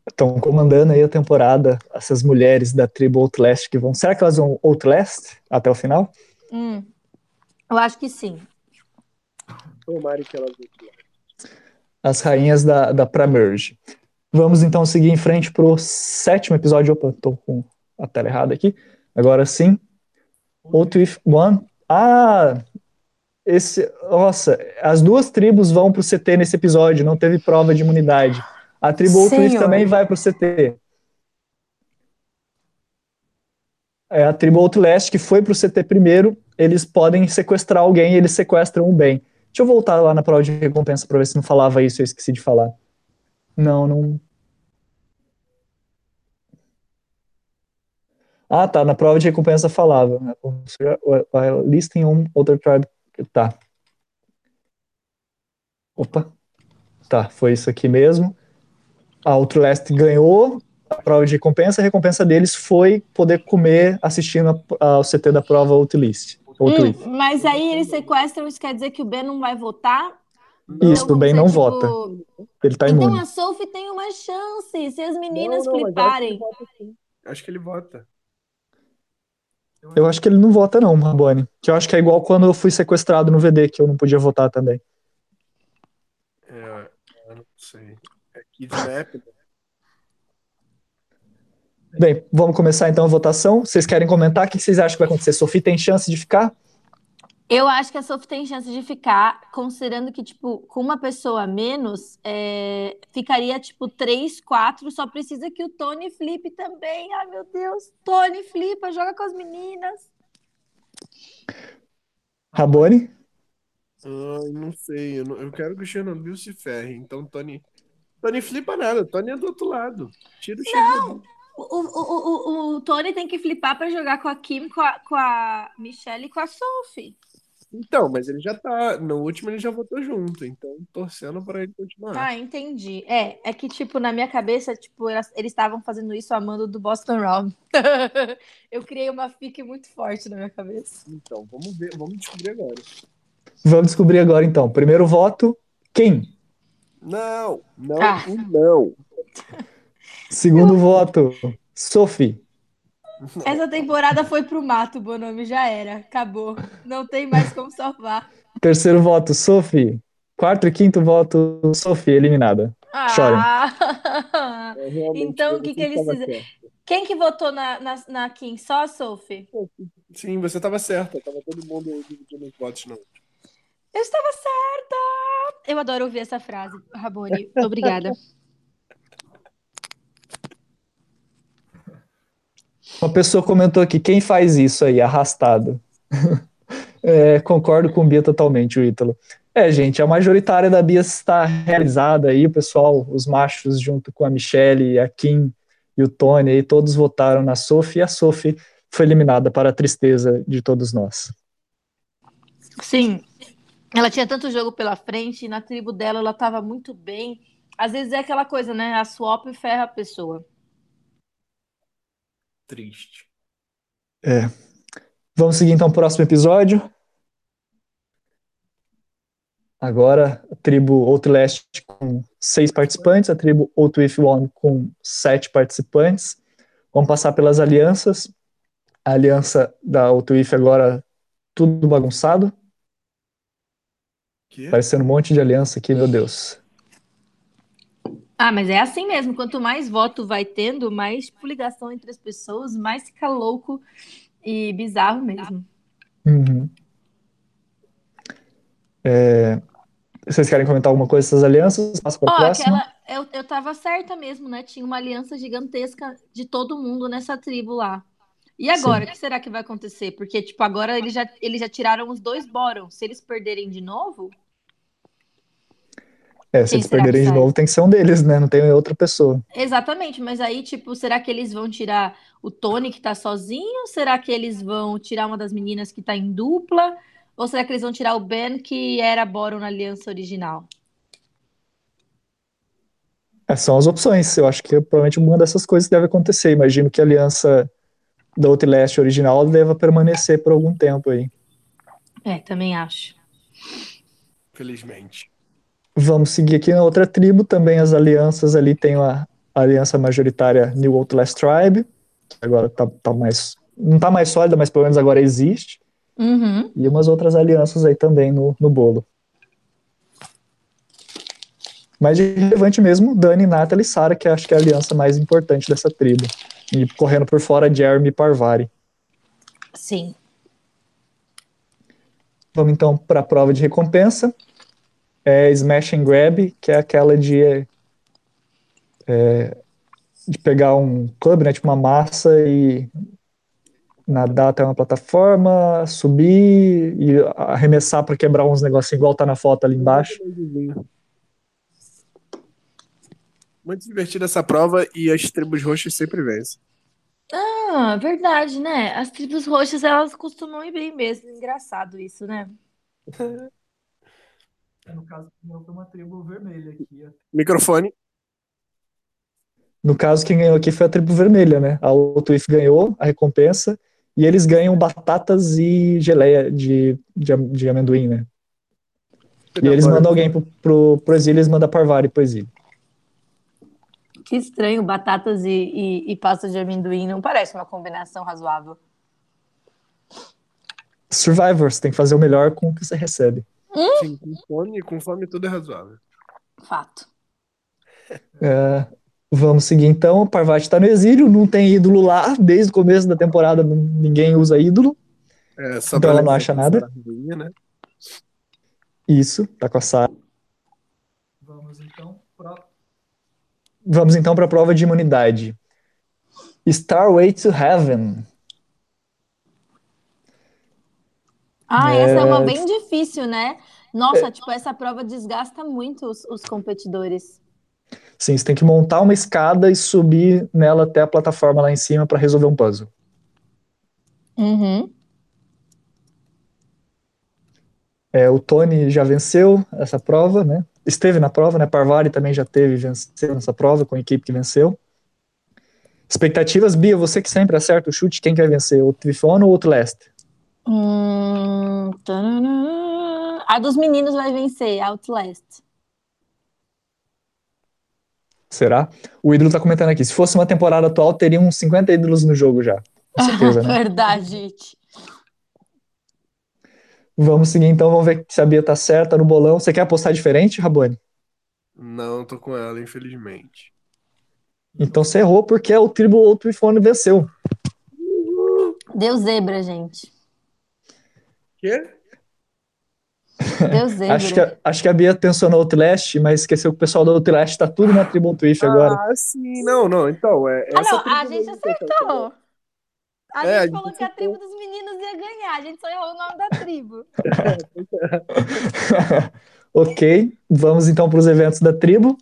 Estão comandando aí a temporada, essas mulheres da tribo Outlast que vão. Será que elas vão Outlast até o final? Hum, eu acho que sim. Tomara que elas As rainhas da, da Pramerge. Vamos então seguir em frente para o sétimo episódio. Opa, estou com a tela errada aqui. Agora sim. Out with One. Ah! Esse, nossa, as duas tribos vão para o CT nesse episódio, não teve prova de imunidade. A tribo Outwith também vai para o CT. É, a tribo Outlast, que foi para o CT primeiro, eles podem sequestrar alguém e eles sequestram um bem. Deixa eu voltar lá na prova de recompensa para ver se não falava isso, eu esqueci de falar. Não, não. Ah, tá. Na prova de recompensa falava. Listing on other tribe. Tá. Opa. Tá, foi isso aqui mesmo. A Outlast ganhou a prova de recompensa. A recompensa deles foi poder comer assistindo ao CT da prova Outlist. Hum, mas aí eles sequestram, isso quer dizer que o Ben não vai votar? Isso, então, o Ben não tipo... vota. Ele tá então imune. a Sophie tem uma chance, se as meninas não, não, fliparem. Acho que ele vota. Eu acho que ele não vota, não, Rabone. Que eu acho que é igual quando eu fui sequestrado no VD, que eu não podia votar também. É, eu não sei. Kidnap. Né? Bem, vamos começar então a votação. Vocês querem comentar? O que vocês acham que vai acontecer? Sophie tem chance de ficar? Eu acho que a Sophie tem chance de ficar, considerando que, tipo, com uma pessoa a menos, é, ficaria, tipo, três, quatro, só precisa que o Tony flipe também. Ai, meu Deus, Tony flipa, joga com as meninas. Rabone? Ai, não sei, eu, não, eu quero que o Chernobyl se ferre, então Tony... Tony flipa nada, Tony é do outro lado. Tira o Chernobyl. O, o, o, o, Tony tem que flipar para jogar com a Kim, com a, com a Michelle e com a Sophie. Então, mas ele já tá. No último ele já votou junto, então torcendo para ele continuar. Ah, entendi. É, é que, tipo, na minha cabeça, tipo, eles estavam fazendo isso amando do Boston Round. eu criei uma fique muito forte na minha cabeça. Então, vamos ver, vamos descobrir agora. Vamos descobrir agora, então. Primeiro voto, quem? Não, não, ah. não. Segundo eu... voto, Sophie. Essa temporada foi pro mato, Bonomi, já era. Acabou. Não tem mais como salvar. Terceiro voto, Sophie. Quarto e quinto voto, Sophie, eliminada. Ah. Chorem. então, o que, que eles fizeram? Quem que votou na, na, na Kim? Só a Sophie? Sim, você estava certa. Tava todo mundo dividindo os votos, não. Eu estava certa! Eu adoro ouvir essa frase, Raboni. Obrigada. Uma pessoa comentou aqui, quem faz isso aí, arrastado? é, concordo com o Bia totalmente, o Ítalo. É, gente, a majoritária da Bia está realizada aí, o pessoal, os machos, junto com a Michelle, a Kim e o Tony, aí, todos votaram na Sophie, e a Sophie foi eliminada para a tristeza de todos nós. Sim, ela tinha tanto jogo pela frente, e na tribo dela ela estava muito bem. Às vezes é aquela coisa, né? A swap ferra a pessoa triste. É. Vamos seguir então o próximo episódio. Agora, a tribo Outlast com seis participantes, a tribo Outwith One com sete participantes. Vamos passar pelas alianças. A aliança da Outwith agora tudo bagunçado. Que? Parecendo um monte de aliança aqui, meu Deus. Ah, mas é assim mesmo. Quanto mais voto vai tendo, mais ligação entre as pessoas, mais fica louco e bizarro mesmo. Uhum. É... Vocês querem comentar alguma coisa dessas alianças? Passa para oh, aquela, eu, eu tava certa mesmo, né? Tinha uma aliança gigantesca de todo mundo nessa tribo lá. E agora, o que será que vai acontecer? Porque, tipo, agora eles já, eles já tiraram os dois Boron. Se eles perderem de novo, É, se eles perderem de novo, tem que ser um deles, né? Não tem outra pessoa. Exatamente, mas aí, tipo, será que eles vão tirar o Tony que tá sozinho? Será que eles vão tirar uma das meninas que tá em dupla? Ou será que eles vão tirar o Ben que era Boron na aliança original? Essas são as opções. Eu acho que provavelmente uma dessas coisas deve acontecer. Imagino que a aliança da Outlast original deva permanecer por algum tempo aí. É, também acho. Felizmente. Vamos seguir aqui na outra tribo, também as alianças ali tem a, a aliança majoritária New Outlast Tribe, que agora tá, tá mais. Não tá mais sólida, mas pelo menos agora existe. Uhum. E umas outras alianças aí também no, no bolo. Mas de relevante mesmo, Dani, Natalie e Sarah, que acho que é a aliança mais importante dessa tribo. E correndo por fora, Jeremy Parvari. Sim. Vamos então para a prova de recompensa. É Smash and Grab, que é aquela de, é, de pegar um clube, né, tipo uma massa e nadar até uma plataforma, subir e arremessar para quebrar uns negocinhos igual tá na foto ali embaixo. Muito divertida essa prova e as tribos roxas sempre vencem. Ah, verdade, né? As tribos roxas, elas costumam ir bem mesmo. Engraçado isso, né? No caso, não foi uma tribo vermelha aqui. Microfone. No caso, quem ganhou aqui foi a tribo vermelha, né? A Outwith ganhou a recompensa e eles ganham batatas e geleia de, de, de amendoim, né? E eles mandam alguém pro, pro, pro exílio, eles mandam a Parvari pro exílio. Que estranho, batatas e, e, e pasta de amendoim não parece uma combinação razoável. Survivors, tem que fazer o melhor com o que você recebe. Sim, com fome, com fome tudo é razoável. Fato. É, vamos seguir então. O Parvati está no exílio, não tem ídolo lá. Desde o começo da temporada ninguém usa ídolo. É, só Então ela não acha nada? rainha, né? Isso, tá com a Sarah. Vamos então pro... Vamos então para a prova de imunidade. Starway to Heaven. Ah, É. essa é uma bem difícil, né? Nossa, tipo, essa prova desgasta muito os, os competidores. Sim, você tem que montar uma escada e subir nela até a plataforma lá em cima para resolver um puzzle. Uhum. É, o Tony já venceu essa prova, né? Esteve na prova, né? Parvari também já teve, venceu nessa prova com a equipe que venceu. Expectativas, Bia, você que sempre acerta o chute, quem quer vencer? O Trifon ou o Outlast? Hum. A dos meninos vai vencer, Outlast. Será? O ídolo tá comentando aqui. Se fosse uma temporada atual, teria uns 50 ídolos no jogo já. Com certeza, né? Verdade, gente. Vamos seguir então, vamos ver se a Bia tá certa no bolão. Você quer apostar diferente, Rabone? Não, tô com ela, infelizmente. Então você errou porque o Tribo ou Trifone venceu. Deu zebra, gente. Quê? Deu zebra. Acho que, a, acho que a Bia pensou no Outlast, mas esqueceu que o pessoal do Outlast tá tudo na Tribal Twist agora. Ah, sim, não, não. Então, é. Ah, essa não, a gente tem tanta- acertou. A É, a gente gente falou que a tribo dos meninos ia ganhar. A gente só errou o nome da tribo. ok, vamos então para os eventos da tribo.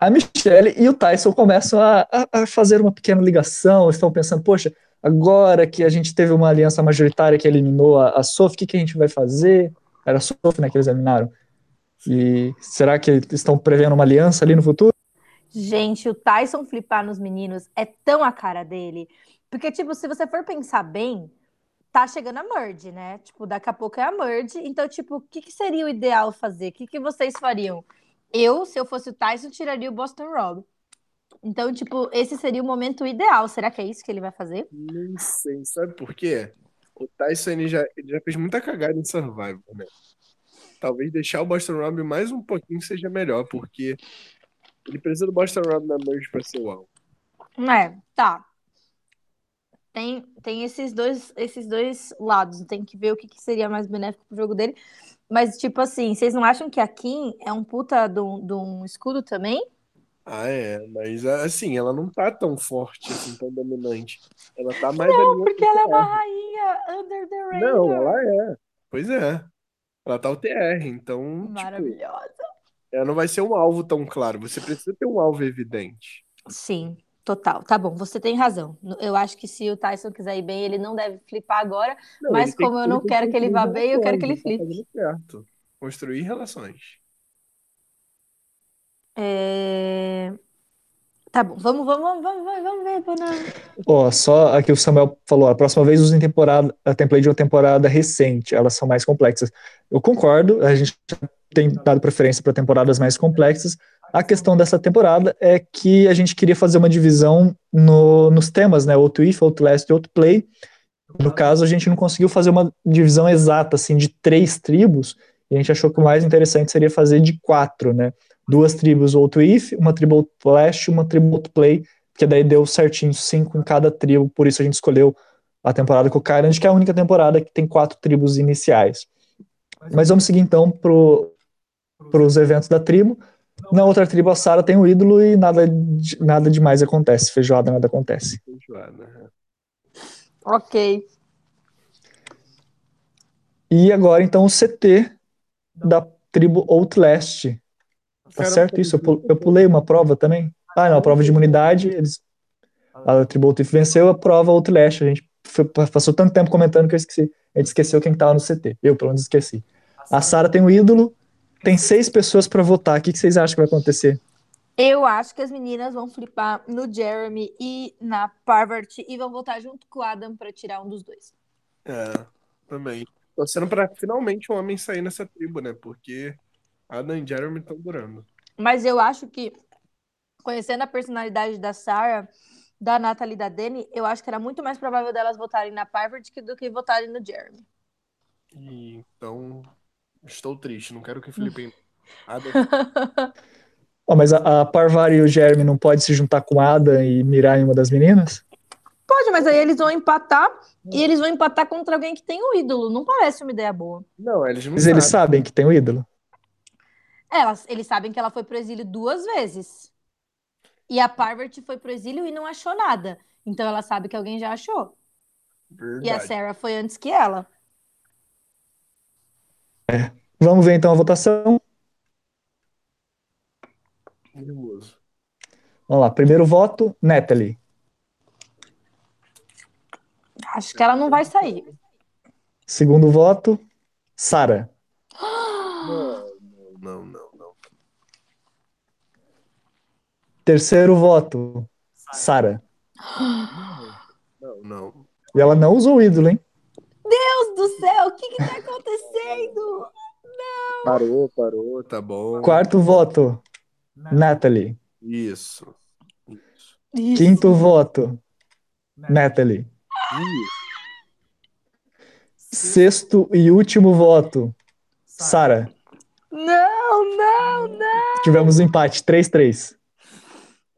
A Michelle e o Tyson começam a, a- a fazer uma pequena ligação. Estão pensando, poxa, agora que a gente teve uma aliança majoritária que eliminou a, a Sophie, o que, que a gente vai fazer? Era a Sophie né, que eles eliminaram. E será que estão prevendo uma aliança ali no futuro? Gente, o Tyson flipar nos meninos é tão a cara dele. Porque, tipo, se você for pensar bem, tá chegando a Merge, né? Tipo, daqui a pouco é a Merge. Então, tipo, o que, que seria o ideal fazer? O que, que vocês fariam? Eu, se eu fosse o Tyson, tiraria o Boston Rob. Então, tipo, esse seria o momento ideal. Será que é isso que ele vai fazer? Nem sei, sabe por quê? O Tyson ele já, ele já fez muita cagada em Survivor, né? Talvez deixar o Boston Rob mais um pouquinho seja melhor, porque ele precisa do Boston Rob na merge pra ser o alvo. É, tá. Tem, tem esses dois, esses dois lados. Tem que ver o que, que seria mais benéfico pro jogo dele. Mas, tipo assim, vocês não acham que a Kim é um puta de um, de um escudo também? Ah, é, mas assim, ela não tá tão forte, assim, tão dominante. Ela tá mais ali. Porque ela é uma rainha under the radar. Não, ela é. Pois é. Ela tá o TR, então, tipo, Maravilhosa. É, não vai ser um alvo tão claro. Você precisa ter um alvo evidente. Sim, total. Tá bom, você tem razão. Eu acho que se o Tyson quiser ir bem, ele não deve flipar agora. Não, Mas como eu não tem quero que ele vá bem, eu quero que ele flipe. tá certo. Construir relações. É, Tá bom, vamos, vamos, vamos, vamos, vamos ver, Bonão. Ó, só aqui o Samuel falou, a próxima vez usem temporada, a template de uma temporada recente, elas são mais complexas. Eu concordo, a gente tem dado preferência para temporadas mais complexas. A questão dessa temporada é que a gente queria fazer uma divisão no, nos temas, né? Outro if, outro last e outro play. No caso, a gente não conseguiu fazer uma divisão exata, assim, de três tribos, e a gente achou que o mais interessante seria fazer de quatro, né? Duas tribos outro if, uma tribo outro last, uma tribo outro play, porque daí deu certinho cinco em cada tribo, por isso a gente escolheu a temporada com o Kyrand, que é a única temporada que tem quatro tribos iniciais. Mas vamos seguir então para os eventos da tribo. Na outra tribo, a Sara tem o ídolo e nada, de- nada demais acontece. Feijoada, nada acontece. Feijoada. Ok. E agora, então, o CT da tribo Outlast. Tá certo isso? Eu pu- eu pulei uma prova também? Ah, não, a prova de imunidade, eles, a tribo Outlast venceu, a prova Outlast. A gente foi- passou tanto tempo comentando que eu esqueci. A gente esqueceu quem estava no CT. Eu, pelo menos, esqueci. A Sara tem o ídolo, tem seis pessoas para votar. O que vocês acham que vai acontecer? Eu acho que as meninas vão flipar no Jeremy e na Parvati e vão votar junto com o Adam pra tirar um dos dois. É, também. Torcendo pra finalmente um homem sair nessa tribo, né? Porque Adam e Jeremy estão durando. Mas eu acho que, conhecendo a personalidade da Sarah, da Natalie e da Dani, eu acho que era muito mais provável delas votarem na Parvati que- do que votarem no Jeremy. E, então, estou triste. Não quero que flipem. Adam Ó, mas a, a Parvari e o Jeremy não podem se juntar com a Ada e mirar em uma das meninas? Pode, mas aí eles vão empatar e eles vão empatar contra alguém que tem o ídolo. Não parece uma ideia boa. Não, eles não Mas eles sabem. sabem que tem o ídolo? Elas, eles sabem que ela foi pro exílio duas vezes. E a Parvati foi pro exílio e não achou nada. Então ela sabe que alguém já achou. E a Verdade. Sarah foi antes que ela. Vamos ver então a votação. Nervoso. Vamos lá, primeiro voto, Natalie. Acho que ela não vai sair. Segundo voto, Sara. Não, não, não, não. Terceiro voto, Sara. Não, não. E ela não usou o ídolo, hein? Do céu, o que que tá acontecendo? Parou, parou, tá bom. Quarto voto, Natalie. Isso. Isso. Isso. Quinto voto, Natalie. Isso. Sexto e último voto, Sara. Não, não, não. Tivemos um empate, 3-3.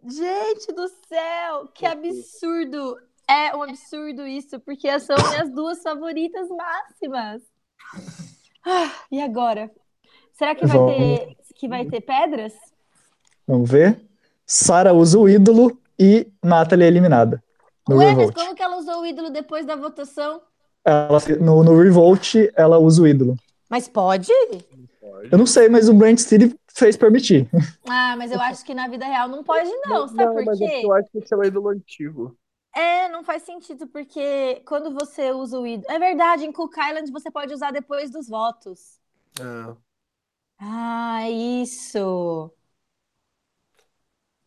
Gente do céu, que absurdo. É um absurdo isso, porque são minhas duas favoritas máximas. Ah, e agora? Será que vai Vamos. ter, que vai ter pedras? Vamos ver. Sara usa o ídolo e Natalie é eliminada. No Ué, mas Revolt. como que ela usou o ídolo depois da votação? Ela, no, no Revolt, ela usa o ídolo. Mas pode? Eu não sei, mas o Brand City fez permitir. Ah, mas eu acho que na vida real não pode, não. Sabe por mas é quê? porque eu acho que esse é o ídolo antigo. É, não faz sentido, porque quando você usa o ídolo. É verdade, em Cook Island você pode usar depois dos votos. É. Ah, isso.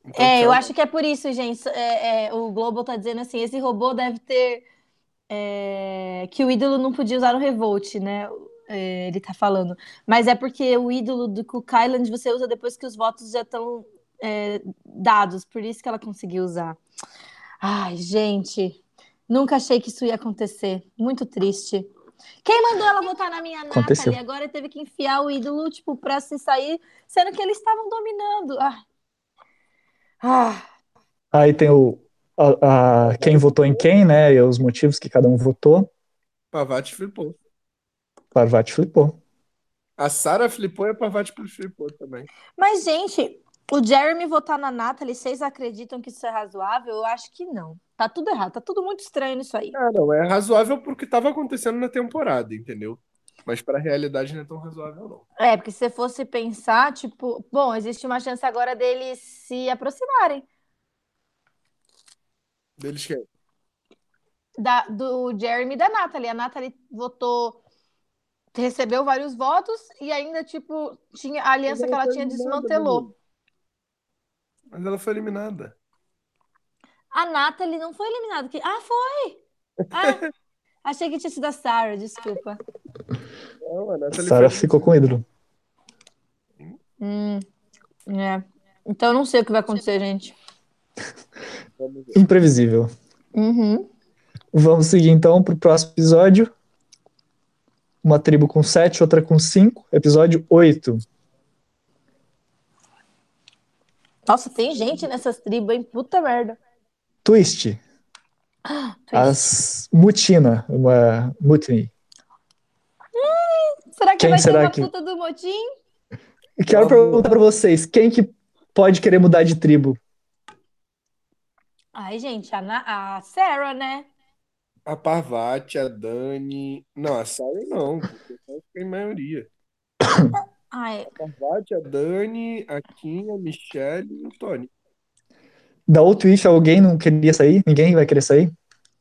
Então, É, eu acho que é por isso, gente. É, é, o Global tá dizendo assim: esse robô deve ter. é, que o ídolo não podia usar no Revolt, né? É, ele tá falando. Mas é porque o ídolo do Cook Island você usa depois que os votos já estão é, dados, por isso que ela conseguiu usar. Ai, gente, nunca achei que isso ia acontecer. Muito triste. Quem mandou ela votar na minha Aconteceu. Nathalie agora teve que enfiar o ídolo, tipo, pra se sair, sendo que eles estavam dominando. Ah. Ah, Aí tem o a, a- quem votou em quem, né? E os motivos que cada um votou. Pavati flipou. Parvati flipou. A Sarah flipou e a Pavati flipou também. Mas, gente, o Jeremy votar na Nathalie, vocês acreditam que isso é razoável? Eu acho que não. Tá tudo errado, tá tudo muito estranho nisso aí. Ah, não, é razoável porque estava acontecendo na temporada, entendeu? Mas pra realidade não é tão razoável, não. É, porque se você fosse pensar, tipo, bom, existe uma chance agora deles se aproximarem Deles quem? da, do Jeremy e da Natalie. A Natalie votou, recebeu vários votos e ainda, tipo, tinha a aliança que ela tinha desmantelou. Mas ela foi eliminada. A Natalie não foi eliminada. que- Ah, foi! Ah, achei que tinha sido a Sarah, desculpa. Não, a Nathalie Sarah foi ficou com o ídolo. Hum, é. Então eu não sei o que vai acontecer, gente. Imprevisível. Uhum. Vamos seguir então para o próximo episódio. Uma tribo com 7, outra com 5. Episódio 8. Nossa, tem gente nessas tribos, hein? Puta merda. Twist. As Mutina. Uma Mutiny. Será que Quem vai ter será uma que- puta do motim? E quero Vamos. perguntar para vocês: quem que pode querer mudar de tribo? Ai, gente, a, Na- a Sarah, né? A Parvati, a Dani. Não, a Sarah não. Porque a Sarah fica em maioria. Ai, A Parvati, a Dani, a Kim, a Michelle e o Tony. Da outro if alguém não queria sair? Ninguém vai querer sair?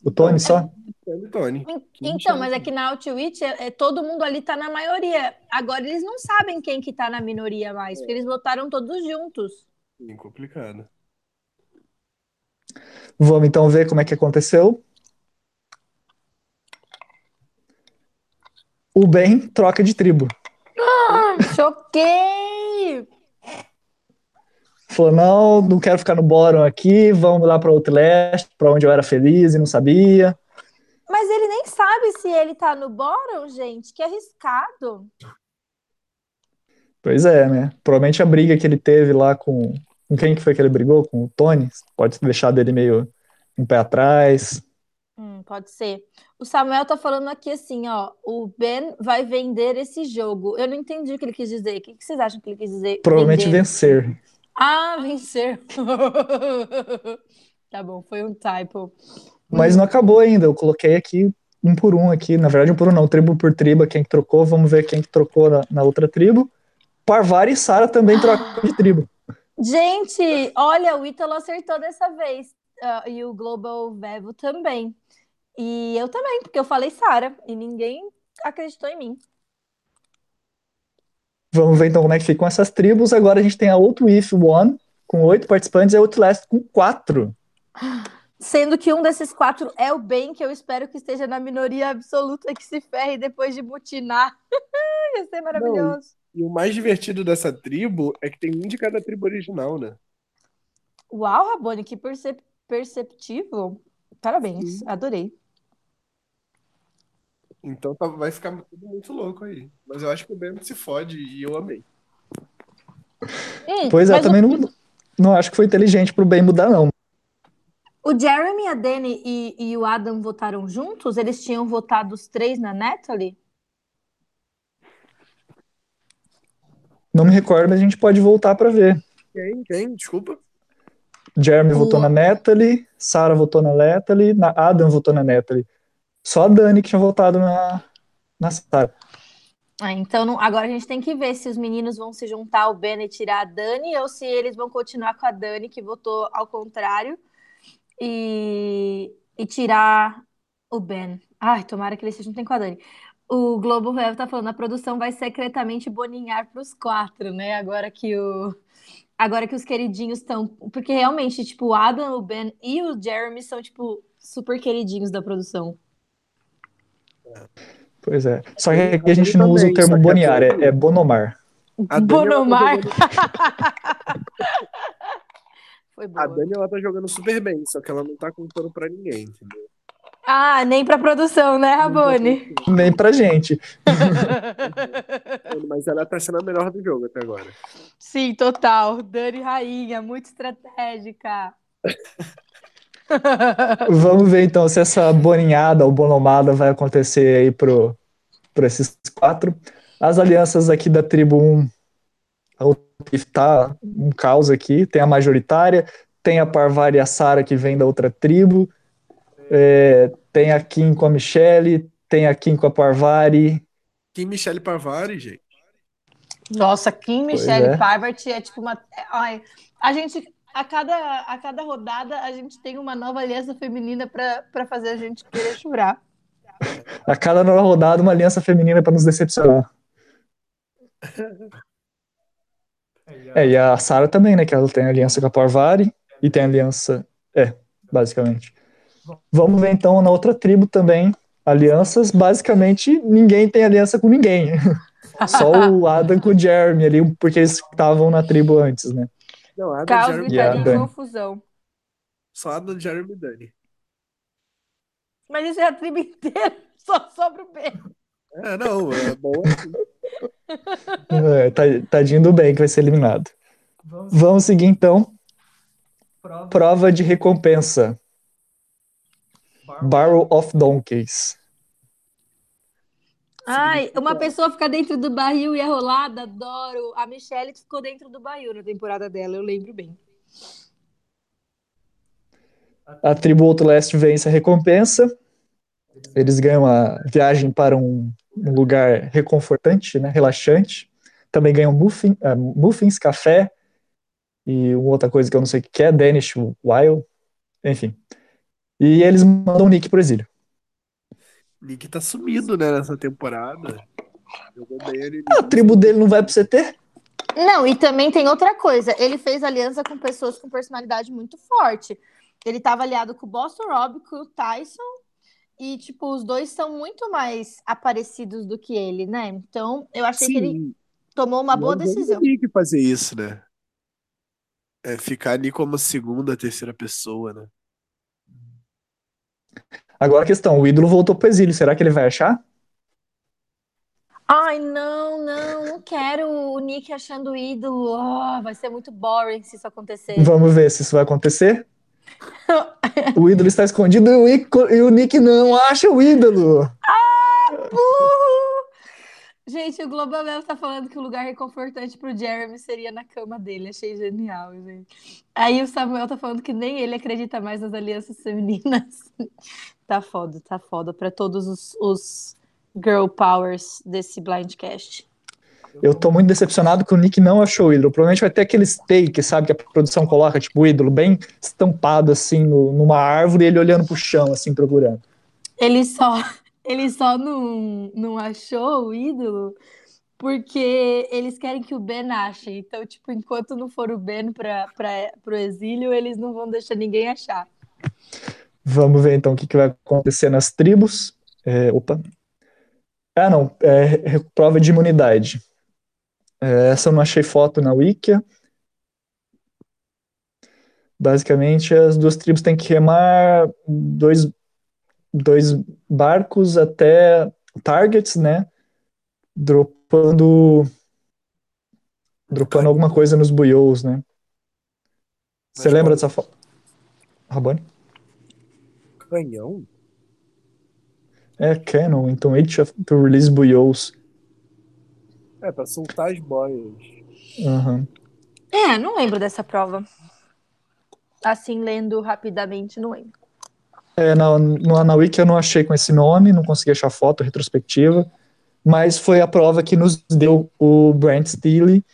O Tony só? Michelle e Tony. então, mas é que na Outwitch é, é- todo mundo ali tá na maioria. Agora eles não sabem quem que tá na minoria mais, porque eles votaram todos juntos. Sim, complicado. Vamos então ver como é que aconteceu. O Ben troca de tribo. Choquei! Falou: não, não quero ficar no bottom aqui, vamos lá para Outlast, para onde eu era feliz e não sabia. Mas ele nem sabe se ele tá no bottom, gente. Que arriscado. Pois é, né? Provavelmente a briga que ele teve lá com. Com quem que foi que ele brigou? Com o Tony? Pode deixar dele meio um pé atrás. Hum, pode ser. O Samuel tá falando aqui assim, ó. O Ben vai vender esse jogo. Eu não entendi o que ele quis dizer. O que vocês acham que ele quis dizer? Provavelmente Vender. vencer. Ah, vencer. Tá bom, foi um typo. Mas não acabou ainda. Eu coloquei aqui um por um aqui. Na verdade, um por um não, tribo por tribo, quem que trocou. Vamos ver quem que trocou na, na outra tribo. Parvari e Sara também trocam de tribo. Gente, olha, o Ítalo acertou dessa vez. ah, e o Global Vevo também. E eu também, porque eu falei Sara. E ninguém acreditou em mim. Vamos ver então como é que ficam essas tribos. Agora a gente tem a Outro If One com oito participantes e a Outlast com quatro. Sendo que um desses quatro é o Ben, que eu espero que esteja na minoria absoluta que se ferre depois de mutinar. Ia ser maravilhoso. E o mais divertido dessa tribo é que tem um de cada tribo original, né? Uau, Rabone, que percep perceptivo. Parabéns, Sim. adorei. Então tá- vai ficar tudo muito louco aí. Mas eu acho que o Ben se fode e eu amei. Hum, Pois é, mas também o, não, não acho que foi inteligente pro bem mudar, não. o Jeremy, a Dani e, e o Adam votaram juntos? Eles tinham votado os três na Natalie? Não me recordo, mas a gente pode voltar para ver. Quem? Quem? Desculpa. Jeremy O- votou na Natalie, Sarah votou na Natalie, na Adam votou na Natalie. Só a Dani que tinha votado na, na Sarah. Ah, então não- agora a gente tem que ver se os meninos vão se juntar ao Ben e tirar a Dani ou se eles vão continuar com a Dani, que votou ao contrário, e, e tirar o Ben. Ai, tomara que eles se juntem com a Dani. O Globo Real tá falando, a produção vai secretamente boninhar para os quatro, né? Agora que o agora que os queridinhos estão, porque realmente, tipo, o Adam, o Ben e o Jeremy são tipo super queridinhos da produção. Pois é. Só que aqui a gente não usa o termo que bonear, é- é, bonomar. A tá Bonomar. A. Dani ela tá jogando super bem, só que ela não tá contando pra ninguém, entendeu? Ah, nem pra produção, né, Rabone? Nem pra gente. Mas ela tá sendo a melhor do jogo até agora. Sim, total. Dani Rainha, muito estratégica. Vamos ver então se essa boninhada ou bonomada vai acontecer aí pro, pro esses quatro. As alianças aqui da tribo 1, a outra tá um caos aqui. Tem a majoritária, tem a Parvari e a Sara que vem da outra tribo, é, tem a Kim com a Michelle, tem a Kim com a Parvari Kim Michelle Parvari, gente. Nossa, Kim Michelle é. Parvati é tipo uma. é, Ai, a gente. A cada, a cada rodada a gente tem uma nova aliança feminina pra fazer a gente querer chorar. A cada nova rodada, uma aliança feminina para nos decepcionar. É, e a Sarah também, né? Que ela tem aliança com a Parvari e tem aliança. É, basicamente. Vamos ver então na outra tribo também. Alianças, basicamente, ninguém tem aliança com ninguém. Só o Adam com o Jeremy ali, porque eles estavam na tribo antes, né? Não, Adam, Caos, Jeremy, gritaria e Dani. confusão. só Adam, Jeremy e Dani. Mas isso é a tribo inteira, só sobra o B. É, não, é bom assim. É, tá- tadinho do bem que vai ser eliminado. Vamos Vamos seguir então. prova. Prova de recompensa. Barrel of Donkeys. Ai, uma pessoa fica dentro do barril e é rolada, adoro. A Michelle ficou dentro do barril na temporada dela, eu lembro bem. A tribo Outlast vence a recompensa. Eles ganham a viagem para um, um lugar reconfortante, né, relaxante. Também ganham muffin, ah, muffins, café e uma outra coisa que eu não sei o que é, Danish Wild, enfim. E eles mandam o Nick pro exílio. Nick tá sumido, né, nessa temporada. Ele. A tribo dele não vai pro CT? Não, e também tem outra coisa. Ele fez aliança com pessoas com personalidade muito forte. Ele estava aliado com o Boston Rob, com o Tyson. E, tipo, os dois são muito mais aparecidos do que ele, né? Então, eu achei que ele Sim, tomou uma boa não vamos decisão. o Nick fazer isso, né? É ficar ali como segunda, terceira pessoa, né? Agora a questão, o ídolo voltou pro exílio, será que ele vai achar? Ai, não, não, não quero o Nick achando o ídolo. Ah, vai ser muito boring se isso acontecer. Vamos ver se isso vai acontecer. O ídolo está escondido e o, Nick não acha o ídolo. Burro! Gente, o Global tá falando que o lugar reconfortante pro Jeremy seria na cama dele. Achei genial, gente. Aí o Samuel tá falando que nem ele acredita mais nas alianças femininas. Tá foda, tá foda pra todos os, os girl powers desse blindcast. Eu tô muito decepcionado que o Nick não achou o ídolo. Provavelmente vai ter aqueles take, sabe, que a produção coloca, tipo, o ídolo bem estampado, assim, no- numa árvore, e ele olhando pro chão, assim, procurando. Ele só, ele só não, não achou o ídolo porque eles querem que o Ben ache. Então, tipo, enquanto não for o Ben para pro exílio, eles não vão deixar ninguém achar. Vamos ver, então, o que, que vai acontecer nas tribos. É, opa. Ah, não. É, re- prova de imunidade. É, essa eu não achei foto na Wikia. Basicamente, as duas tribos têm que remar dois, dois barcos até targets, né? Dropando, dropando alguma coisa nos buiôs, né? Você lembra dessa foto? Rabone? Canhão? É, Canon, então each of to release buiôs. É, pra soltar as boias. Aham. É, não lembro dessa prova. Assim, lendo rapidamente, não lembro. É, na, na, na Wiki eu não achei com esse nome, não consegui achar foto retrospectiva, mas foi a prova que nos deu o Brent Steele.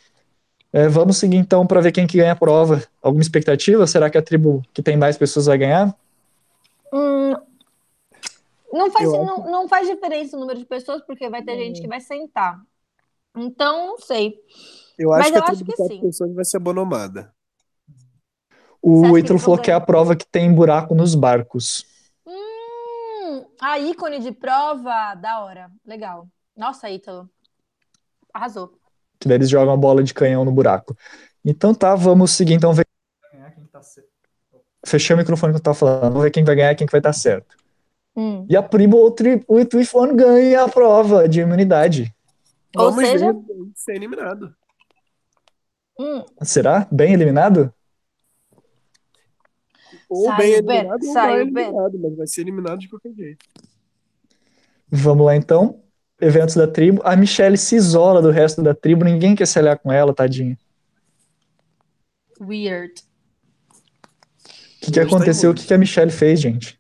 É, vamos seguir então para ver quem que ganha a prova. Alguma expectativa? Será que a tribo que tem mais pessoas vai ganhar? Hum, não, faz, não, não faz diferença o número de pessoas, porque vai ter gente que vai sentar. Então, não sei. Eu Mas acho que eu a acho tribo de que quatro sim. pessoas vai ser acha O Ítalo falou que é a prova que tem buraco nos barcos. A ícone de prova, da hora. Legal. Nossa, Ítalo. Arrasou. Que daí eles jogam a bola de canhão no buraco. Então tá, vamos seguir então. ver- ganhar quem tá certo. Fechei o microfone que eu tava falando. Vamos ver quem vai ganhar e quem que vai estar certo. Hum. E a primo, o, tri, o Twifone ganha a prova de imunidade. Ou Vamos seja- ver ser eliminado. Hum. Será? Bem eliminado? Ou Saiu bem eliminado ou saiu mal eliminado, mas vai ser eliminado de qualquer jeito. Vamos lá então. Eventos da tribo. A Michelle se isola do resto da tribo, ninguém quer se aliar com ela, tadinha. Weird. O que, que aconteceu? O que, que a Michelle fez, gente?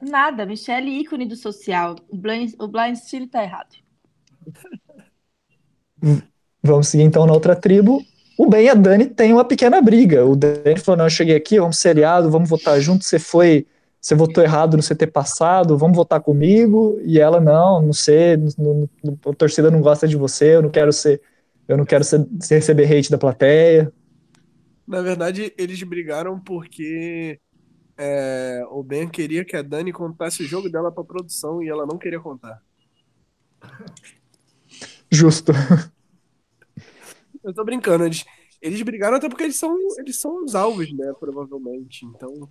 Nada, Michelle, ícone do social. O Blind, o Blind Steel tá errado. Vamos seguir então na outra tribo. O Ben e a Dani têm uma pequena briga. O Dani falou: Não, eu cheguei aqui, vamos seriado, vamos votar junto. Você foi, você votou errado no CT passado, vamos votar comigo. E ela: Não, não sei, não- não- a torcida não gosta de você, eu não quero ser, eu não quero ser, ser- receber hate da plateia. Na verdade, eles brigaram porque é, o Ben queria que a Dani contasse o jogo dela pra produção e ela não queria contar. Justo. Eu tô brincando, eles, eles brigaram até porque eles são, eles são os alvos, né? Provavelmente. Então,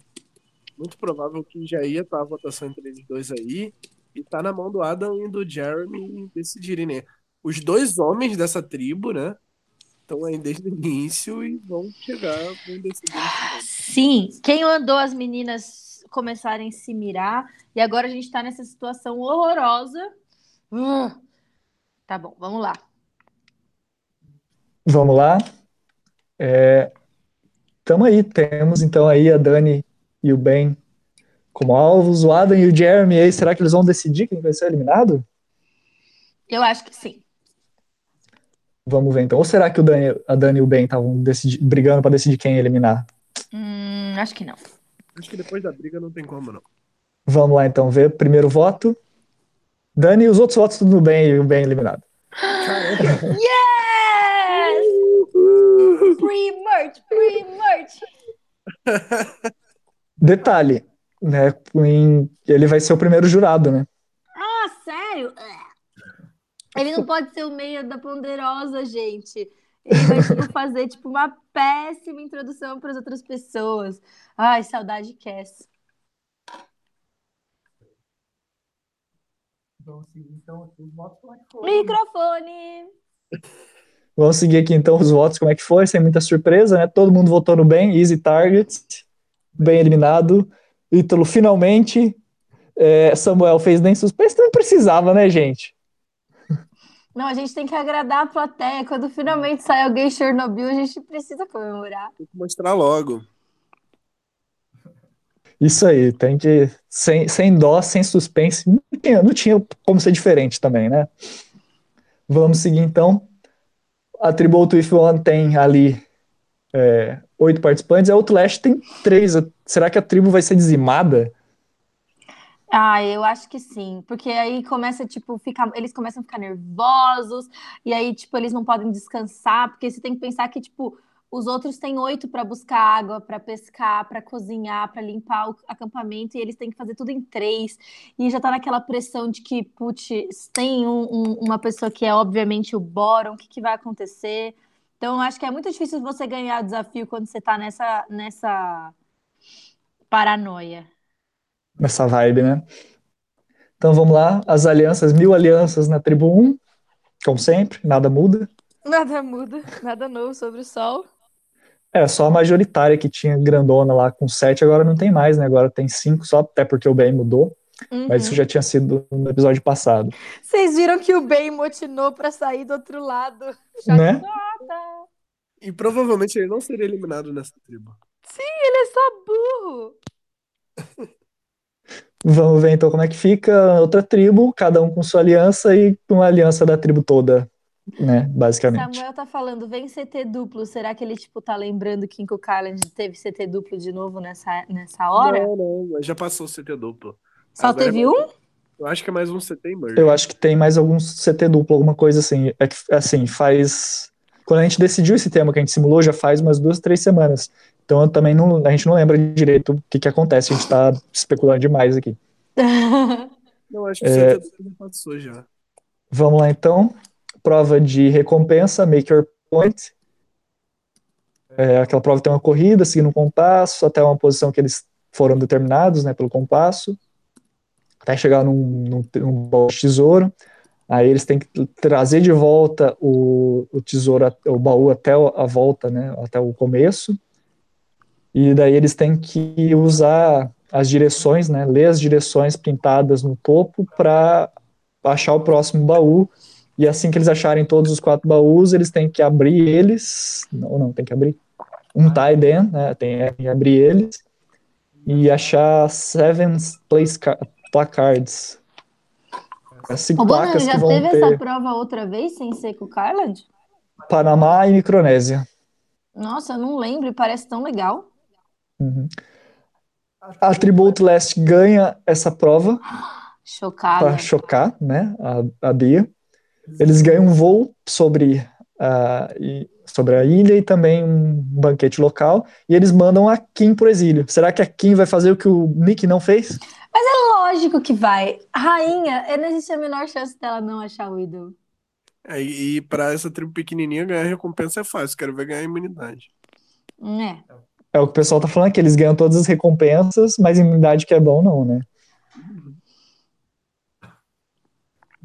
muito provável que já ia estar a votação entre eles dois aí. E tá na mão do Adam e do Jeremy decidirem, né? Os dois homens dessa tribo, né? Estão aí desde o início e vão chegar, vão decidir. Sim, quem mandou as meninas começarem a se mirar e agora a gente tá nessa situação horrorosa. Uh, tá bom, vamos lá. Vamos lá. É, tamo aí, temos então aí a Dani e o Ben como alvos, o Adam e o Jeremy aí, será que eles vão decidir quem vai ser eliminado? Eu acho que sim. Vamos ver então. Ou será que o Dani, a Dani e o Ben estavam brigando para decidir quem eliminar? Hum, acho que não. Acho que depois da briga não tem como, não. Vamos lá então ver. Primeiro voto. Dani e os outros votos tudo bem e o Ben eliminado. Yes! Free merch, free merch. Detalhe, né? em- ele vai ser o primeiro jurado, né? Ah, sério? Ele não pode ser o meio da ponderosa, gente. Ele vai tipo, fazer tipo uma péssima introdução para as outras pessoas. Ai, saudade Cass. Então é que foi. Microfone. Vamos seguir aqui então os votos, como é que foi, sem muita surpresa, né? Todo mundo votou no Ben, easy target, bem eliminado. Ítalo finalmente. É, Samuel fez nem suspense, não precisava, né, gente? Não, a gente tem que agradar a plateia. Quando finalmente sai alguém em Chernobyl, a gente precisa comemorar. Tem que mostrar logo. Isso aí, tem que. Sem, sem dó, sem suspense. Não tinha, não tinha como ser diferente também, né? Vamos seguir então. A Tribal If One tem ali é, oito participantes, a Outlast tem três. Será que a tribo vai ser dizimada? Ah, eu acho que sim, porque aí começa, tipo, ficar, eles começam a ficar nervosos, e aí, tipo, eles não podem descansar, porque você tem que pensar que, tipo, os outros têm oito para buscar água, para pescar, para cozinhar, para limpar o acampamento, e eles têm que fazer tudo em três, e já tá naquela pressão de que, putz, tem um- um- uma pessoa que é obviamente o Boron, o que, que vai acontecer? Então, eu acho que é muito difícil você ganhar o desafio quando você tá nessa, nessa paranoia. Nessa vibe, né? Então vamos lá. As alianças, mil alianças na tribo 1, como sempre, nada muda. Nada muda, nada novo sobre o sol. É, só a majoritária que tinha grandona lá com sete, agora não tem mais, né? Agora tem cinco só, até porque o bem mudou. Mas isso já tinha sido no episódio passado. Vocês viram que o Ben motinou pra sair do outro lado. Né? E provavelmente ele não seria eliminado nessa tribo. Ele é só burro. Vamos ver então como é que fica outra tribo, cada um com sua aliança e com a aliança da tribo toda, né? Basicamente. Samuel tá falando, vem CT duplo. Será que ele, tipo, tá lembrando que o Carland teve CT duplo de novo nessa, nessa hora? Não, não, mas já passou o CT duplo. Só Agora teve é um? mais- Eu acho que é mais um CT e merge. Eu acho que tem mais alguns CT duplo, alguma coisa assim. É que, assim, faz. Quando a gente decidiu esse tema que a gente simulou, já faz umas duas, três semanas. Então eu também não, a gente não lembra direito o que, que acontece. A gente tá especulando demais aqui. Não, acho que o É. CT duplo já passou já. Vamos lá então. Prova de recompensa, make your point. É, aquela prova tem uma corrida, seguindo um compasso, até uma posição que eles foram determinados, né, pelo compasso, até chegar num, num, num tesouro. Aí eles têm que trazer de volta o, o tesouro, o baú até a volta, né, até o começo. E daí eles têm que usar as direções, né, ler as direções pintadas no topo para achar o próximo baú. E assim que eles acharem todos os quatro baús, eles têm que abrir eles. Não, não, tem que abrir. Um tie then, né? Tem que abrir eles. E achar seven place ca- placards. As cinco O Bonano placas já que vão teve ter essa prova outra vez sem ser com o Carland? Panamá e Micronésia. Nossa, eu não lembro e parece tão legal. Uhum. A tribo Outlast ganha essa prova Chocada. para chocar, né, a, a Bia. Eles ganham um voo sobre a, e- sobre a ilha e também um banquete local. E eles mandam a Kim pro exílio. Será que a Kim vai fazer o que o Nick não fez? Lógico que vai. Rainha, não existe a menor chance dela não achar o ídolo. É, e pra essa tribo pequenininha ganhar recompensa é fácil. Quero ver ganhar imunidade. É. É o que o pessoal tá falando, que eles ganham todas as recompensas, mas imunidade que é bom não, né?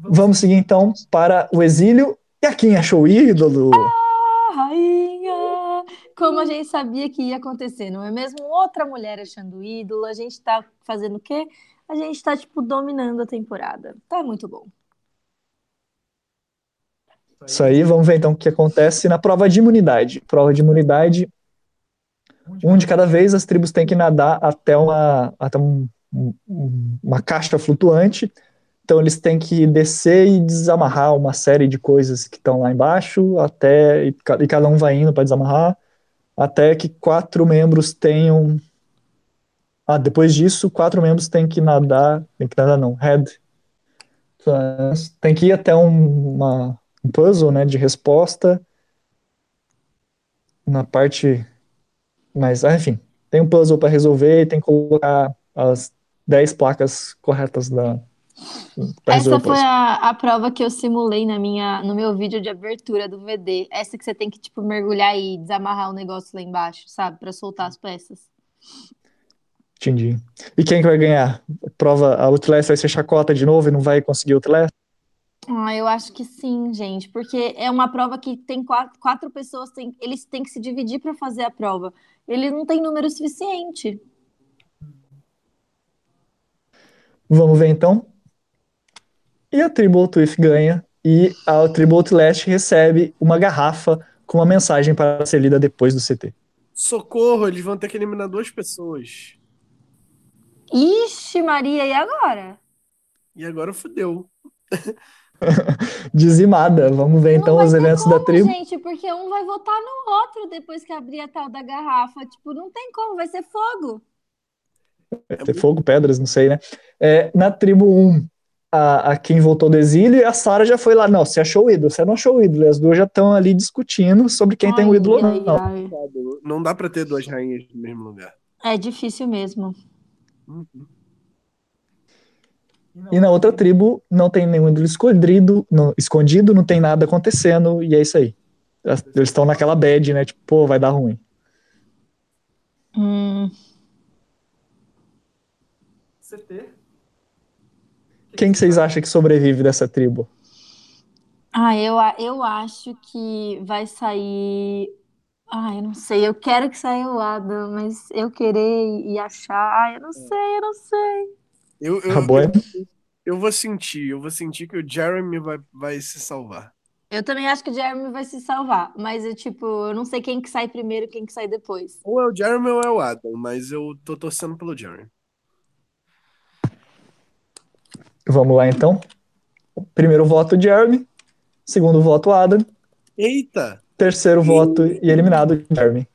Vamos seguir então para o exílio. E a Kim achou o ídolo? Ah, rainha! Como a gente sabia que ia acontecer, não é mesmo? Outra mulher achando o ídolo. A gente tá fazendo o quê? A gente tá, tipo, dominando a temporada. Tá muito bom. Isso aí, vamos ver então o que acontece na prova de imunidade. Prova de imunidade, um de cada vez, as tribos têm que nadar até uma, até um- um- uma caixa flutuante. Então eles têm que descer e desamarrar uma série de coisas que estão lá embaixo, até e, ca- cada um vai indo para desamarrar, até que quatro membros tenham. Ah, depois disso, quatro membros têm que nadar, tem que nadar não, head. Tem que ir até um, uma, um puzzle, né, de resposta na parte mas ah, enfim, tem um puzzle para resolver e tem que colocar as 10 placas corretas da para Essa foi a, a prova que eu simulei na minha, no meu vídeo de abertura do VD. Essa que você tem que, tipo, mergulhar e desamarrar o negócio lá embaixo, sabe? Pra soltar as peças. Entendi. E quem que vai ganhar? Prova, a Outlast vai ser chacota de novo e não vai conseguir Outlast? Ah, eu acho que sim, gente, porque é uma prova que tem quatro, quatro pessoas, tem, eles têm que se dividir para fazer a prova. Ele não tem número suficiente. Vamos ver então. E a tribo Outwith ganha e a tribo Outlast recebe uma garrafa com uma mensagem para ser lida depois do CT. Socorro, eles vão ter que eliminar duas pessoas. Ixi, Maria, e agora? E agora fudeu. Dizimada. Vamos ver então não vai os eventos como, da tribo. gente, porque um vai votar no outro depois que abrir a tal da garrafa. Tipo, não tem como, vai ser fogo. Vai ter fogo, pedras, não sei, né? É, na tribo 1, a, a quem voltou do exílio e a Sara já foi lá. Não, você achou o ídolo, você não achou o ídolo. E as duas já estão ali discutindo sobre quem tem o Ai, ídolo ou ai, não. ai. Não dá pra ter duas rainhas no mesmo lugar. É difícil mesmo. Uhum. E na outra tribo não tem nenhum ídolo escondido, não, escondido, não tem nada acontecendo, e é isso aí. Eles estão naquela bad, né? Tipo, pô, vai dar ruim. Hum, CT. Quem que vocês acham que sobrevive dessa tribo? Ah, eu, eu acho que vai sair. Ah, eu não sei. Eu quero que saia o Adam, mas eu querer e achar. Ah, eu não sei, eu não sei. Eu, eu, Tá bom, é? eu vou sentir, eu vou sentir que o Jeremy vai, vai se salvar. Eu também acho que o Jeremy vai se salvar, mas eu, tipo, eu não sei quem que sai primeiro e quem que sai depois. Ou é o Jeremy ou é o Adam, mas eu tô torcendo pelo Jeremy. Vamos lá então. Primeiro voto, Jeremy. Segundo voto, Adam. Eita! Terceiro voto e eliminado, Jeremy.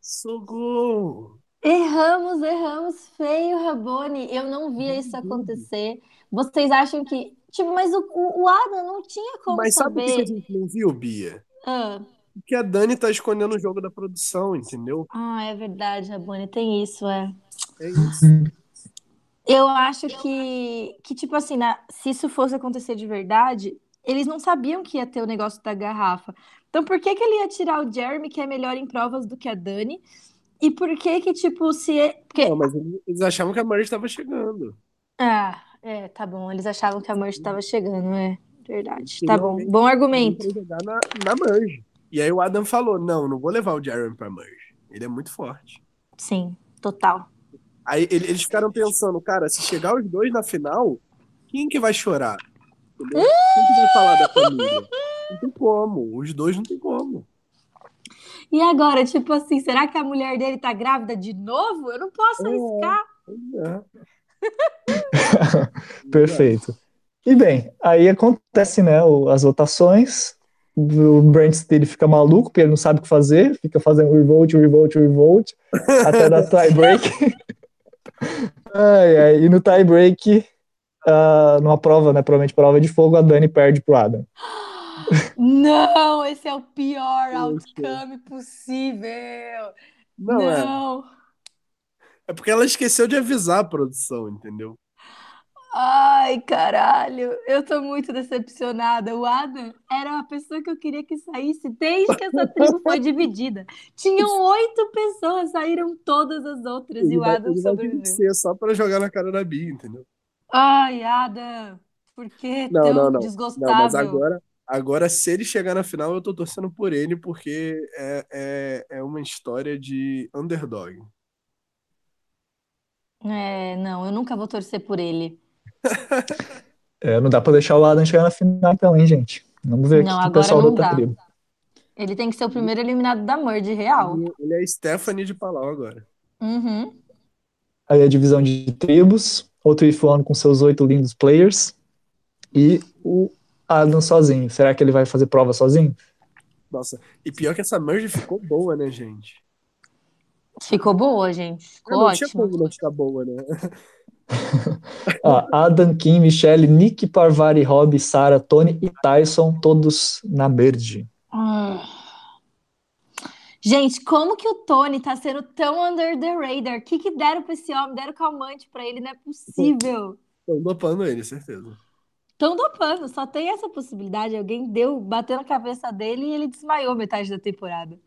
Socorro! Erramos, erramos feio, Rabone. Eu não via isso acontecer. Vocês acham que. Tipo, mas o, o, o Adam não tinha como Mas sabe o que a saber. gente não viu, Bia? Ah, Que a Dani tá escondendo o jogo da produção, entendeu? ah, é verdade, Rabone, tem isso, é. É isso. Eu acho que, que tipo assim, na- se isso fosse acontecer de verdade, eles não sabiam que ia ter o negócio da garrafa. Então, por que que ele ia tirar o Jeremy, que é melhor em provas do que a Dani? E por que que, tipo, se... é- Porque... Não, mas eles achavam que a Murray estava chegando. Ah, é, tá bom. Eles achavam que a Merge estava chegando, é verdade. Tá bom, bom argumento. Na, na Merge. E aí o Adam falou: não, não vou levar o Jeremy pra Merge. Ele é muito forte. Sim, total. Aí ele- eles ficaram pensando, cara, se chegar os dois na final, quem que vai chorar? Entendeu? Quem que vai falar da família? Não tem como. Os dois não tem como. E agora, tipo assim, será que a mulher dele tá grávida de novo? Eu não posso É. arriscar. Pois é. Perfeito. E bem, aí acontece, né, as votações, o Brent Steele fica maluco, porque ele não sabe o que fazer, fica fazendo revolt, revolt, revolt, até dar tie break. ai, ai, e no tie break, ah, numa prova, né, provavelmente prova de fogo, a Dani perde pro Adam. Não, esse é o pior outcome possível. Não, é. Não. É porque ela esqueceu de avisar a produção, entendeu? Ai, caralho, eu tô muito decepcionada. O Adam era a pessoa que eu queria que saísse desde que essa tribo foi dividida. Tinham oito pessoas, saíram todas as outras e o Adam ele vai sobreviveu. ser só pra jogar na cara da Bia, entendeu? Ai, Adam, por que Não, tão não, não. Não, mas desgostável? agora, agora, se ele chegar na final, eu tô torcendo por ele, porque é, é, é uma história de underdog. É, não, eu nunca vou torcer por ele. É, não dá pra deixar o Adam chegar na final então, hein, gente? Vamos ver Não, aqui que o agora pessoal não da outra dá. tribo. Ele tem que ser o primeiro eliminado da Merge real. Ele, é Stephanie de Palau agora. Uhum. Aí a divisão de tribos, outro If One com seus oito lindos players e o Adam sozinho. Será que ele vai fazer prova sozinho? Nossa, e pior que essa merge ficou boa, né, gente? Ficou boa, gente. Ficou não tinha ótimo. como não ficar boa, né? Ah, Adam, Kim, Michelle, Nick, Parvari, Rob, Sarah, Tony e Tyson, todos na merge. Ah. Gente, como que o Tony tá sendo tão under the radar? O que que deram pra esse homem? Deram calmante pra ele? Não é possível. Tô dopando ele, certeza. Tão dopando, só tem essa possibilidade. Alguém deu, bateu na cabeça dele e ele desmaiou metade da temporada.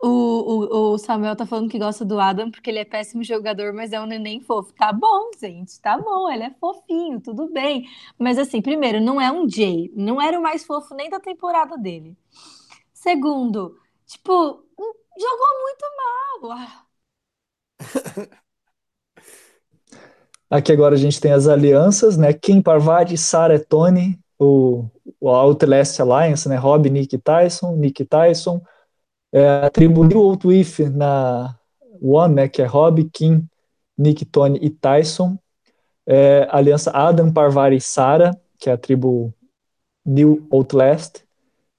O, o, o Samuel tá falando que gosta do Adam porque ele é péssimo jogador, mas é um neném fofo. Tá bom, gente, tá bom, ele é fofinho, tudo bem. Mas assim, primeiro, não é um Jay, não era o mais fofo nem da temporada dele. Segundo, tipo, hum, jogou muito mal. Ah, Aqui agora a gente tem as alianças, né? Kim, Parvati, Sarah, Tony, o, o Outlast Alliance, né? Rob, Nick Tyson, Nick Tyson. É, a tribo New na One, né? Que é Rob, Kim, Nick, Tony e Tyson. É, aliança Adam, Parvari e Sarah, que é a tribo New Outlast.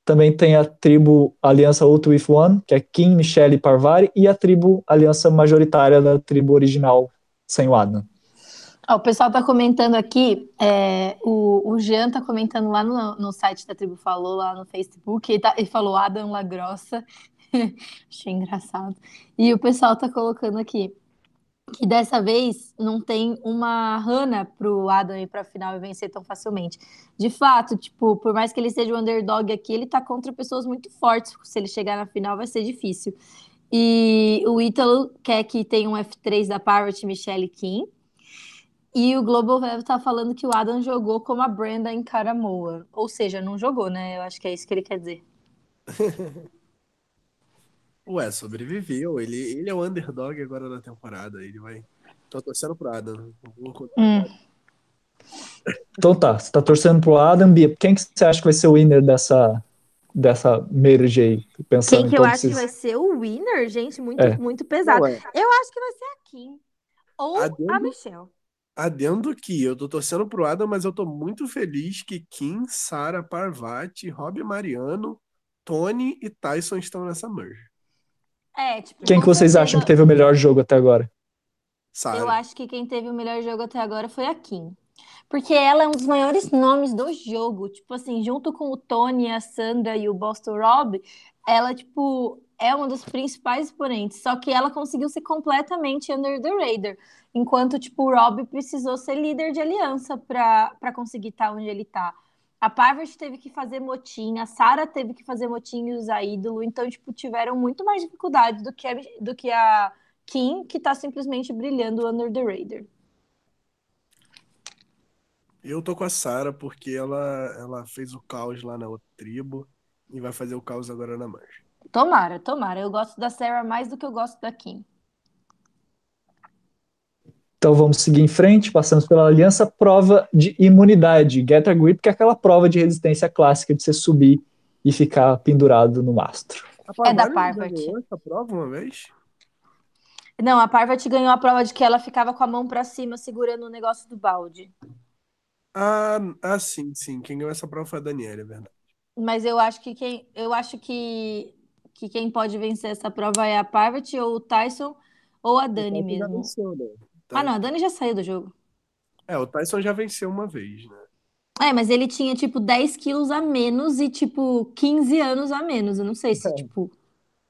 Também tem a tribo Aliança Out With One, que é Kim, Michelle e Parvari, e a tribo Aliança Majoritária da tribo original, sem o Adam. Ó, o pessoal tá comentando aqui, é, o, o Jean tá comentando lá no, no site da Tribo Falou, lá no Facebook, ele, tá- ele falou Adam La Grossa. Achei engraçado. E o pessoal tá colocando aqui que dessa vez não tem uma Hannah pro Adam ir pra final e vencer tão facilmente. De fato, tipo, por mais que ele seja o underdog aqui, ele tá contra pessoas muito fortes. Se ele chegar na final, vai ser difícil. E o Ítalo quer que tenha um F3 da Parrot Michelle Kim. E o Global Web tá falando que o Adam jogou como a Brenda em Caramoa. Ou seja, não jogou, né? Eu acho que é isso que ele quer dizer. Ué, sobreviveu. Ele, ele é o underdog agora da temporada. Ele vai. Tô torcendo pro Adam. Hum. Então tá, você tá torcendo pro Adam, Bia. Quem que você acha que vai ser o winner dessa, dessa merge aí? Pensando Quem em que eu acho que esses- vai ser o winner, gente? Muito, É. muito pesado. Não, é. Eu acho que vai ser a Kim. Ou Adendo- a Michelle. Adendo que eu tô torcendo pro Adam, mas eu tô muito feliz que Kim, Sara, Parvati, Rob Mariano, Tony e Tyson estão nessa merge. É, tipo, Quem que vocês acham que teve o melhor jogo até agora? Eu Sara. acho que quem teve o melhor jogo até agora foi a Kim. Porque ela é um dos maiores nomes do jogo. Tipo assim, junto com o Tony, a Sandra e o Boston Rob, ela, tipo, é uma dos principais exponentes. Só que ela conseguiu ser completamente under the radar. Enquanto, tipo, o Rob precisou ser líder de aliança pra conseguir estar onde ele tá. A Parvati teve que fazer motim, a Sarah teve que fazer motim e usar ídolo. Então, tipo, tiveram muito mais dificuldade do que a, do que a Kim, que tá simplesmente brilhando under the radar. Eu tô com a Sara porque ela, ela fez o caos lá na outra tribo e vai fazer o caos agora na merge. Tomara, tomara. Eu gosto da Sarah mais do que eu gosto da Kim. Então vamos seguir em frente, passamos pela aliança, prova de imunidade, Get a Grip, que é aquela prova de resistência clássica de você subir e ficar pendurado no mastro. É da Parvati essa prova uma vez? Não, a Parvati ganhou a prova de que ela ficava com a mão pra cima segurando o negócio do balde. Ah, ah, sim, sim. Quem ganhou essa prova foi a Daniela, é verdade. Mas eu acho que quem, eu acho que, que quem pode vencer essa prova é a Parvati ou o Tyson ou a Dani mesmo. venceu, né? Ah, não, a Dani já saiu do jogo. É, o Tyson já venceu uma vez, né? É, mas ele tinha, tipo, 10 quilos a menos e, tipo, 15 anos a menos. Eu não sei se, É. tipo...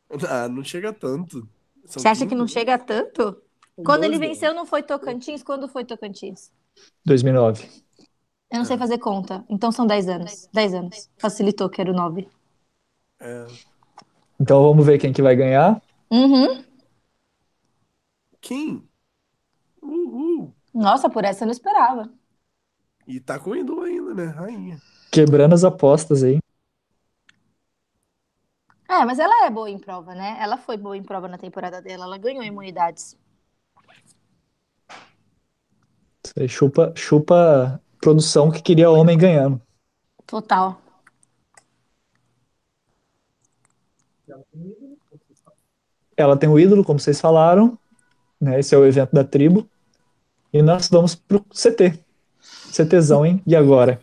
Ah, não chega tanto. São Você acha que 15 não chega a tanto? Quando ele 12 venceu, não foi Tocantins? Quando foi Tocantins? 2009. Eu não sei É. fazer conta. Então são 10 anos. 10 anos. Facilitou, que era o 9. É. Então vamos ver quem que vai ganhar. Uhum. Kim. Uhul. Nossa, por essa eu não esperava. E tá com o ainda, né? Rainha. Quebrando as apostas aí. É, mas ela é boa em prova, né? Ela foi boa em prova na temporada dela. Ela ganhou imunidades. Isso aí chupa, chupa produção que queria homem ganhando. Total. Ela tem o ídolo, como vocês falaram, né? Esse é o evento da tribo. E nós vamos pro CT. CTzão, hein? E agora?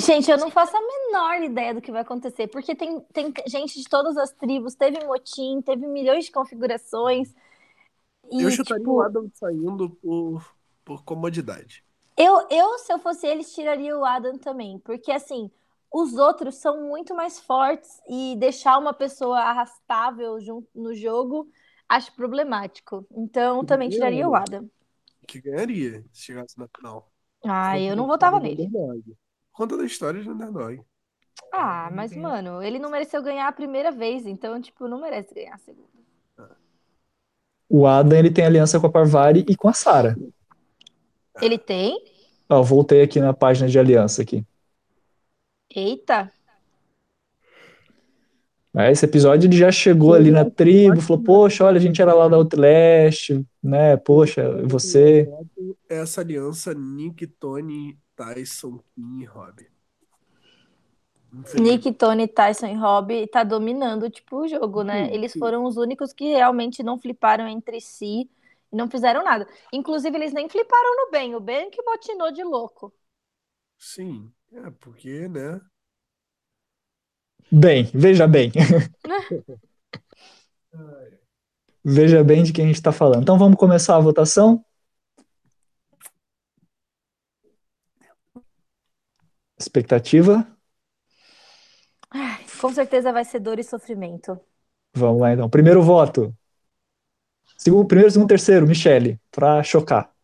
Gente, eu não faço a menor ideia do que vai acontecer, porque tem, tem gente de todas as tribos, teve motim, teve milhões de configurações. E, Eu chutaria tipo, o Adam saindo por, por comodidade. Eu, eu, se eu fosse eles, tiraria o Adam também, porque assim, os outros são muito mais fortes e deixar uma pessoa arrastável junto no jogo acho problemático. Então, também tiraria o Adam. Que ganharia se chegasse na final. Ah, eu não votava nele. Conta da história de Underdog. Ah, mas mano, ele não mereceu ganhar a primeira vez, então, tipo, não merece ganhar a segunda. O Adam, ele tem aliança com a Parvari e com a Sara. Ele tem? Ó, eu voltei aqui na página de aliança aqui. Eita. Esse episódio ele já chegou ali na tribo, falou, poxa, olha, a gente era lá da Outlast, né? Poxa, você. Essa aliança Nick, Tony, Tyson, Kim e Rob. Nick, Tony, Tyson e Rob tá dominando, tipo, o jogo, né? Sim, Eles foram os únicos que realmente não fliparam entre si e não fizeram nada. Inclusive, eles nem fliparam no Ben. O Ben que botinou de louco. Sim, é porque, né? Bem, veja bem. Veja bem de quem a gente está falando. Então vamos começar a votação? Expectativa? Ai, com certeza vai ser dor e sofrimento. Vamos lá então. Primeiro voto. Segundo, primeiro, segundo, terceiro, Michele, para chocar.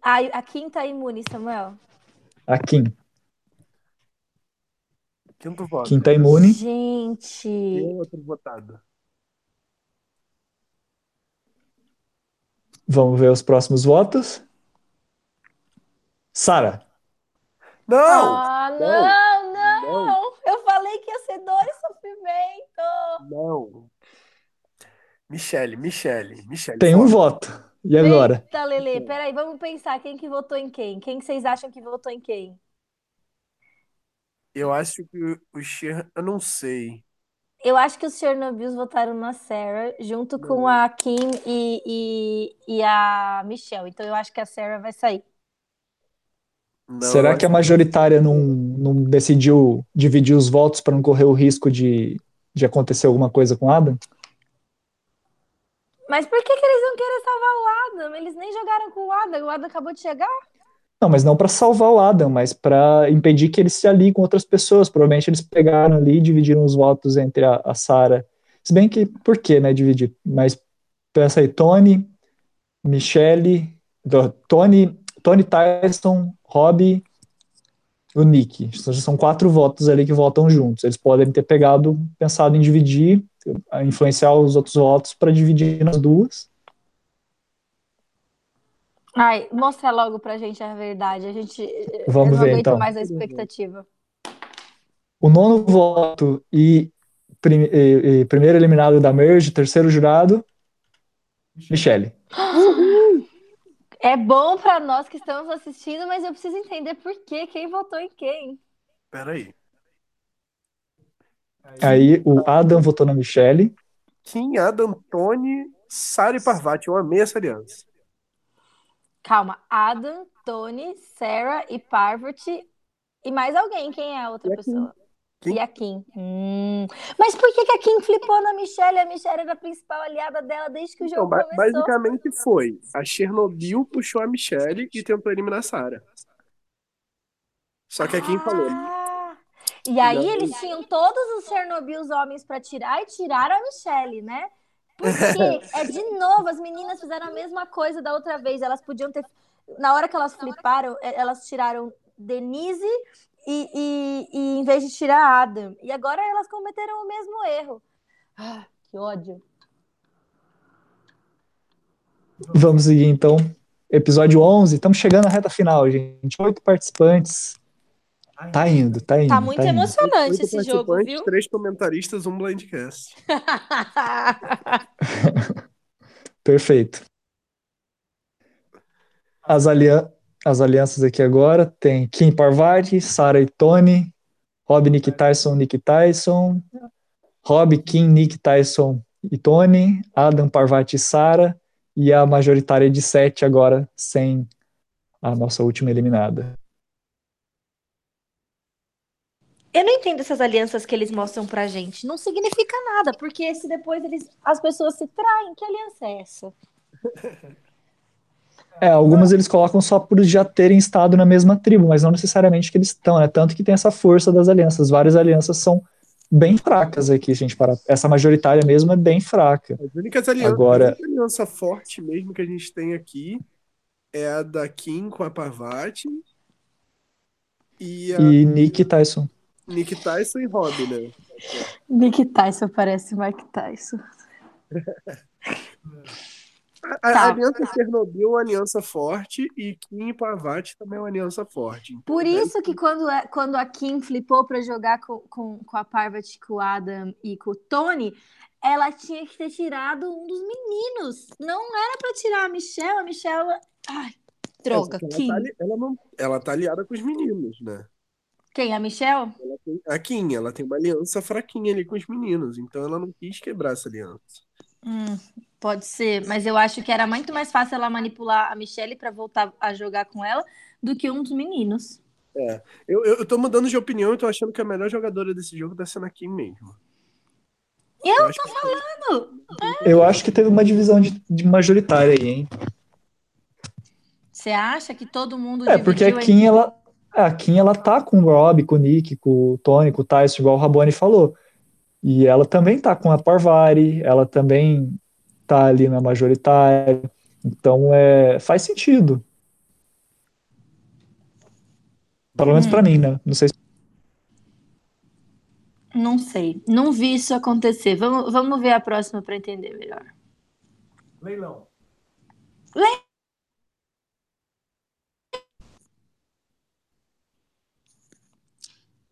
Ai, a Kim tá imune, Samuel. A Kim. Quinto voto. Kim tá imune. Gente. E outro votado. Vamos ver os próximos votos. Sara. Não! Ah, não, não, não. Eu falei que ia ser dor e sofrimento. Não. Michele, Michele, Michele. Tem um voto. E agora? Eita, Lele, peraí, vamos pensar quem que votou em quem? Quem que vocês acham que votou em quem? Eu acho que o Cher, eu não sei. Eu acho que os Chernobyls votaram na Sarah, junto com a Kim e, e, e a Michelle. Então eu acho que a Sarah vai sair. Não, Será que a acho majoritária não, não decidiu dividir os votos para não correr o risco de, de acontecer alguma coisa com Adam? Mas por que, que eles não querem salvar o Adam? Eles nem jogaram com o Adam. O Adam acabou de chegar. Não, mas não para salvar o Adam, mas para impedir que ele se alie com outras pessoas. Provavelmente eles pegaram ali e dividiram os votos entre a, a Sarah. Se bem que, por que, né, dividir? Mas pensa aí, Tony, Michelle, Tony, Tony Tyson, Robbie, o Nick. Então, São quatro votos ali que votam juntos. Eles podem ter pegado, pensado em dividir, influenciar os outros votos para dividir nas duas. Ai, mostra logo pra gente a verdade. A gente. Vamos eu não ver, aguento então. mais a expectativa. O nono voto e, prim- e- e primeiro eliminado da Merge, terceiro jurado, Michele. É bom pra nós que estamos assistindo, mas eu preciso entender por quê, quem votou em quem. Peraí. Aí o Adam votou na Michele. Kim, Adam, Tony, Sara e Parvati, eu amei essa aliança. Calma, Adam, Tony, Sarah e Parvati. E mais alguém, quem é a outra E a pessoa? Kim. E a Kim. Hum. Mas por que, que a Kim flipou na Michelle? A Michelle era a principal aliada dela desde que o Então, jogo ba- começou. basicamente foi: a Chernobyl puxou a Michelle e tentou eliminar a Sarah. Só que a Kim falou: Ah, E aí eles tinham todos os Chernobyl os homens pra tirar e tiraram a Michelle, né? Porque é de novo, as meninas fizeram a mesma coisa da outra vez. Elas podiam ter. Na hora que elas fliparam, eh, elas tiraram Denise e, e, e em vez de tirar Adam. E agora elas cometeram o mesmo erro. Ah, que ódio. Vamos seguir então. Episódio 11, estamos chegando na reta final, gente. Oito participantes. Tá indo, tá indo. Tá muito indo. emocionante oito esse jogo, viu? três comentaristas, um blindcast. Perfeito. As, alian as alianças aqui agora tem Kim Parvati, Sarah e Tony, Rob, Nick Tyson, Nick Tyson, Rob, Kim, Nick Tyson e Tony, Adam, Parvati e Sarah, e a majoritária de sete agora, sem a nossa última eliminada. Eu não entendo essas alianças que eles mostram pra gente. Não significa nada, porque se depois eles, as pessoas se traem, que aliança é essa? É, algumas eles colocam só por já terem estado na mesma tribo, mas não necessariamente que eles estão, né? Tanto que tem essa força das alianças. Várias alianças são bem fracas aqui, gente. Para essa majoritária mesmo é bem fraca. As únicas alianças, Agora- a única aliança forte mesmo que a gente tem aqui é a da Kim com a Parvati e a E Nick Tyson. Nick Tyson e Rob, né? Nick Tyson parece Mike Tyson. A, a Tá. aliança Chernobyl é uma aliança forte e Kim e Parvati também é uma aliança forte. Então, Por isso que quando, é- quando a Kim flipou pra jogar com, com, com a Parvati, com o Adam e com o Tony, ela tinha que ter tirado um dos meninos. Não era pra tirar a Michelle. A Michelle. Ai, droga. ela, Kim. tá, ela, não, ela tá aliada com os meninos, né? Quem? A Michelle? Ela tem- a Kim, ela tem uma aliança fraquinha ali com os meninos, então ela não quis quebrar essa aliança. Hum, pode ser, mas eu acho que era muito mais fácil ela manipular a Michelle pra voltar a jogar com ela do que um dos meninos. Eu, eu, eu tô mudando de opinião e tô achando que a melhor jogadora desse jogo tá sendo a Kim mesmo. Eu acho tô que- falando! Eu acho que teve uma divisão de, de majoritária aí, hein? Você acha que todo mundo É, porque a Kim, entre- ela, a Kim, ela tá com o Rob, com o Nick, com o Tony, com o Tyson, igual o Rabone falou. E ela também tá com a Parvari, ela também tá ali na majoritária. Então, é, faz sentido. Pelo menos Hum. pra mim, né? Não sei se Não sei, não vi isso acontecer. Vamos, vamos ver a próxima pra entender melhor. Leilão. o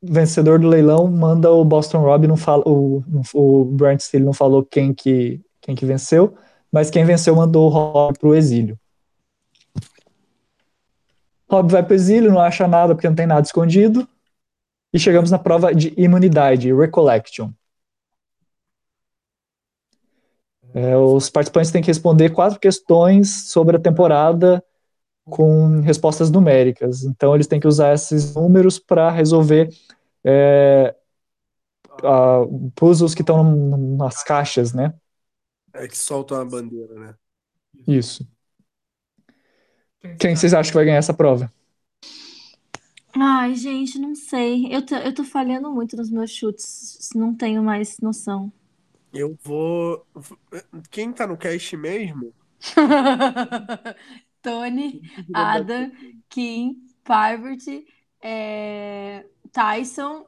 vencedor do leilão manda o Boston Rob, não fala, o, o Brent Steele não falou quem que, quem que venceu, mas quem venceu mandou o Rob pro exílio. Rob vai pro exílio, não acha nada porque não tem nada escondido. E chegamos na prova de imunidade, Recollection. É, os participantes têm que responder quatro questões sobre a temporada com respostas numéricas. Então, eles têm que usar esses números para resolver é, a, puzzles que estão nas caixas, né? É que soltam a bandeira, né? Isso. Quem vocês acham que vai ganhar essa prova? Ai, gente, não sei. Eu tô, eu tô falhando muito nos meus chutes. Não tenho mais noção. Eu vou. Quem tá no cast mesmo? Tony, Adam, Kim, Parvati, é, Tyson.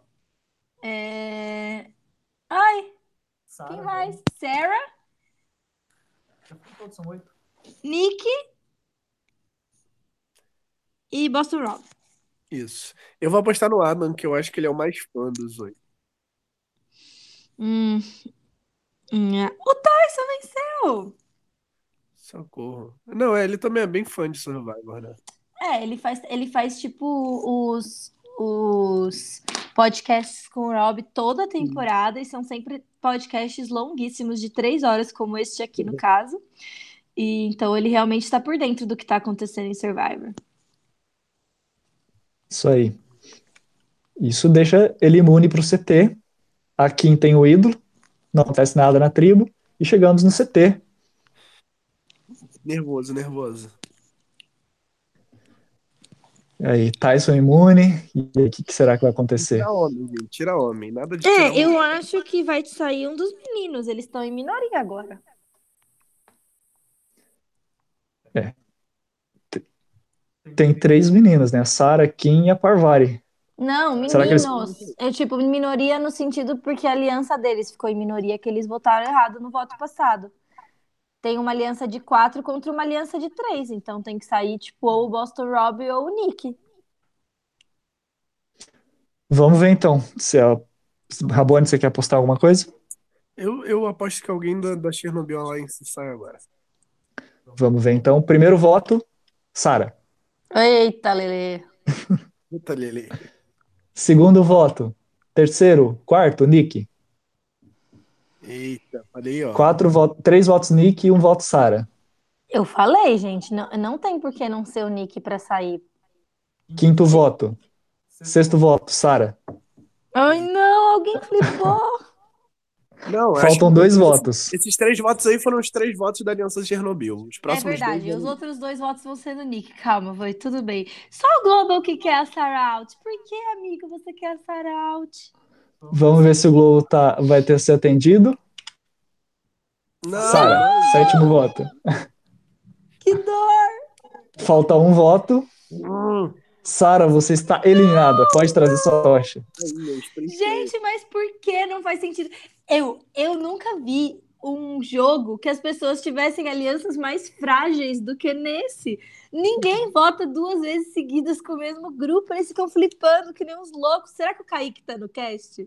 é, Ai, Sarah, quem mais? Sarah, Já ficou todos, são oito. Nick e Boston Rob. Isso. Eu vou apostar no Adam, que eu acho que ele é o mais fã dos oito. Hum. Hum, é. O Tyson venceu! Socorro. Não, é, ele também é bem fã de Survivor, né? É, ele faz, ele faz tipo os, os podcasts com o Rob toda a temporada e são sempre podcasts longuíssimos de três horas, como este aqui no caso. E então ele realmente está por dentro do que está acontecendo em Survivor. Isso aí. Isso deixa ele imune para o CT. A Kim tem o ídolo, não acontece nada na tribo, e chegamos no CT. Nervoso, nervoso. E aí, Tyson imune, e aí, o que, que será que vai acontecer? Tira homem, gente. Tira homem. Nada de É, tirar homem. eu acho que vai sair um dos meninos. Eles estão em minoria agora. Tem três meninas, né? A Sarah, Kim e a Parvari. Não, Será que eles- meninos. É tipo minoria no sentido porque a aliança deles ficou em minoria, que eles votaram errado no voto passado. Tem uma aliança de quatro contra uma aliança de três, então tem que sair tipo ou o Boston Rob ou o Nick. Vamos ver então. Se a Rabone, você quer apostar alguma coisa? Eu, eu aposto que alguém da, da Chernobyl Alliance sai agora. Vamos ver então. Primeiro voto, Sarah. Eita, Lele. Puta, Lele. Segundo voto, terceiro, quarto, Nick. Eita, falei, ó. Quatro votos, três votos Nick e um voto Sarah. Eu falei, gente, não, não tem por que não ser o Nick pra sair. Quinto voto, sexto voto, Sarah. Ai, não, alguém flipou. Não, Faltam dois esses- votos. Esses três votos aí foram os três votos da Aliança de Chernobyl. Os É próximos verdade, dois os outros dois votos vão ser do Nick. Calma, foi tudo bem. Só o Global que quer a Sarah out. Por que, amigo, você quer a Sarah out? Vamos ver se o Globo tá, vai ter se atendido. Não, Sarah, sétimo voto. Que dor! Falta um voto. Hum, Sarah, você está eliminada. Pode trazer sua tocha. Gente, mas por que não faz sentido? Eu, eu nunca vi um jogo que as pessoas tivessem alianças mais frágeis do que nesse. Ninguém vota duas vezes seguidas com o mesmo grupo, eles ficam flipando que nem uns loucos. Será que o Kaique tá no cast?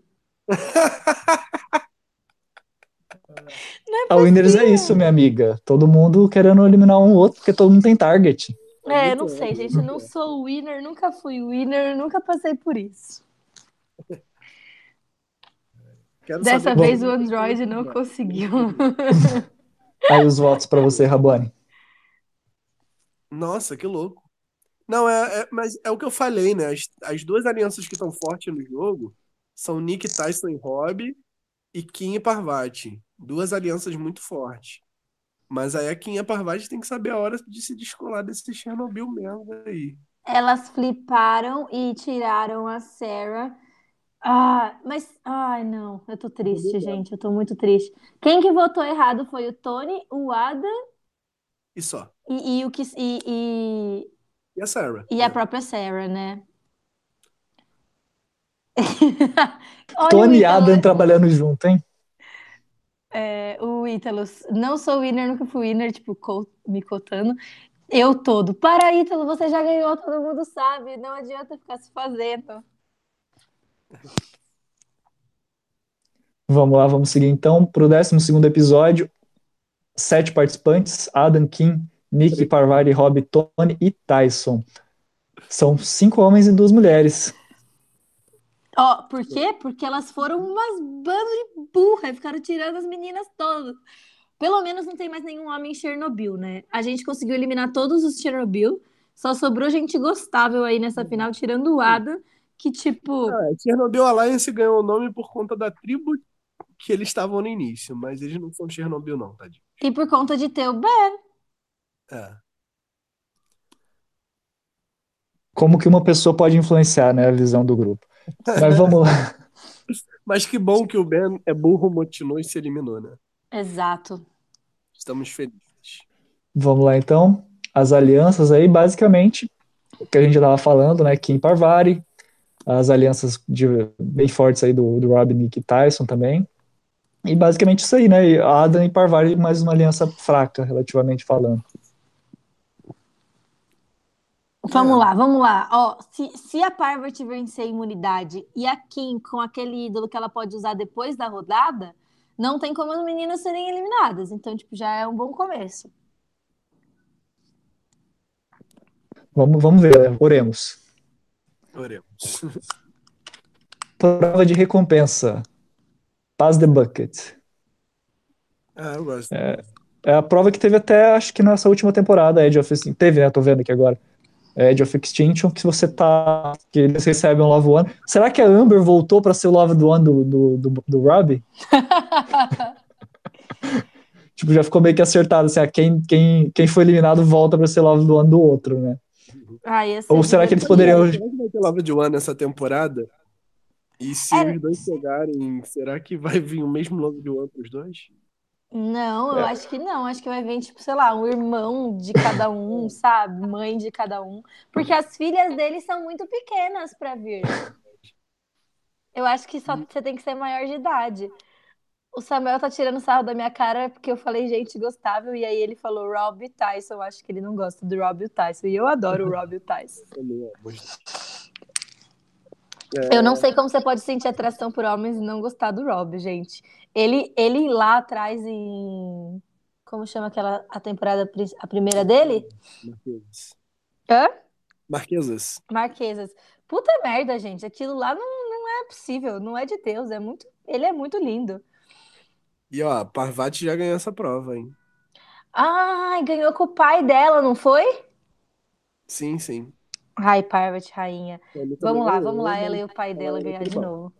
A Winners é isso, minha amiga. Todo mundo querendo eliminar um outro, porque todo mundo tem target. É, muito não sei, gente. Eu não sou winner, nunca fui winner, nunca passei por isso. Quero Dessa saber vez o qual- Android não conseguiu. Aí os votos para você, Rabone. Nossa, que louco. Não, é, é- mas é o que eu falei, né? As, as duas alianças que estão fortes no jogo são Nick Tyson e Rob e Kim e Parvati. Duas alianças muito fortes. Mas aí a Kim e a Parvati tem que saber a hora de se descolar desse Chernobyl mesmo aí. Elas fliparam e tiraram a Sarah. Ah, mas. Ai, não. Eu tô triste, gente. Eu tô muito triste. Quem que votou errado foi o Tony, o Ada E só. e, e o que, e, e, E a Sarah? e a própria Sarah, né? Tony e Adam trabalhando junto, hein? é, o Ítalo, não sou winner, nunca fui winner, tipo, co- me cotando. Eu todo. Para, Ítalo, você já ganhou, todo mundo sabe. Não adianta ficar se fazendo. Vamos lá, vamos seguir então para o 12 episódio. Sete participantes: Adam, Kim, Nick, Parvari, Rob, Tony e Tyson. São cinco homens e duas mulheres. Ó, por quê? Porque elas foram umas bando de burra e ficaram tirando as meninas todas. Pelo menos não tem mais nenhum homem em Chernobyl, né? A gente conseguiu eliminar todos os Chernobyl. Só sobrou gente gostável aí nessa final, tirando o Ada, que tipo. Ah, Chernobyl Alliance ganhou o nome por conta da tribo que eles estavam no início, mas eles não são Chernobyl, não, tadinho. E por conta de ter o Ben. É. Como que uma pessoa pode influenciar, né, a visão do grupo? Mas vamos lá. Mas que bom que o Ben é burro, motinou e se eliminou, né? Exato. Estamos felizes. Vamos lá então. As alianças aí, basicamente, o que a gente já estava falando, né? Kim Parvari, as alianças de, bem fortes aí do, do Rob, Nick e Tyson também. E basicamente isso aí, né? Adam e Parvari, mais uma aliança fraca, relativamente falando. Vamos lá, vamos lá. Ó, se, se a Parvati vencer a imunidade e a Kim com aquele ídolo que ela pode usar depois da rodada, não tem como as meninas serem eliminadas. Então, tipo, já é um bom começo. Vamos, vamos ver, né? oremos. Oremos. Prova de recompensa. Pass the bucket. Ah, eu gosto. É a prova que teve até, acho que nessa última temporada, Edge of Extinction. Teve, né? Tô vendo aqui agora. Edge of Extinction, que você tá. que eles recebem um Love One. Será que a Amber voltou pra ser o Love One do, do, do, do Robbie? tipo, já ficou meio que acertado, assim, ah, quem, quem, quem foi eliminado volta pra ser Love One do outro, né? Ah, Ou será que eles poderiam. Será que vai ter Love de One nessa temporada? E se É. os dois pegarem, será que vai vir o mesmo Love de One pros dois? Não, eu É. acho que não. Acho que vai vir, tipo, sei lá, um irmão de cada um, sabe? Mãe de cada um. Porque as filhas deles são muito pequenas pra vir. Eu acho que só você tem que ser maior de idade. O Samuel tá tirando sarro da minha cara porque eu falei gente gostável e aí ele falou Rob Tyson. Eu acho que ele não gosta do Rob e o Tyson. E eu adoro o Rob Tyson. Eu não sei como você pode sentir atração por homens e não gostar do Rob, gente. Ele, ele lá atrás em. Como chama aquela a temporada, a primeira dele? Marquesas. Hã? Marquesas. Marquesas. Puta merda, gente. Aquilo lá não, não é possível, não é de Deus. É muito, ele é muito lindo. E ó, Parvati já ganhou essa prova, hein? Ai, ganhou com o pai dela, não foi? Sim, sim. Ai, Parvati, rainha. Ele também Vamos lá, vamos lá, mas- ela e o pai dela ela ganhar de novo.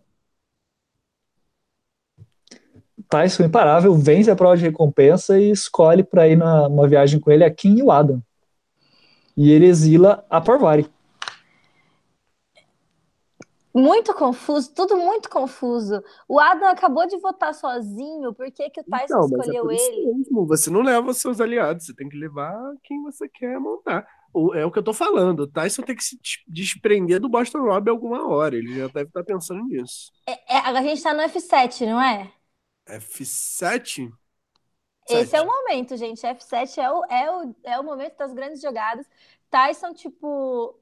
Tyson imparável, vence a prova de recompensa e escolhe pra ir na- numa viagem com ele a Kim e o Adam. E ele exila a Parvati. Muito confuso, tudo muito confuso. O Adam acabou de votar sozinho, por que que o Tyson Então, mas é escolheu isso ele? mesmo. Você não leva os seus aliados, você tem que levar quem você quer montar. É o que eu tô falando. O Tyson tem que se des- desprender do Boston Rob alguma hora. Ele já deve estar pensando nisso. É, a gente tá no F7, não é? F7? Esse é o momento, gente. F7 é o, é o, é o momento das grandes jogadas. Tyson, tipo,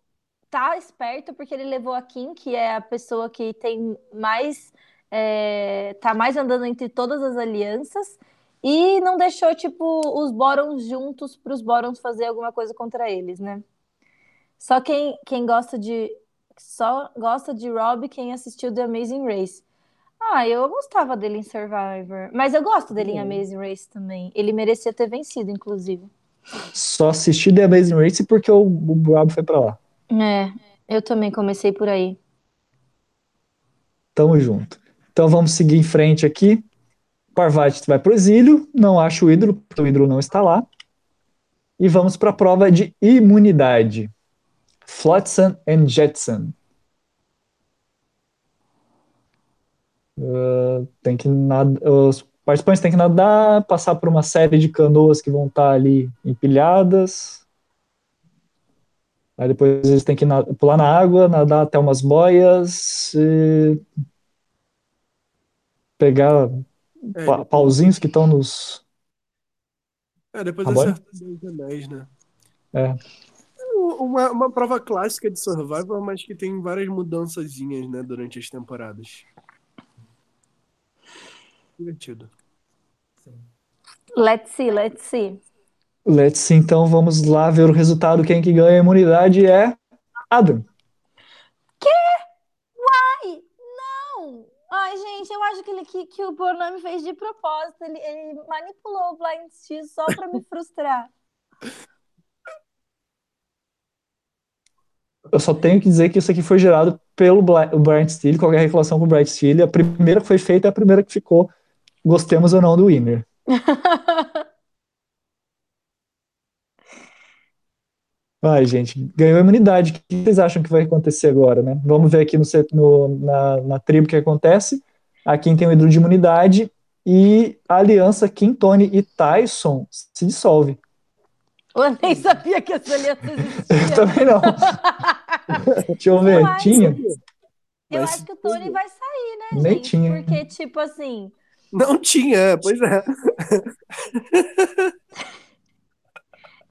tá esperto porque ele levou a Kim, que é a pessoa que tem mais. é, tá mais andando entre todas as alianças. E não deixou, tipo, os Borons juntos para os Borons fazer alguma coisa contra eles, né? Só quem, quem gosta de. Só gosta de Rob quem assistiu The Amazing Race. Ah, eu gostava dele em Survivor. Mas eu gosto dele em Uhum. Amazing Race também. Ele merecia ter vencido, inclusive. Só assisti The Amazing Race porque o, o Rob foi pra lá. É, eu também comecei por aí. Tamo junto. Então vamos seguir em frente aqui. Parvati vai pro exílio, não acha o ídolo, o ídolo não está lá. E vamos para a prova de imunidade. Flotsam and Jetsam. Uh, tem que nad... Os participantes têm que nadar, passar por uma série de canoas que vão estar ali empilhadas. Aí depois eles têm que pular na água, nadar até umas boias, pegar É, pa- depois- pauzinhos que estão nos. É, depois acerta dois anéis, né? É. Uma, uma prova clássica de Survivor, mas que tem várias mudançazinhas, né, durante as temporadas. Divertido. Let's see, let's see. Let's see, então vamos lá ver o resultado. Quem que ganha a imunidade é Adam. Ai, não! Ai, gente, eu acho que, ele, que, que o Bonami fez de propósito. Ele, ele manipulou o Blind X só pra me frustrar. Eu só tenho que dizer que isso aqui foi gerado pelo Brian Steele, qualquer reclamação com o Brian Steele. A primeira que foi feita é a primeira que ficou, gostemos ou não do winner. Ai, gente, ganhou a imunidade. O que vocês acham que vai acontecer agora, né? Vamos ver aqui no, no- na, na tribo o que acontece. A Kim tem o ídolo de imunidade e a aliança Kim, Tony e Tyson se dissolve. Eu nem sabia que essa aliança Eu existia. também não. Deixa eu ver, Eu acho tinha? Eu Mas acho que o Tony vai sair, né, Nem gente? tinha. Porque, tipo assim, Não tinha, pois é.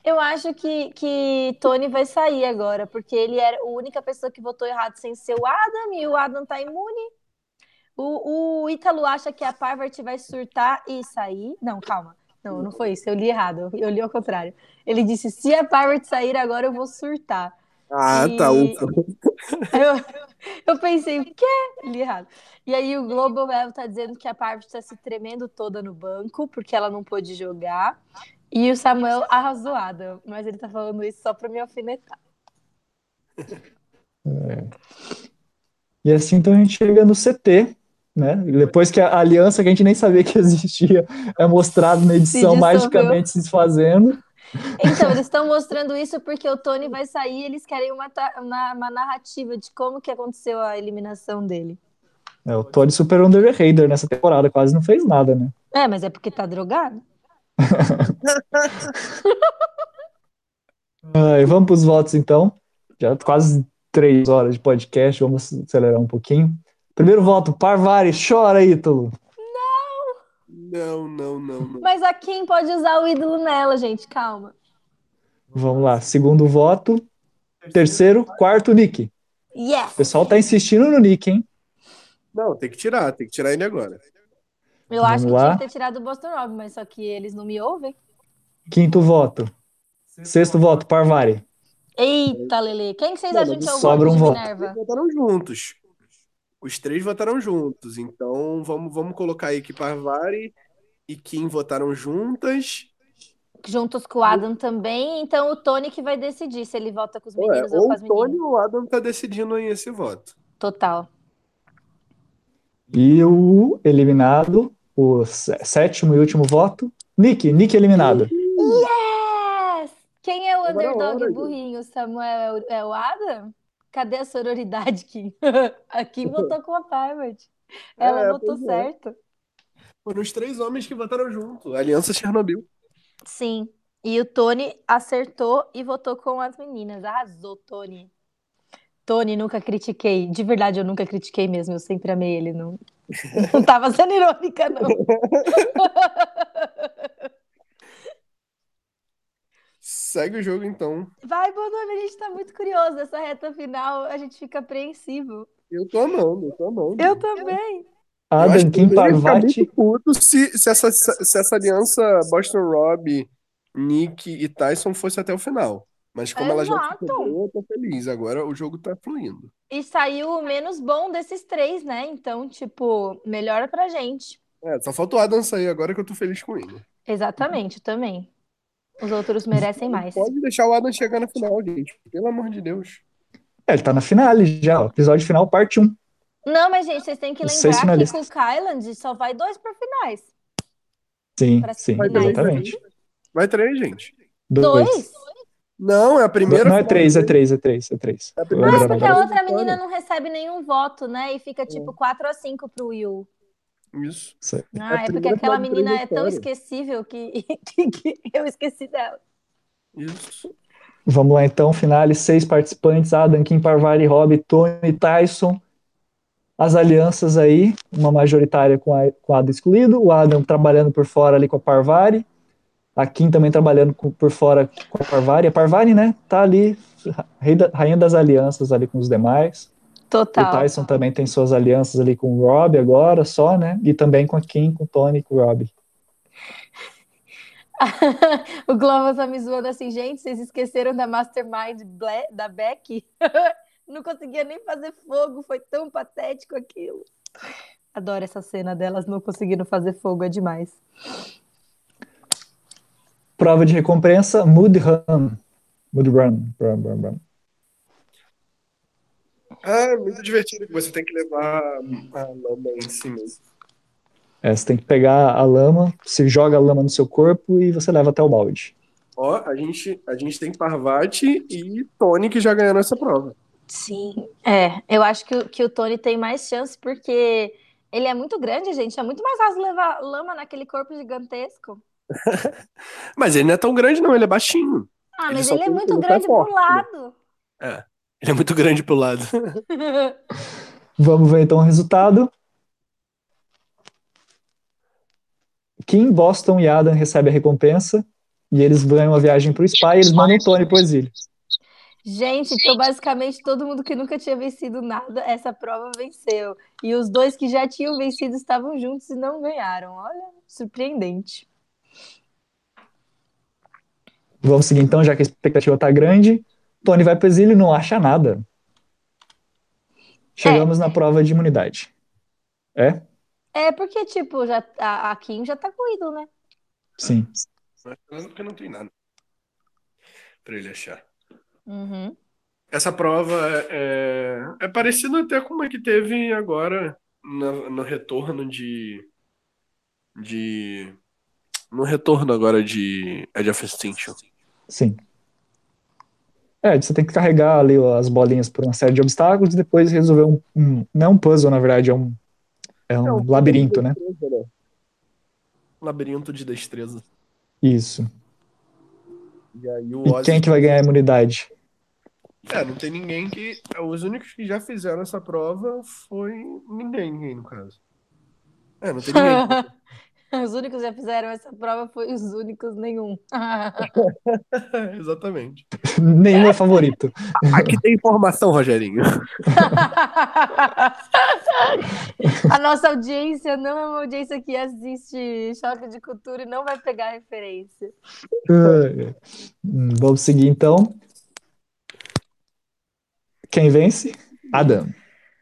eu acho que, que Tony vai sair agora, porque ele era a única pessoa que votou errado sem ser o Adam, e o Adam tá imune. O, o Ítalo acha que a Parvati vai surtar e sair. Não, calma. Não, não foi isso. Eu li errado. Eu li ao contrário. Ele disse: se a Parvati sair agora, eu vou surtar. Ah, E- tá. Ufa. Eu, eu pensei, o quê? Li errado. E aí o Global Web tá dizendo que a Parvati tá se tremendo toda no banco, porque ela não pôde jogar. E o Samuel arrasou Adam, mas ele tá falando isso só pra me alfinetar. E assim então a gente chega no CT, né? Depois que a aliança que a gente nem sabia que existia é mostrada na edição dissolveu. magicamente se desfazendo. Então, eles estão mostrando isso porque o Tony vai sair e eles querem uma, uma, uma narrativa de como que aconteceu a eliminação dele. É, o Tony super underrated nessa temporada, quase não fez nada, né? É, mas é porque tá drogado? E vamos para os votos então. Já quase três horas de podcast, vamos acelerar um pouquinho. Primeiro voto, Parvari, chora, Ítalo. Não, não, não, não. Mas a Kim pode usar o ídolo nela, gente, calma. Vamos lá, segundo voto. Terceiro, quarto, Nick. O Yes! pessoal tá insistindo no Nick, hein? Não, tem que tirar, tem que tirar ele agora. Eu acho Vamos que lá. tinha que ter tirado o Boston Rob, mas só que eles não me ouvem. Quinto voto. Sexto voto, Parvari. Eita, Lele. Quem que vocês acham que é o sobra voto um de voto. Eles votaram juntos. Os três votaram juntos. Então vamos, vamos colocar aí que Parvari e Kim votaram juntas. Juntos com o Adam também, então o Tony que vai decidir se ele vota com os meninos ou, ou com as o Tony meninas. ou o Adam tá decidindo aí esse voto. Total. E o eliminado, o sé- sétimo e último voto, Nick. Nick eliminado. Yes! Quem é o Agora é underdog hora, burrinho? Samuel é o, é o Adam? Cadê a sororidade, Kim? A Kim votou com a Parvati. Ela É, votou é. certo. Foram os três homens que votaram junto. Aliança Chernobyl. Sim. E o Tony acertou e votou com as meninas. Arrasou, Tony. Tony, nunca critiquei. De verdade, eu nunca critiquei mesmo. Eu sempre amei ele. Não, não tava sendo irônica, não. Segue o jogo então. Vai, Bonomi, a gente tá muito curioso. Essa reta final, a gente fica apreensivo. Eu tô amando, eu tô amando. Eu também. Eu acho Adam, que Kim, eu Parvati. muito puto se, se, essa, se essa aliança Boston Rob, Nick e Tyson fosse até o final. Mas como ela já Exato. ficou boa, eu tô feliz. Agora o jogo tá fluindo. E saiu o menos bom desses três, né? Então, tipo, melhor pra gente. É, só falta o Adam sair agora que eu tô feliz com ele. Exatamente, também. Os outros merecem mais. Pode deixar o Adam chegar na final, gente. Pelo amor de Deus. É, ele tá na finale já, ó. episódio final, parte 1. Não, mas, gente, vocês têm que lembrar que com o Kyland só vai dois pra finais. Sim, Para sim, finais. exatamente. Vai três, gente. Dois. Dois? Não, é a primeira. Não é final três, é três, é três, é três. É porque a outra menina não recebe nenhum voto, né? E fica tipo 4 a 5 pro Will. Isso. Ah, é porque primeira aquela menina é tão esquecível que, que- que eu esqueci dela. Isso. Vamos lá então, finale, seis participantes, Adam, Kim, Parvari, Rob, Tony, Tyson. As alianças aí, uma majoritária com, a, com o Adam excluído, o Adam trabalhando por fora ali com a Parvari, a Kim também trabalhando com- por fora com a Parvari. A Parvari, né, tá ali, da- rainha das alianças ali com os demais. O Total. Tyson também tem suas alianças ali com o Rob agora, só, né, e também com a Kim, com o Tony e com o Rob. o Globo tá me zoando assim, gente, vocês esqueceram da Mastermind Ble- da Beck? Não conseguia nem fazer fogo, foi tão patético aquilo. Adoro essa cena delas não conseguindo fazer fogo, é demais. Prova de recompensa, Mood Run. Mood Run. Run, run, run. Ah, é muito divertido que você tem que levar a lama em cima. É, você tem que pegar a lama, você joga a lama no seu corpo e você leva até o balde. Ó, a gente, a gente tem Parvati e Tony que já ganharam essa prova. Sim, é. Eu acho que, o- que o Tony tem mais chance porque ele é muito grande, gente. É muito mais fácil levar lama naquele corpo gigantesco. Mas ele não é tão grande, não, ele é baixinho. Ah, Ele mas ele é muito grande pro forte, né? lado. Ele é muito grande pro lado. Vamos ver então o resultado. Kim, Boston e Adam recebem a recompensa e eles ganham uma viagem para o spa e eles mandam o Tony pro exílio. Gente, então basicamente todo mundo que nunca tinha vencido nada, essa prova venceu. E os dois que já tinham vencido estavam juntos e não ganharam. Olha, surpreendente. Vamos seguir então, já que a expectativa está grande. Tony vai pro exílio e não acha nada. Chegamos na prova de imunidade. É? É porque, tipo, já, a, a Kim já tá com o ídolo, né? Sim. Mas falando que não tem nada pra ele achar. Uhum. Essa prova é, é parecida até com uma que teve agora no, no retorno de. de. No retorno agora de Edge of Extinction. Sim. É, você tem que carregar ali as bolinhas por uma série de obstáculos e depois resolver um, um- Não é um puzzle, na verdade, é um, é um É um labirinto, né? Destreza, né? Labirinto de destreza. Isso. E aí o E Ozzy. quem que vai ganhar a imunidade? É, não tem ninguém que. Os únicos que já fizeram essa prova foi ninguém no caso. É, não tem ninguém. Os únicos que já fizeram essa prova foi os únicos nenhum. Exatamente. Nenhum é favorito. Aqui tem informação, Rogerinho. A nossa audiência não é uma audiência que assiste Choque de Cultura e não vai pegar referência. Hum, Vamos seguir então. Quem vence? Adam.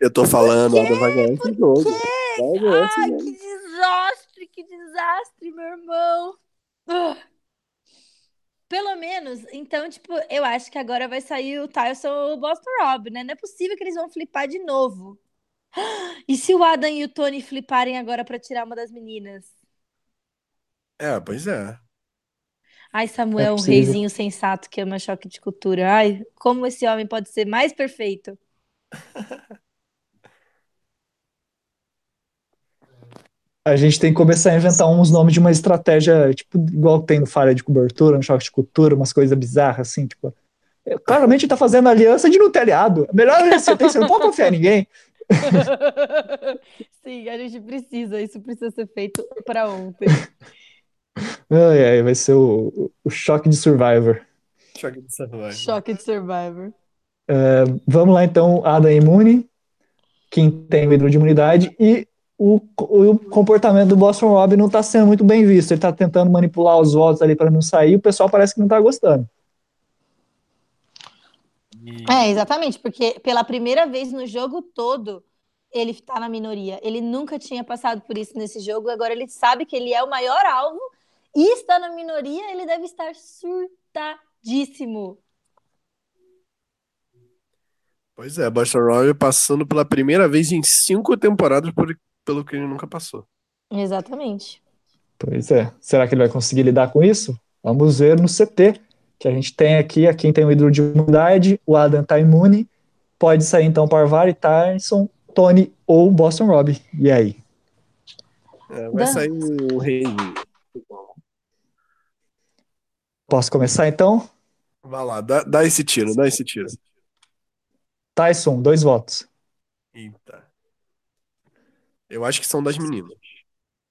Eu tô falando, Adam vai ganhar esse jogo. Vai ganhar esse Ai, que desastre, que desastre, meu irmão. Ah. Pelo menos, então, tipo, eu acho que agora vai sair o Tyson ou o Boston Rob, né? Não é possível que eles vão flipar de novo. E se o Adam e o Tony fliparem agora pra tirar uma das meninas? É, pois é. Ai, Samuel, É um reizinho sensato que ama choque de cultura. Ai, como esse homem pode ser mais perfeito? A gente tem que começar a inventar uns nomes de uma estratégia, tipo, igual tem no Falha de Cobertura, no Choque de Cultura, umas coisas bizarras, assim, tipo. é, Claramente tá fazendo aliança de no telhado. Melhor você tem, você não pode confiar em ninguém. Sim, a gente precisa, isso precisa ser feito pra ontem. Ai, ai, vai ser o, o choque de Survivor. Choque de Survivor. Choque de Survivor. Vamos lá, então, Adam imune, quem tem o hidro de imunidade, e o, o comportamento do Boston Rob não tá sendo muito bem visto. Ele tá tentando manipular os votos ali para não sair, o pessoal parece que não tá gostando. É, exatamente, porque pela primeira vez no jogo todo, ele tá na minoria. Ele nunca tinha passado por isso nesse jogo, agora ele sabe que ele é o maior alvo e está na minoria, ele deve estar surtadíssimo. Pois é, Boston Rob passando pela primeira vez em cinco temporadas por, pelo que ele nunca passou. Exatamente. Pois é. Será que ele vai conseguir lidar com isso? Vamos ver no CT, que a gente tem aqui, a quem tem o hidro de imunidade, o Adam tá imune, pode sair então Parvari, Tyson, Tony ou Boston Rob. E aí? É, vai Dan. sair um reizinho. Posso começar então? Vai lá, dá, dá esse tiro, dá esse tiro. Tyson, dois votos. Eita. Eu acho que são das meninas.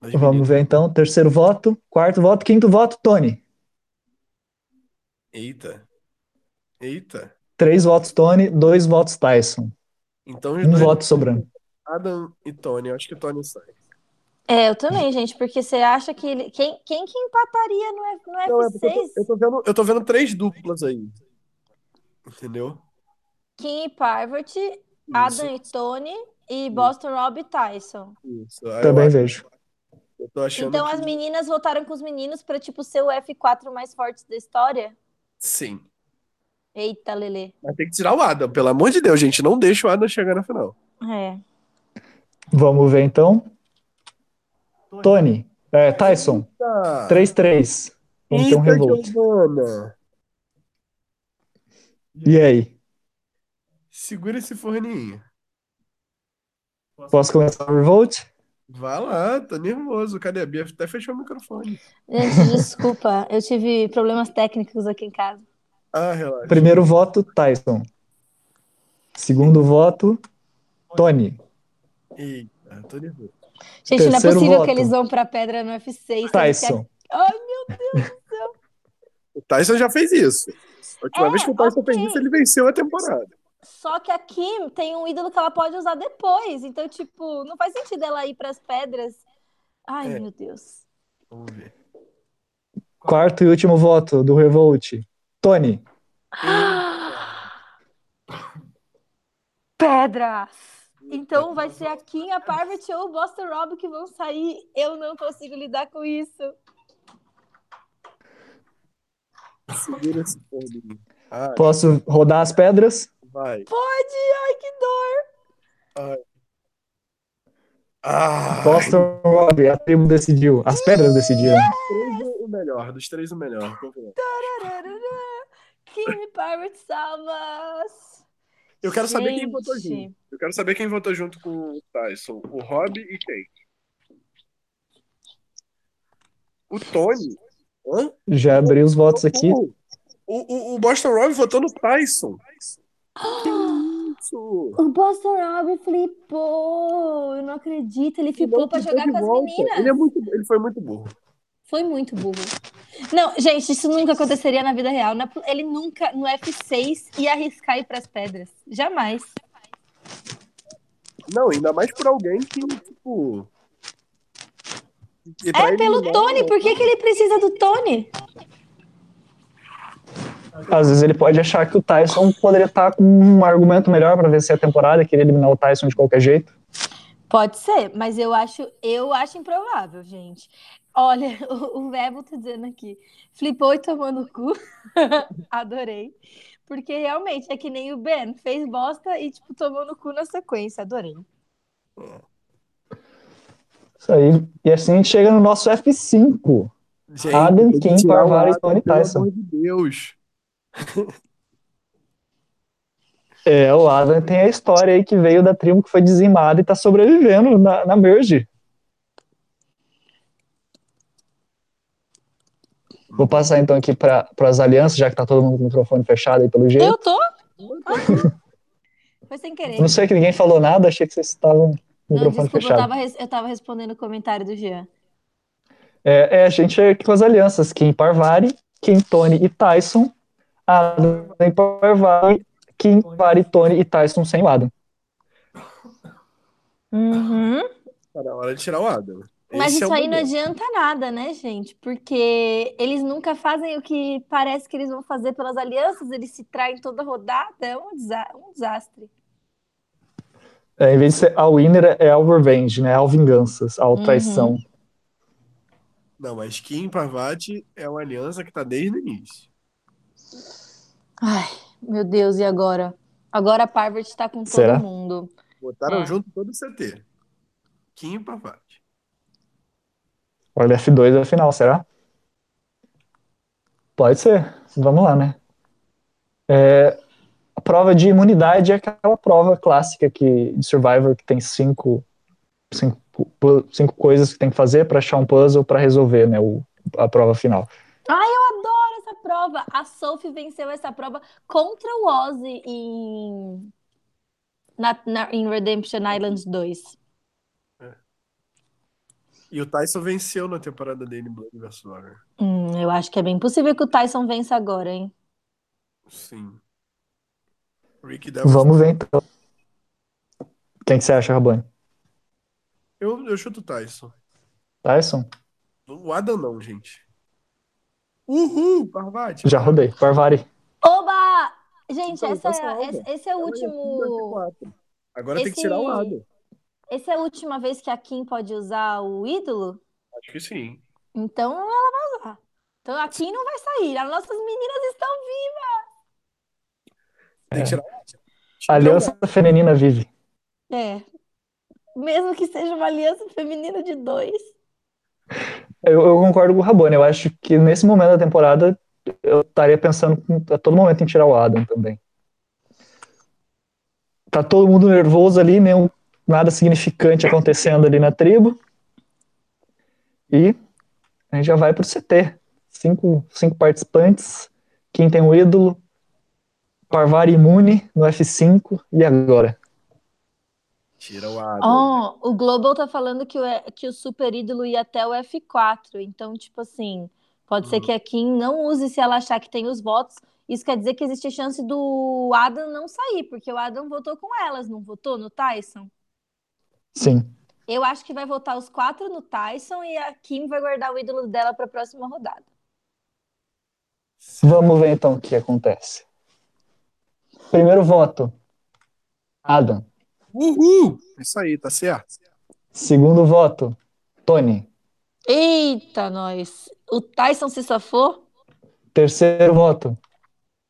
Das Vamos meninas. ver então. Terceiro voto, quarto voto, quinto voto, Tony. Eita. Eita. Três votos, Tony, dois votos, Tyson. Então Um dois, voto sobrando. Adam e Tony. Eu acho que o Tony sai. É, eu também, gente, porque você acha que ele. Quem, quem que empataria no, F- no Não, é porque eu F6? tô, eu tô vendo, eu tô vendo três duplas aí. Entendeu? Kim e Parvati, Isso, Adam e Tony e Boston Rob e Tyson. isso. Aí eu, Também acho- vejo. eu tô achando Então que as meninas votaram com os meninos pra, tipo, ser o F4 mais forte da história? sim. Eita, Lelê. Mas tem que tirar o Adam, pelo amor de Deus, gente. Não deixa o Adam chegar na final. É. Vamos ver então. Tony, é, Tyson, Tá. 3-3. Vamos ter um revolt. E aí? Segura esse forninho. Posso começar o revolt? Vai lá, tô nervoso. Cadê a Bia? Até fechou o microfone. Gente, desculpa, eu tive problemas técnicos aqui em casa. Ah, relaxa. Primeiro voto, Tyson. Segundo voto, Tony. Eita, tô nervoso. Gente, não é Terceiro possível voto. que eles vão pra pedra no F6. sendo que Tyson. Ai, meu O Tyson já fez isso. A última É, vez que o Tyson ok. fez isso, ele venceu a temporada. Só que a Kim tem um ídolo que ela pode usar depois. Então, tipo, não faz sentido ela ir pras pedras. Ai, É. meu Deus. Vamos ver. Quarto e último voto do revolt, Tony. Pedras! Então vai ser a Kim, a Parvati ou o Boston Rob que vão sair. Eu não consigo lidar com isso. Segura esse fone. Ai, Posso rodar as pedras? Vai. Pode! Ai, que dor! Ah, Boston Rob, a tribo decidiu. As pedras decidiram. o melhor, dos três o melhor. Vamos ver. Kim e Parvati salvas! Eu quero saber quem votou Gente. junto. Eu quero saber quem votou junto com o Tyson. O Rob e quem? O Tony. Hã? Já abri os votos aqui. O, o, o Boston Rob votou no Tyson. Isso? O Boston Rob flipou! Eu não acredito, ele flipou ficou jogar com as volta. meninas. Ele, é muito, ele foi muito burro. Foi muito burro. Não, gente, isso nunca aconteceria na vida real. É- Ele nunca, no F6, ia arriscar ir pras pedras. Jamais. Não, ainda mais por alguém que, tipo. que É pelo eliminado, Tony, por que, que ele precisa do Tony? Às vezes ele pode achar que o Tyson poderia estar com um argumento melhor para vencer a temporada, queria eliminar o Tyson de qualquer jeito. Pode ser, mas eu acho, eu acho improvável, gente. Olha, o, o Vevo tá dizendo aqui, flipou e tomou no cu. Adorei. Porque realmente é que nem o Ben, fez bosta e tipo tomou no cu na sequência. Adorei. Isso aí. E assim a gente chega no nosso F5. Gente, Adam, Kim, tirar o Parvati e Tony pelo Tyson. amor de Deus. É, o Adam tem a história aí que veio da tribo que foi dizimada e tá sobrevivendo na, na Merge. Vou passar então aqui para as alianças, já que tá todo mundo com o microfone fechado aí pelo jeito. Eu tô? Foi sem querer. Não sei que ninguém falou nada, achei que vocês estavam com o microfone desculpa, eu fechado. tava, res- eu tava respondendo o comentário do Jean. É, é, a gente é aqui com as alianças, Kim Parvari, Kim, Tony e Tyson, Adam e Parvari, Kim, Parvari, Tony e Tyson sem o Adam. Uhum. Tá na hora de tirar o Adam. Mas Esse é isso o aí não adianta nada, né, gente? Porque eles nunca fazem o que parece que eles vão fazer pelas alianças, eles se traem toda rodada, é um, desa- um desastre. É, em vez de ser All Winner, é All Revenge, né? All Vinganças, Uhum. Traição. Não, mas Kim Parvati é uma aliança que tá desde o início. Ai, meu Deus, e agora? Agora a Parvati tá com todo Será? mundo. Botaram É. junto todo o CT. Kim e Parvati. Olha, F2 é a final, será? Pode ser. Vamos lá, né? É, a prova de imunidade é aquela prova clássica que, de Survivor que tem cinco, cinco, cinco coisas que tem que fazer para achar um puzzle para resolver, né? O, a prova final. Eu adoro prova. A Sophie venceu essa prova contra o Ozzy em, na, na- em Redemption Island 2. E o Tyson venceu na temporada dele em Blood vs. Water. Hum, eu acho que é bem possível que o Tyson vença agora, hein? Sim. Rick Devils. Vamos ver então. Quem que você acha, Rabani? Eu, eu chuto o Tyson. Tyson? O Adam não, gente. Uhul, Parvati. Já rodei. Parvari. Oba! Gente, Então, essa, logo. esse, esse é o último. 54. Agora tem que Esse- tirar o Adam. Essa é a última vez que a Kim pode usar o ídolo? Acho que sim. Então ela vai usar. Então a Kim não vai sair. As nossas meninas estão Tem É. que tirar o. A Aliança Feminina vive. É. Mesmo que seja uma aliança feminina de dois. Eu, eu concordo com o Rabone. Eu acho que nesse momento da temporada eu estaria pensando a todo momento em tirar o Adam também. Tá todo mundo nervoso ali, nenhum, nada significante acontecendo ali na tribo. E a gente já vai pro CT. Cinco, cinco participantes. Quem tem o ídolo? Parvari imune no F5. E agora? Tira o Adam. Oh, o Global tá falando que o, que o super ídolo ia até o F4. Então, tipo assim, pode ser Uhum. que a Kim não use se ela achar que tem os votos. Isso quer dizer que existe chance do Adam não sair, porque o Adam votou com elas, não votou no Tyson? Sim. Eu acho que vai votar os quatro no Tyson e a Kim vai guardar o ídolo dela para a próxima rodada. Vamos ver então o que acontece. Primeiro voto. Adam. Uhul! Isso aí, tá certo. Segundo voto, Tony. Eita, nós. O Tyson se safou? Terceiro voto,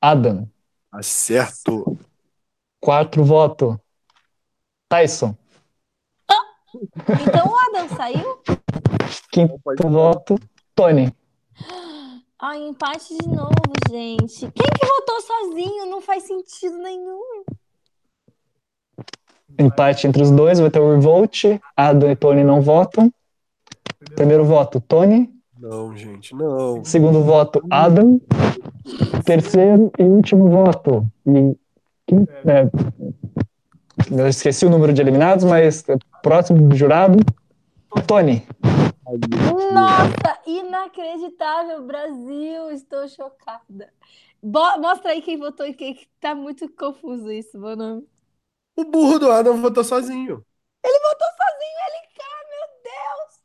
Adam. Tá certo. Quarto voto, Tyson. Então o Adam saiu? Quinto pode- voto, Tony. Ai, empate de novo, gente. Quem que votou sozinho? Não faz sentido nenhum. Empate entre os dois, vai ter o Revolt. Adam e Tony não votam. Primeiro voto, Tony. Não, gente, não. Segundo voto, Adam. Terceiro e último voto. E, é, eu esqueci o número de eliminados, mas é próximo do jurado, Tony. Nossa, inacreditável, Brasil. Estou chocada. Bo- Mostra aí quem votou e quem que tá muito confuso isso, meu nome. O burro do Adam votou sozinho. Ele votou sozinho, LK, meu Deus!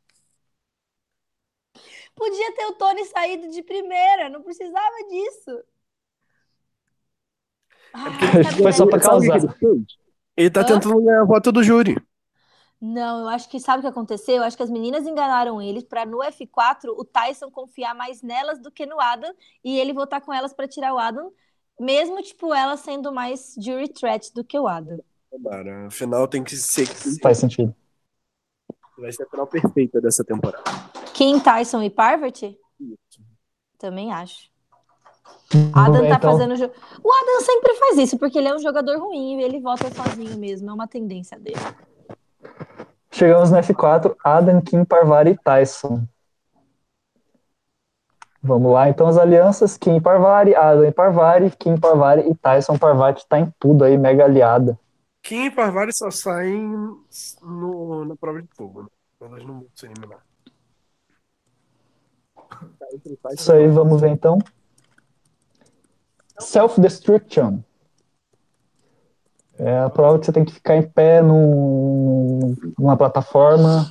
Podia ter o Tony saído de primeira, não precisava disso. Ah, sabe Foi só pra é? Causar. ele? Ele tá Hã? tentando ganhar a voto do júri. Não, eu acho que sabe o que aconteceu? Eu acho que as meninas enganaram eles pra no F4 o Tyson confiar mais nelas do que no Adam e ele votar com elas pra tirar o Adam, mesmo tipo ela sendo mais jury threat do que o Adam. Cara, afinal tem que ser. Faz sentido. Vai ser a final perfeita dessa temporada. Kim, Tyson e Parvati? Isso. Também acho. Vamos Adam tá então. fazendo. jo- O Adam sempre faz isso, porque ele é um jogador ruim e ele vota sozinho mesmo. É uma tendência dele. Chegamos no F4, Adam, Kim, Parvari e Tyson. Vamos lá, então as alianças, Kim Parvari, Adam e Parvari, Kim Parvari e Tyson Parvati tá em tudo aí, mega aliada. Kim e Parvari só saem no, na prova de fogo? Elas não vão se eliminar. Isso aí, vamos ver então. Self-destruction. É a prova que você tem que ficar em pé num, numa plataforma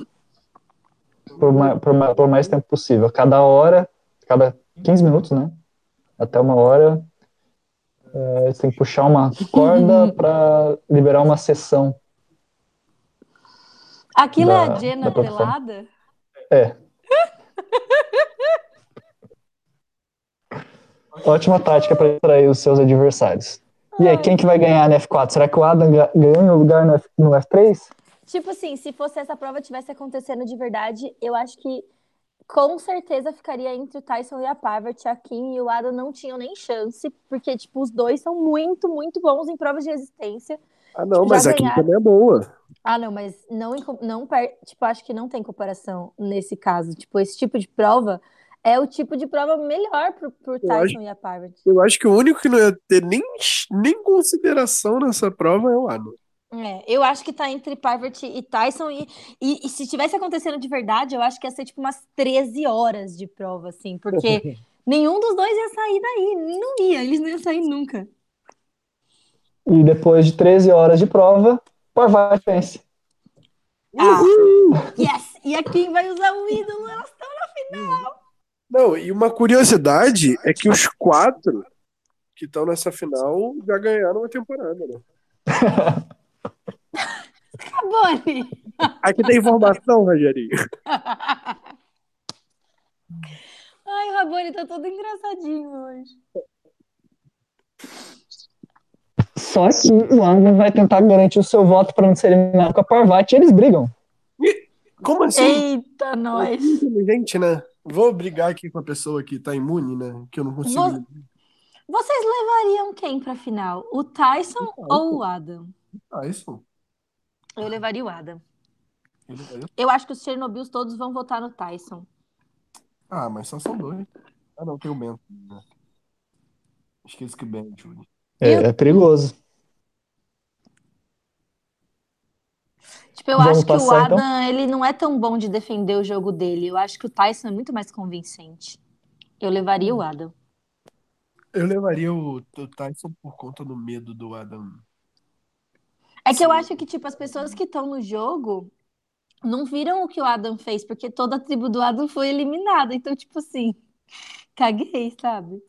por, ma- por ma- por mais tempo possível. Cada hora, cada 15 minutos, né? Até uma hora, é, você tem que puxar uma corda para liberar uma sessão. Aquilo é Da- a Jenna pelada? É. Ótima tática para distrair os seus adversários. E aí, quem que vai ganhar no F4? Será que o Adam ga- ganhou no lugar no, F, no F3? Tipo assim, se fosse essa prova tivesse acontecendo de verdade, eu acho que com certeza ficaria entre o Tyson e a Parvati. A Kim e o Adam não tinham nem chance, porque, tipo, os dois são muito, muito bons em provas de resistência. Ah, não, Já mas a Kim também é boa. Ah, não, mas não, não tipo, acho que não tem comparação nesse caso. Tipo, esse tipo de prova é o tipo de prova melhor pro, pro Tyson acho- e a Parvati. Eu acho que o único que não ia ter nem, nem consideração nessa prova é o Adam. É, eu acho que tá entre Parvati e Tyson, e, e, e se tivesse acontecendo de verdade, eu acho que ia ser tipo umas 13 horas de prova, assim, porque nenhum dos dois ia sair daí, não ia, eles não iam sair nunca. E depois de 13 horas de prova, Parvati vence. Ah, yes! E a Kim vai usar o ídolo, elas estão na final. Não, e uma curiosidade é que os quatro que estão nessa final já ganharam uma temporada, né? Rabone! Aqui tem informação, Rogerinho. Ai, o Rabone tá todo engraçadinho hoje. Só que o Adam vai tentar garantir o seu voto para não ser eliminado com a Parvati e eles brigam. Como assim? Eita, nós! Inteligente, né? Vou brigar aqui com a pessoa que tá imune, né? Que eu não consigo. Vo- Vocês levariam quem pra final? O Tyson ou o Adam? Ah, isso. Eu levaria o Adam. Eu acho que os Chernobyls todos vão votar no Tyson. Ah, mas só são dois. Ah, não, tem o Bento. Né? Esqueci que o Ben, Júlio. É, Eu- é perigoso. Tipo, eu Vamos acho que o passar, então? Adam, ele não é tão bom de defender o jogo dele. Eu acho que o Tyson é muito mais convincente. Eu levaria o Adam. Eu levaria o, o Tyson por conta do medo do Adam. É que eu Sim. acho que, tipo, as pessoas que estão no jogo não viram o que o Adam fez, porque toda a tribo do Adam foi eliminada. Então, tipo assim, caguei, sabe?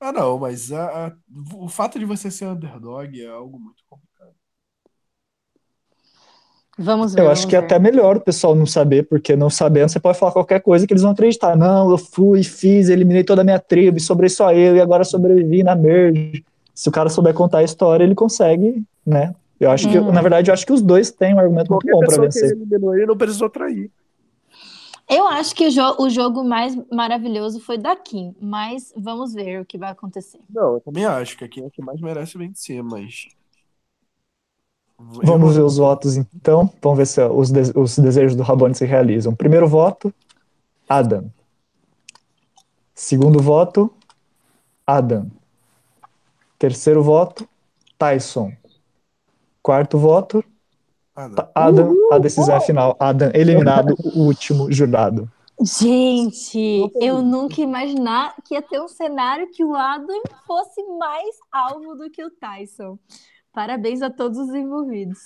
Ah, não, mas a- a- o fato de você ser underdog é algo muito complicado. Vamos ver. Eu acho que é até melhor o pessoal não saber, porque não sabendo você pode falar qualquer coisa que eles vão acreditar. Não, eu fui, fiz, eliminei toda a minha tribo, e sobrei só eu, e agora sobrevivi na merge. Se o cara souber contar a história, ele consegue, né? Eu acho que, Uhum. na verdade, eu acho que os dois têm um argumento muito Qualquer bom pra pessoa que ele vencer. eliminou ele não precisou trair. Eu acho que o, jo- o jogo mais maravilhoso foi da Kim, mas vamos ver o que vai acontecer. Não, eu também acho que aqui é o que mais merece vencer, mas. Vamos ver os votos, então. Vamos ver se os, de- os desejos do Rabone se realizam. Primeiro voto, Adam. Segundo voto, Adam. Terceiro voto, Tyson. Quarto voto, não. Ta- Adam. A decisão é final. Adam eliminado, o último jurado. Gente, eu nunca ia imaginar que ia ter um cenário que o Adam fosse mais alvo do que o Tyson. Parabéns a todos os envolvidos.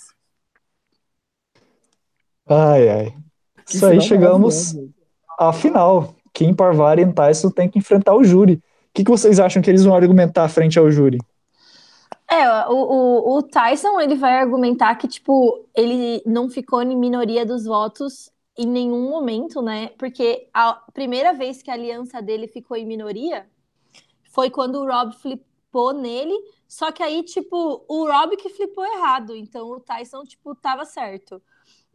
Ai, ai. Que Isso aí, chegamos à final. Kim Parvari e Tyson têm que enfrentar o júri. O que, que vocês acham que eles vão argumentar frente ao júri? É, o, o, o Tyson, ele vai argumentar que, tipo, ele não ficou em minoria dos votos em nenhum momento, né? Porque a primeira vez que a aliança dele ficou em minoria foi quando o Rob flipou nele, só que aí, tipo, o Rob que flipou errado, então o Tyson, tipo, tava certo.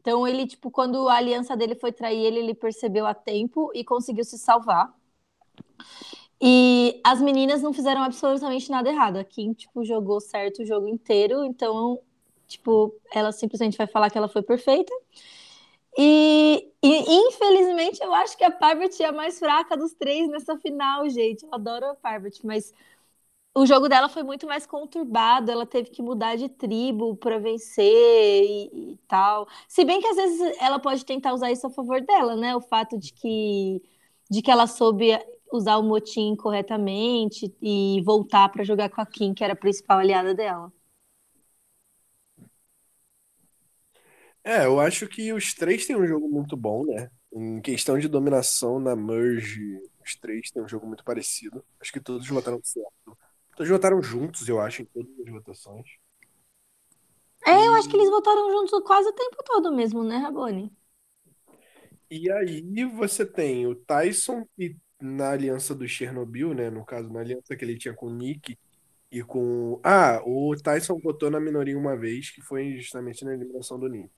Então ele, tipo, quando a aliança dele foi trair ele, ele percebeu a tempo e conseguiu se salvar. E as meninas não fizeram absolutamente nada errado. A Kim, tipo, jogou certo o jogo inteiro, então, tipo, ela simplesmente vai falar que ela foi perfeita. E, e, infelizmente eu acho que a Parvati é a mais fraca dos três nessa final, gente. Eu adoro a Parvati, mas o jogo dela foi muito mais conturbado. Ela teve que mudar de tribo para vencer e, e tal. Se bem que às vezes ela pode tentar usar isso a favor dela, né? O fato de que, de que ela soube usar o motim corretamente e voltar para jogar com a Kim, que era a principal aliada dela. É, eu acho que os três têm um jogo muito bom, né? Em questão de dominação na Merge, os três têm um jogo muito parecido. Acho que todos votaram certo. Todos votaram juntos, eu acho, em todas as votações. É, eu acho que eles votaram juntos quase o tempo todo mesmo, né, Rabone? E aí você tem o Tyson, que na aliança do Chernobyl, né? No caso, na aliança que ele tinha com o Nick e com. Ah, o Tyson votou na minoria uma vez, que foi justamente na eliminação do Nick.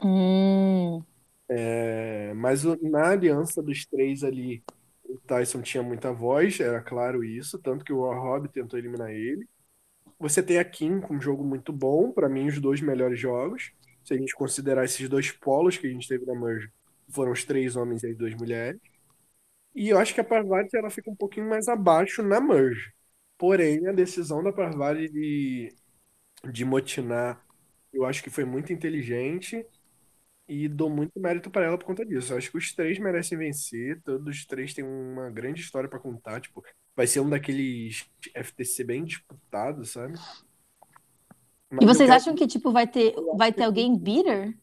Hum. É, mas o- na aliança dos três ali, o Tyson tinha muita voz, era claro isso, tanto que o Rob tentou eliminar ele. Você tem a Kim com um jogo muito bom, pra mim, os dois melhores jogos. Se a gente considerar esses dois polos que a gente teve na Merge, foram os três homens e as duas mulheres. E eu acho que a Parvati ela fica um pouquinho mais abaixo na Merge. Porém, a decisão da Parvati de, de motinar, eu acho que foi muito inteligente e dou muito mérito para ela por conta disso. Eu acho que os três merecem vencer, todos os três têm uma grande história para contar, tipo, vai ser um daqueles FTC bem disputados, sabe? Mas E vocês quero- acham que, tipo, vai ter, vai ter alguém bitter?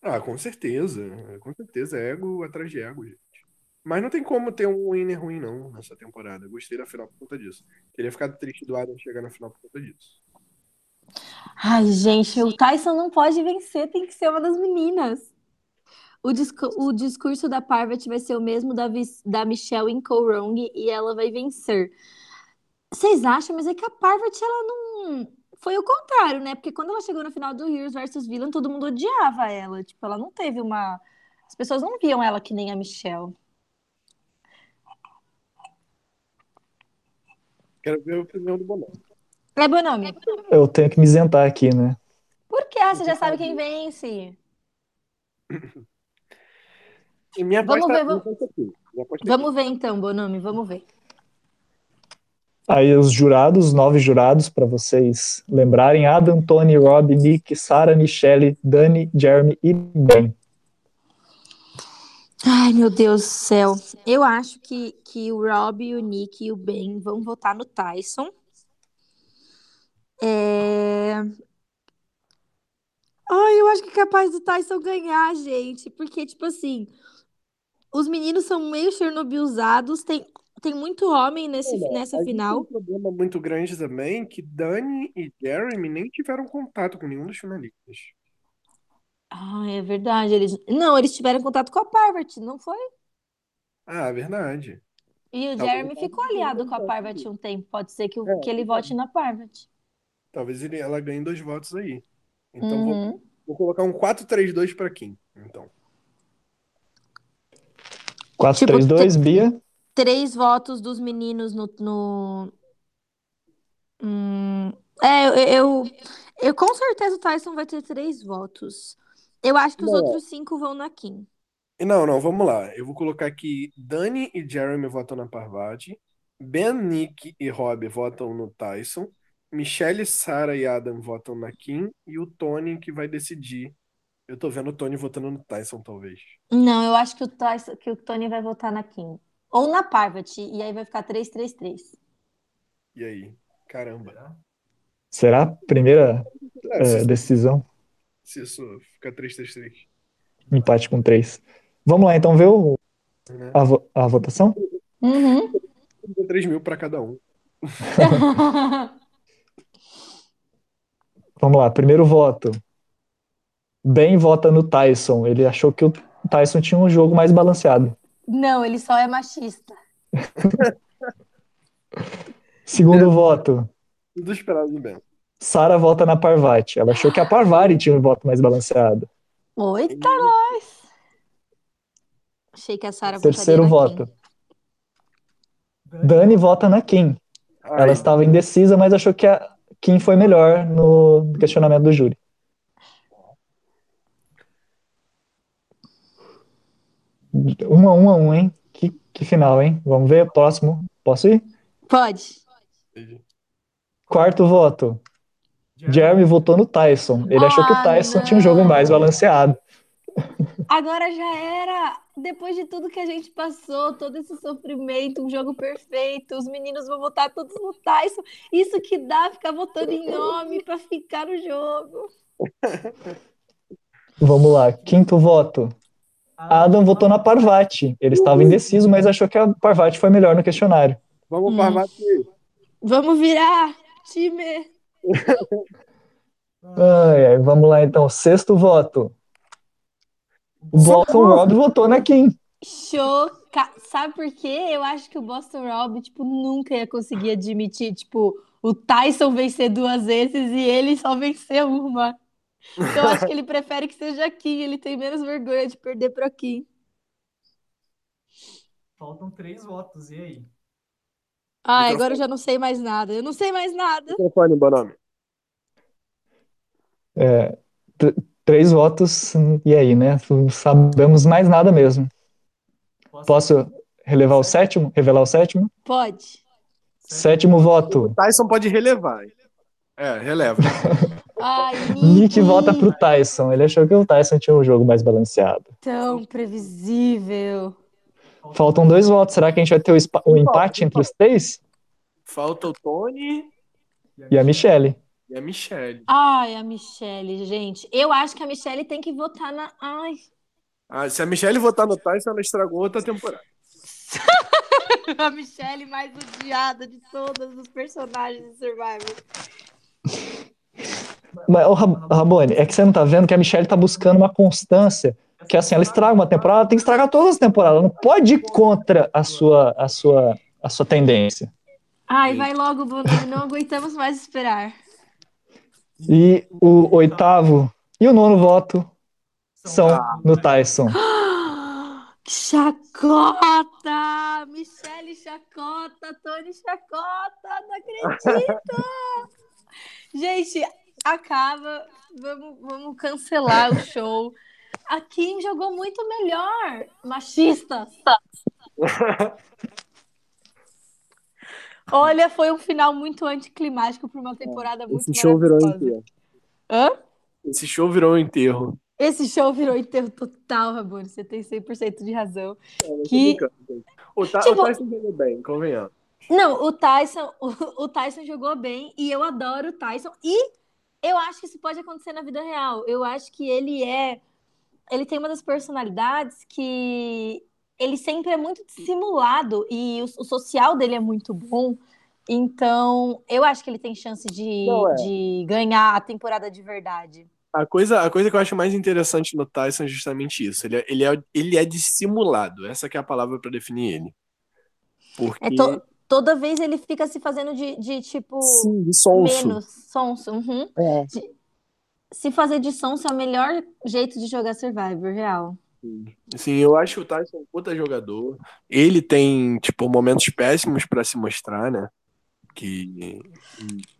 Ah, com certeza, com certeza, é ego atrás de ego, gente. Mas não tem como ter um winner ruim, não, nessa temporada. Eu gostei da final por conta disso. Teria ficado triste do Adam chegar na final por conta disso. Ai, gente, o Tyson não pode vencer, tem que ser uma das meninas. O, discu- o discurso da Parvati vai ser o mesmo da, da Michelle em Korong e ela vai vencer. Vocês acham? Mas é que a Parvati, ela não. Foi o contrário, né? Porque quando ela chegou na final do Heroes vs Villain, todo mundo odiava ela. Tipo, ela não teve uma. As pessoas não viam ela que nem a Michelle. Quero ver a opinião do Bonomo. É bom nome. Eu tenho que me isentar aqui, né? Por que? Ah, você já sabe quem vence. E minha Vamos ver, vamos- aqui. Vamos ver então, Bonome, vamos ver. Aí os jurados, os nove jurados, para vocês lembrarem: Adam, Tony, Rob, Nick, Sarah, Michelle, Dani, Jeremy e Ben. Ai, meu Deus do céu. Eu acho que, que o Rob, o Nick e o Ben vão votar no Tyson. É... Ai, eu acho que é capaz do Tyson ganhar, gente. Porque, tipo assim, os meninos são meio Chernobylizados. Tem, tem muito homem nesse, Olha, nessa a gente final. tem um problema muito grande também, que Dani e Jeremy nem tiveram contato com nenhum dos finalistas. Ah, é verdade. Eles... Não, eles tiveram contato com a Parvati, não foi? Ah, é verdade. E o Talvez Jeremy ficou aliado com a. Parvati um tempo. Pode ser que, o- É, que ele vote na Parvati. Talvez ele, ela ganhe dois votos aí. Então vou, Uhum. vou colocar um 4-3-2 pra Kim. Então. 4, Tipo, 3, 2, Bia. Três votos dos meninos no. no... Hum, É, eu, eu, eu- com certeza o Tyson vai ter três votos. Eu acho que os outros cinco vão na Kim. Não, não, vamos lá. Eu vou colocar aqui Dani e Jeremy votam na Parvati. Ben, Nick e Rob votam no Tyson. Michelle, Sarah e Adam votam na Kim. E o Tony que vai decidir. Eu tô vendo o Tony votando no Tyson, talvez. Não, eu acho que o, Tyson, que o Tony vai votar na Kim. Ou na Parvati. E aí vai ficar 3-3-3. E aí? Caramba. Será? A primeira É, é, decisão? Se isso ficar 3-3-3. Empate com 3. Vamos lá, então, ver o- Né? a, vo- a votação? Uhum. 3 mil pra cada um. Vamos lá, primeiro voto. Ben vota no Tyson. Ele achou que o Tyson tinha um jogo mais balanceado. Não, ele só é machista. Segundo voto, Tudo esperado do Ben. Sara vota na Parvati. Ela achou que a Parvati tinha um voto mais balanceado. Eita, nós! Achei que a Sarah votaria Terceiro na voto. Kim. Dani vota na Kim. Ela Ai, estava indecisa, mas achou que a Kim foi melhor no questionamento do júri. Um a um a um, hein? Que, que final, hein? Vamos ver. Próximo. Posso ir? Pode. Quarto voto. Jeremy votou no Tyson. Ele achou que o Ah, Tyson tinha um jogo não. mais balanceado. Agora já era. Depois de tudo que a gente passou, todo esse sofrimento, um jogo perfeito, os meninos vão votar todos no Tyson. Isso que dá ficar votando em homem pra ficar no jogo. Vamos lá. Quinto voto. Adam votou na Parvati. Ele estava indeciso, mas achou que a Parvati foi melhor no questionário. Vamos Hum. Parvati. Vamos virar, time. Ai, ai, vamos lá então. Sexto voto. O Boston Rob votou na Kim. Choca... Sabe por quê? Eu acho que o Boston Rob, tipo, nunca ia conseguir admitir, tipo, o Tyson vencer duas vezes e ele só vencer uma. Então, eu acho que ele prefere que seja Kim. Ele tem menos vergonha de perder pra Kim. Faltam três votos, e aí? Ai, Microfone. agora eu já não sei mais nada. Eu não sei mais nada. Microfone, Bonome. É, três votos, e aí, né? Não sabemos mais nada mesmo. Posso relevar o sétimo? Revelar o sétimo? Pode. Sétimo voto. Tyson pode relevar. É, releva. Ai, Nick vota pro Tyson. Ele achou que o Tyson tinha um jogo mais balanceado. Tão previsível. Faltam dois votos. Será que a gente vai ter o, o empate entre os três? Falta o Tony E a Michelle. e a Michelle. Ai, a Michelle, gente. Eu acho que a Michelle tem que votar na. Ai. Ah, se a Michelle votar no Tyson, ela estragou outra temporada. A Michelle mais odiada de todos os personagens de Survivor. Mas, ô, Ra- Ramone, é que você não tá vendo que a Michelle tá buscando uma constância. Que assim, ela estraga uma temporada, ela tem que estragar todas as temporadas. Ela não pode ir contra a sua, a sua, a sua tendência. Ai, vai logo. Não aguentamos mais esperar. E o oitavo e o nono voto são no Tyson. Chacota! Michelle Chacota, Tony Chacota, não acredito! Gente, acaba. Vamos, vamos cancelar o show. A Kim jogou muito melhor. Machista. Olha, foi um final muito anticlimático para uma temporada muito Esse show virou enterro. Hã? Esse show virou um enterro. Esse show virou enterro total, Rabone. Você tem 100% de razão. É, Que-. O, Ta- Tipo- o Tyson jogou bem, convenhamos. Não, o Tyson, o, o Tyson jogou bem e eu adoro o Tyson. E eu acho que isso pode acontecer na vida real. Eu acho que ele é. Ele tem uma das personalidades que ele sempre é muito dissimulado e o, o social dele é muito bom. Então, eu acho que ele tem chance de, é. de ganhar a temporada de verdade. A coisa, a coisa que eu acho mais interessante no Tyson é justamente isso. Ele é, ele é, ele é dissimulado. Essa que é a palavra pra definir ele. Porque. É to- toda vez ele fica se fazendo de, de tipo Sim, de sonso. menos sonso. uhum. É. Se fazer de sonso é o melhor jeito de jogar Survivor, real. Sim, eu acho que o Tyson é um puta jogador. Ele tem, tipo, momentos péssimos pra se mostrar, né? Que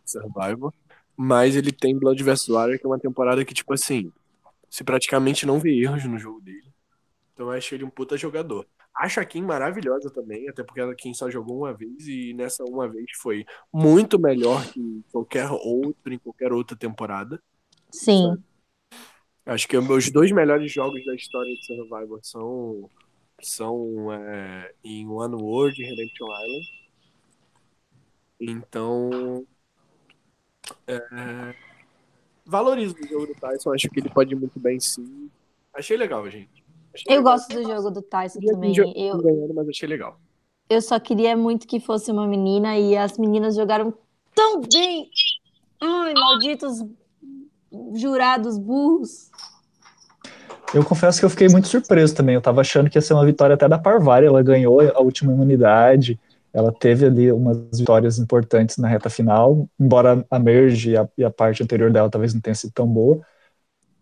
Survivor. Mas ele tem Blood vs Warrior, que é uma temporada que, tipo assim, se praticamente não vê erros no jogo dele. Então eu acho ele um puta jogador. Acho a Kim maravilhosa também, até porque a Kim só jogou uma vez e nessa uma vez foi muito melhor que qualquer outro em qualquer outra temporada. Sim. Acho que os dois melhores jogos da história de Survivor são, são é, em One World e Redemption Island. Então. É, valorizo o jogo do Tyson, acho que ele pode ir muito bem sim. Achei legal, gente. Achei Eu legal. gosto do jogo do Tyson Queria também. jogo Eu, ganhando, mas achei legal. eu só queria muito que fosse uma menina e as meninas jogaram tão bem. Ai, malditos jurados burros. Eu confesso que eu fiquei muito surpreso também. Eu tava achando que ia ser uma vitória até da Parvari. Ela ganhou a última imunidade. Ela teve ali umas vitórias importantes na reta final, embora a Merge e a, e a parte anterior dela talvez não tenha sido tão boa.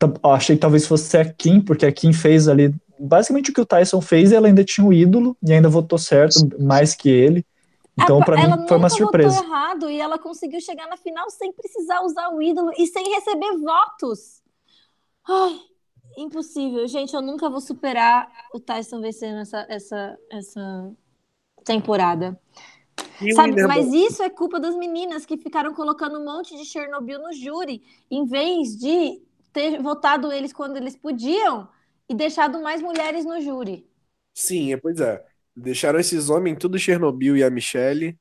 Eu Achei que talvez fosse a Kim, porque a Kim fez ali basicamente o que o Tyson fez e ela ainda tinha um ídolo e ainda votou certo mais que ele. Então, pra ela mim, foi uma surpresa. errado e ela conseguiu chegar na final sem precisar usar o ídolo e sem receber votos. Ai, impossível. Gente, eu nunca vou superar o Tyson vencendo essa, essa, essa temporada. Sabe, mas isso é culpa das meninas que ficaram colocando um monte de Chernobyl no júri, em vez de ter votado eles quando eles podiam e deixado mais mulheres no júri. Sim, é, pois é. Deixaram esses homens tudo Chernobyl e a Michelle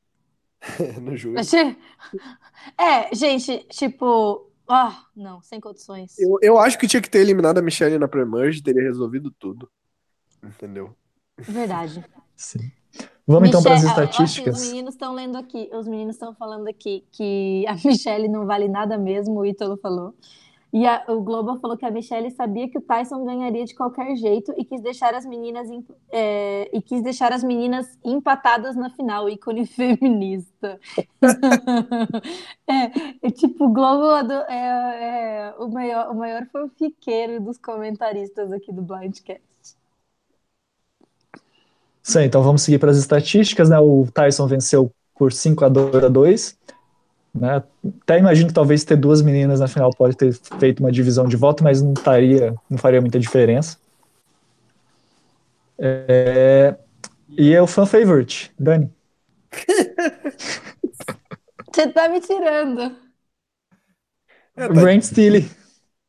no. Achei- É, gente, tipo, ah, não, sem condições. Eu, eu acho que tinha que ter eliminado a Michelle na Pre-Merge, teria resolvido tudo. Entendeu? Verdade. Sim. Vamos então para as estatísticas. Os meninos estão lendo aqui, os meninos estão falando aqui que a Michelle não vale nada mesmo, o Ítalo falou. E a- o Globo falou que a Michelle sabia que o Tyson ganharia de qualquer jeito e quis deixar as meninas é, e quis deixar as meninas empatadas na final, ícone feminista. é, é tipo, o Globo é, é o maior, o maior fanfiqueiro dos comentaristas aqui do Blindcast. Sim, então vamos seguir para as estatísticas, né? O Tyson venceu por 5 a 2 a 2, né? Até imagino que talvez ter duas meninas na final pode ter feito uma divisão de voto, mas não estaria, não faria muita diferença. É, E é o fan favorite, Dani. Você tá me tirando. É, tá- Brent Steele.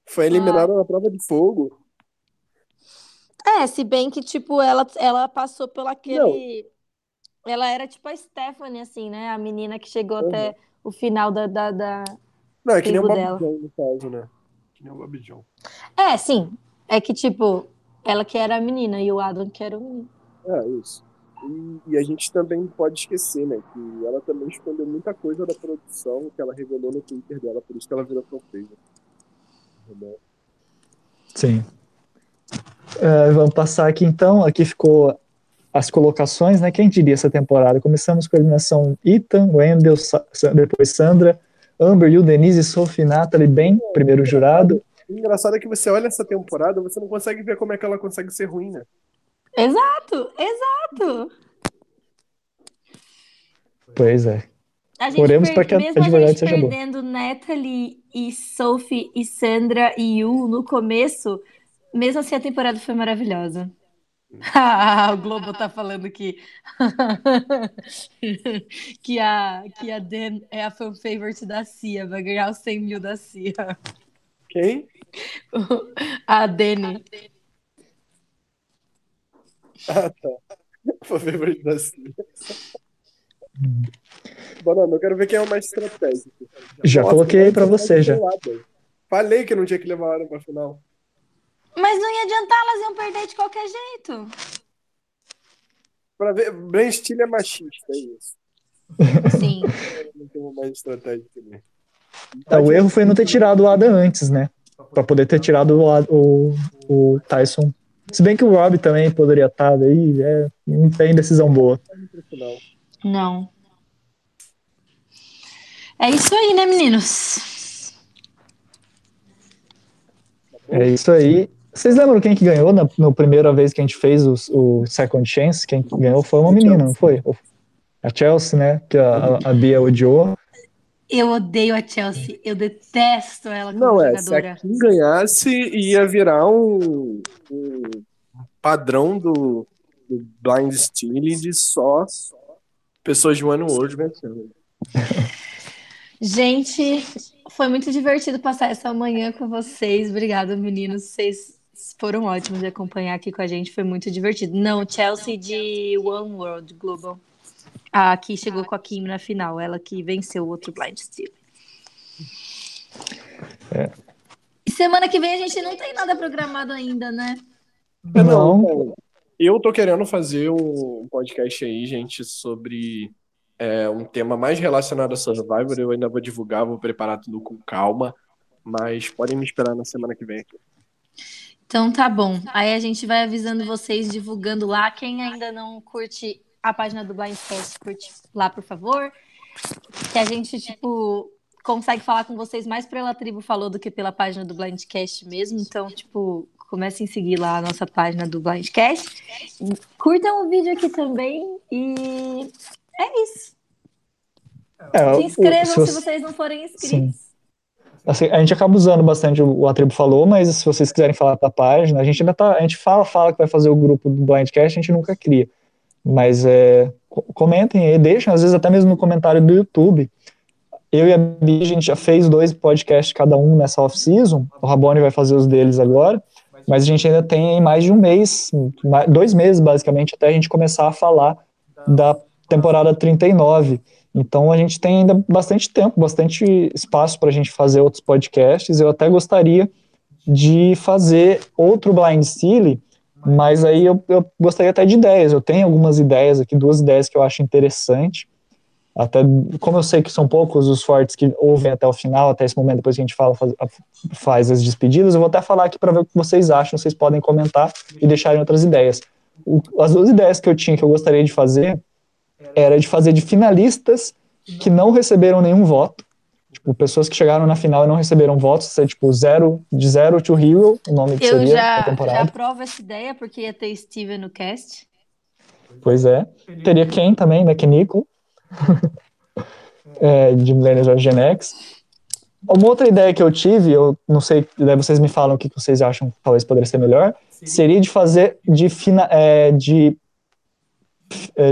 foi eliminada na prova de fogo. É, se bem que, tipo, ela, ela passou pelo aquele. Ela era tipo a Stephanie, assim, né? A menina que chegou Uhum. até o final da, da, da- Não, é que nem o Tribo Bob dela. John, no caso, né? Que nem o Bob John. É, sim. É que, tipo, ela que era a menina e o Adam que era o menino. É, isso. E, e a gente também pode esquecer, né? Que ela também escondeu muita coisa da produção que ela revelou no Twitter dela, por isso que ela virou fanpage. Entendeu? Sim. É, vamos passar aqui então. Aqui ficou as colocações, né? Quem diria essa temporada? Começamos com a eliminação Ethan, Wendell, Sa- depois Sandra, Amber, Yu, Denise, Sophie, Natalie, Ben, primeiro jurado. O engraçado é que você olha essa temporada, você não consegue ver como é que ela consegue ser ruim, né? Exato, exato. Pois é. A gente Oremos para que a mesmo advogada seja boa. perdendo Natalie e Sophie e Sandra e Yu no começo, mesmo assim a temporada foi maravilhosa. Ah, o Globo tá falando que que a que a Dan é a fan favorite da Cia, vai ganhar os 100 mil da Cia. Quem? A Dani. Ah, tá. Foi o favorito da Cia. Banana, eu quero ver quem é o mais estratégico. Já Nossa, coloquei vou você, já. Falei que não tinha que levar a Adam pra final. Mas não ia adiantar, elas iam perder de qualquer jeito. Pra ver, Ben Steele é machista, é isso. Sim. Não tem uma mais estratégica também. O erro foi não ter tirado o Adam antes, né? para poder ter tirado o, o, o Tyson. Se bem que o Rob também poderia estar aí, é, não tem decisão boa. Não. É isso aí, né, meninos? É isso aí. Vocês lembram quem que ganhou na, na primeira vez que a gente fez o, o Second Chance? Quem ganhou foi uma menina, não foi? A Chelsea, né? Que a, a Bia odiou. Eu odeio a Chelsea. Eu detesto ela como Não, é, jogadora. se a Kim ganhasse, ia virar um, um padrão do, do Blind Stealing de só pessoas de One World vencendo. Gente, foi muito divertido passar essa manhã com vocês. Obrigada, meninos. Vocês foram ótimos de acompanhar aqui com a gente. Foi muito divertido. Não, Chelsea de One World Global. A que chegou com a Kim na final. Ela que venceu o outro Blind Steel. É. Semana que vem a gente não tem nada programado ainda, né? Não. Eu tô querendo fazer um podcast aí, gente, sobre é, um tema mais relacionado a Survivor. Eu ainda vou divulgar, vou preparar tudo com calma, mas podem me esperar na semana que vem. Então tá bom. Aí a gente vai avisando vocês, divulgando lá. Quem ainda não curte a página do Blindcast, curte lá, por favor. Que a gente, tipo, consegue falar com vocês mais pela tribo falou do que pela página do Blindcast mesmo. Então, tipo, comecem a seguir lá a nossa página do Blindcast. Curtam o vídeo aqui também e é isso. É, Se inscrevam se se, você- vocês não forem inscritos. Sim. Assim, a gente acaba usando bastante o, o a tribo falou, mas se vocês quiserem falar da página, a gente ainda tá, a gente fala, fala que vai fazer o grupo do Blindcast, a gente nunca cria. Mas é, co- comentem aí, deixem, às vezes até mesmo no comentário do YouTube. Eu e a Bi, a gente já fez dois podcasts cada um nessa off-season, o Rabone vai fazer os deles agora, mas a gente ainda tem mais de um mês, dois meses basicamente, até a gente começar a falar da temporada 39. Então a gente tem ainda bastante tempo, bastante espaço para a gente fazer outros podcasts. Eu até gostaria de fazer outro Blind Stealing, mas aí eu, eu gostaria até de ideias. Eu tenho algumas ideias aqui, duas ideias que eu acho interessante. Até como eu sei que são poucos os fortes que ouvem até o final, até esse momento, depois que a gente fala, faz, faz as despedidas, eu vou até falar aqui para ver o que vocês acham. Vocês podem comentar e deixarem outras ideias. O- as duas ideias que eu tinha que eu gostaria de fazer era de fazer de finalistas que não receberam nenhum voto. Tipo, pessoas que chegaram na final e não receberam votos, ser tipo zero, de zero to hero, o nome que Eu seria já, da já temporada. aprovo essa ideia, porque ia ter Steven no cast. Pois é. Teria quem também, né? Que Nico, é, de Millennials of Gen X. Uma outra ideia que eu tive, eu não sei, daí vocês me falam o que vocês acham que talvez poderia ser melhor, seria de fazer de, fina, é, de, é,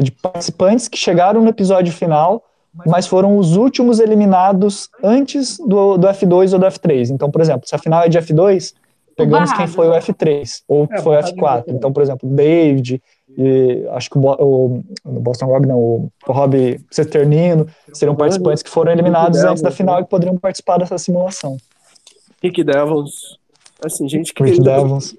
de participantes que chegaram no episódio final, mas foram os últimos eliminados antes do, do F2 ou do F3. Então, por exemplo, se a final é de F2, pegamos quem foi o F3 ou É, foi o barrado F4. mesmo. Então, por exemplo, David, e acho que o, o, o Boston Rob, não, o, o Rob Cesternino, seriam participantes que foram eliminados antes da final e que poderiam participar dessa simulação. Rick Devils. Assim, gente que. Rick Devons.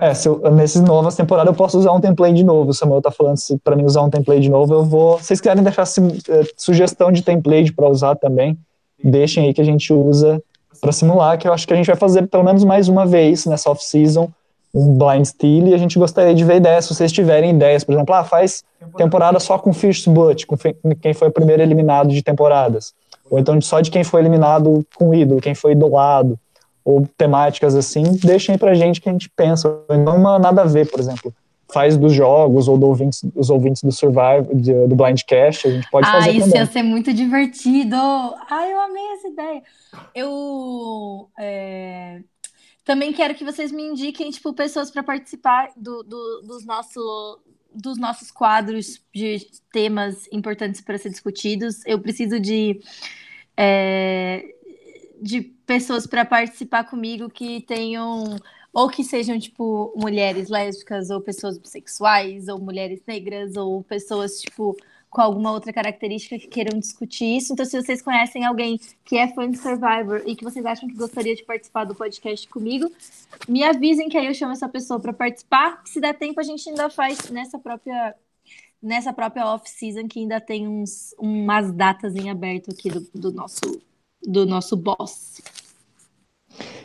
É, se eu, nessas novas temporadas eu posso usar um template de novo. O Samuel tá falando se para mim usar um template de novo, eu vou. Se vocês querem deixar eh, sugestão de template para usar também, deixem aí que a gente usa para simular, que eu acho que a gente vai fazer pelo menos mais uma vez nessa off-season um blind steal e a gente gostaria de ver ideias, se vocês tiverem ideias, por exemplo, ah, faz temporada só com Fish Butt, com quem foi o primeiro eliminado de temporadas. Ou então só de quem foi eliminado com ídolo, quem foi idolado, ou temáticas assim, deixem aí pra gente que a gente pensa. Não uma nada a ver, por exemplo. Faz dos jogos ou do ouvintes, os ouvintes do Survive, do Blindcast, a gente pode ah, fazer isso também. ia ser muito divertido. Ai, eu amei essa ideia. Eu é, também quero que vocês me indiquem, tipo, pessoas para participar do, do- dos, nosso, dos nossos quadros de temas importantes para ser discutidos. Eu preciso de, é, de pessoas para participar comigo que tenham ou que sejam, tipo, mulheres lésbicas, ou pessoas bissexuais, ou mulheres negras, ou pessoas, tipo, com alguma outra característica que queiram discutir isso. Então, se vocês conhecem alguém que é fã de Survivor e que vocês acham que gostaria de participar do podcast comigo, me avisem que aí eu chamo essa pessoa para participar. Se der tempo, a gente ainda faz nessa própria nessa própria off-season que ainda tem uns, umas datas em aberto aqui do, do, nosso, do nosso boss.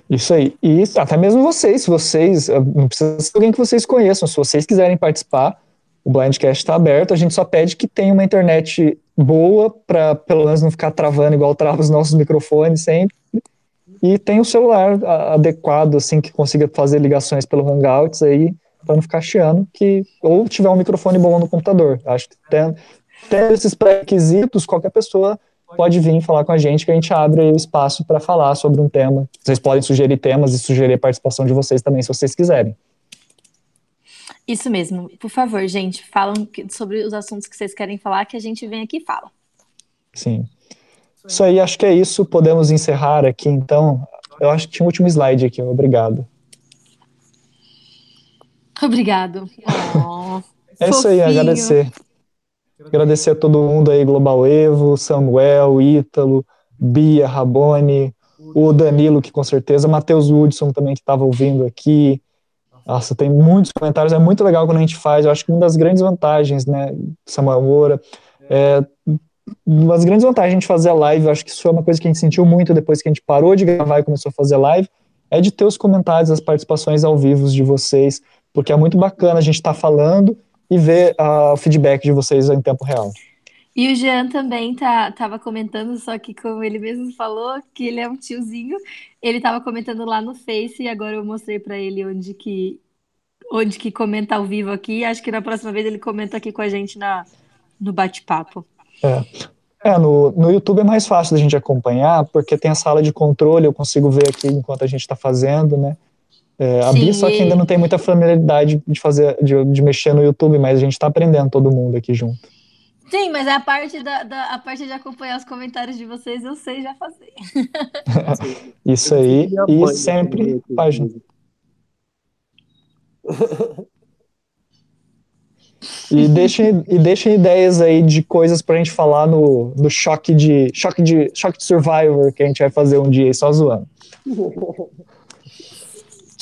Isso aí. E até mesmo vocês, se vocês, não precisa ser alguém que vocês conheçam, se vocês quiserem participar, o Blindcast está aberto, a gente só pede que tenha uma internet boa para pelo menos não ficar travando igual trava os nossos microfones sempre. E tem o celular adequado, assim, que consiga fazer ligações pelo Hangouts aí, para não ficar chiando, que, ou tiver um microfone bom no computador. Acho que tendo, tendo esses pré-requisitos, qualquer pessoa pode vir falar com a gente, que a gente abre o espaço para falar sobre um tema. Vocês podem sugerir temas e sugerir a participação de vocês também, se vocês quiserem. Isso mesmo. Por favor, gente, falam sobre os assuntos que vocês querem falar, que a gente vem aqui e fala. Sim. Isso aí, acho que é isso. Podemos encerrar aqui, então. Eu acho que tinha um último slide aqui. Obrigado. Obrigado. Oh, é isso aí, agradecer. Agradecer a todo mundo aí, Global Evo, Samuel, Ítalo, Bia, Rabone, o Danilo, que com certeza, Matheus Woodson também, que estava ouvindo aqui. Nossa, tem muitos comentários, é muito legal quando a gente faz. Eu acho que uma das grandes vantagens, né, Samuel Moura, é, uma das grandes vantagens de fazer a live, eu acho que isso é uma coisa que a gente sentiu muito depois que a gente parou de gravar e começou a fazer live, é de ter os comentários, as participações ao vivo de vocês, porque é muito bacana a gente estar tá falando e ver uh, o feedback de vocês em tempo real. E o Jean também tá, tava comentando, só que como ele mesmo falou, que ele é um tiozinho, ele tava comentando lá no Face e agora eu mostrei para ele onde que onde que comenta ao vivo aqui. Acho que na próxima vez ele comenta aqui com a gente na, no bate-papo. É. É, no, no YouTube é mais fácil da gente acompanhar, porque tem a sala de controle, eu consigo ver aqui enquanto a gente está fazendo, né? É, a Bia só que ainda não tem muita familiaridade de fazer, de, de mexer no YouTube, mas a gente está aprendendo todo mundo aqui junto. Sim, mas a parte, da, da, a parte de acompanhar os comentários de vocês eu sei já fazer. Isso aí, e sempre página. E deixem, e deixem ideias aí de coisas pra gente falar no, no choque de choque de choque de Survivor que a gente vai fazer um dia aí só zoando.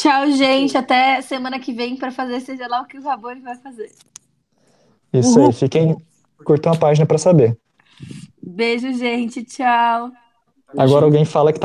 Tchau, gente. Até semana que vem para fazer seja lá o que o Rabone vai fazer. Isso Uhul. aí. Fiquem. Curtam a página para saber. Beijo, gente. Tchau. Agora alguém fala que tá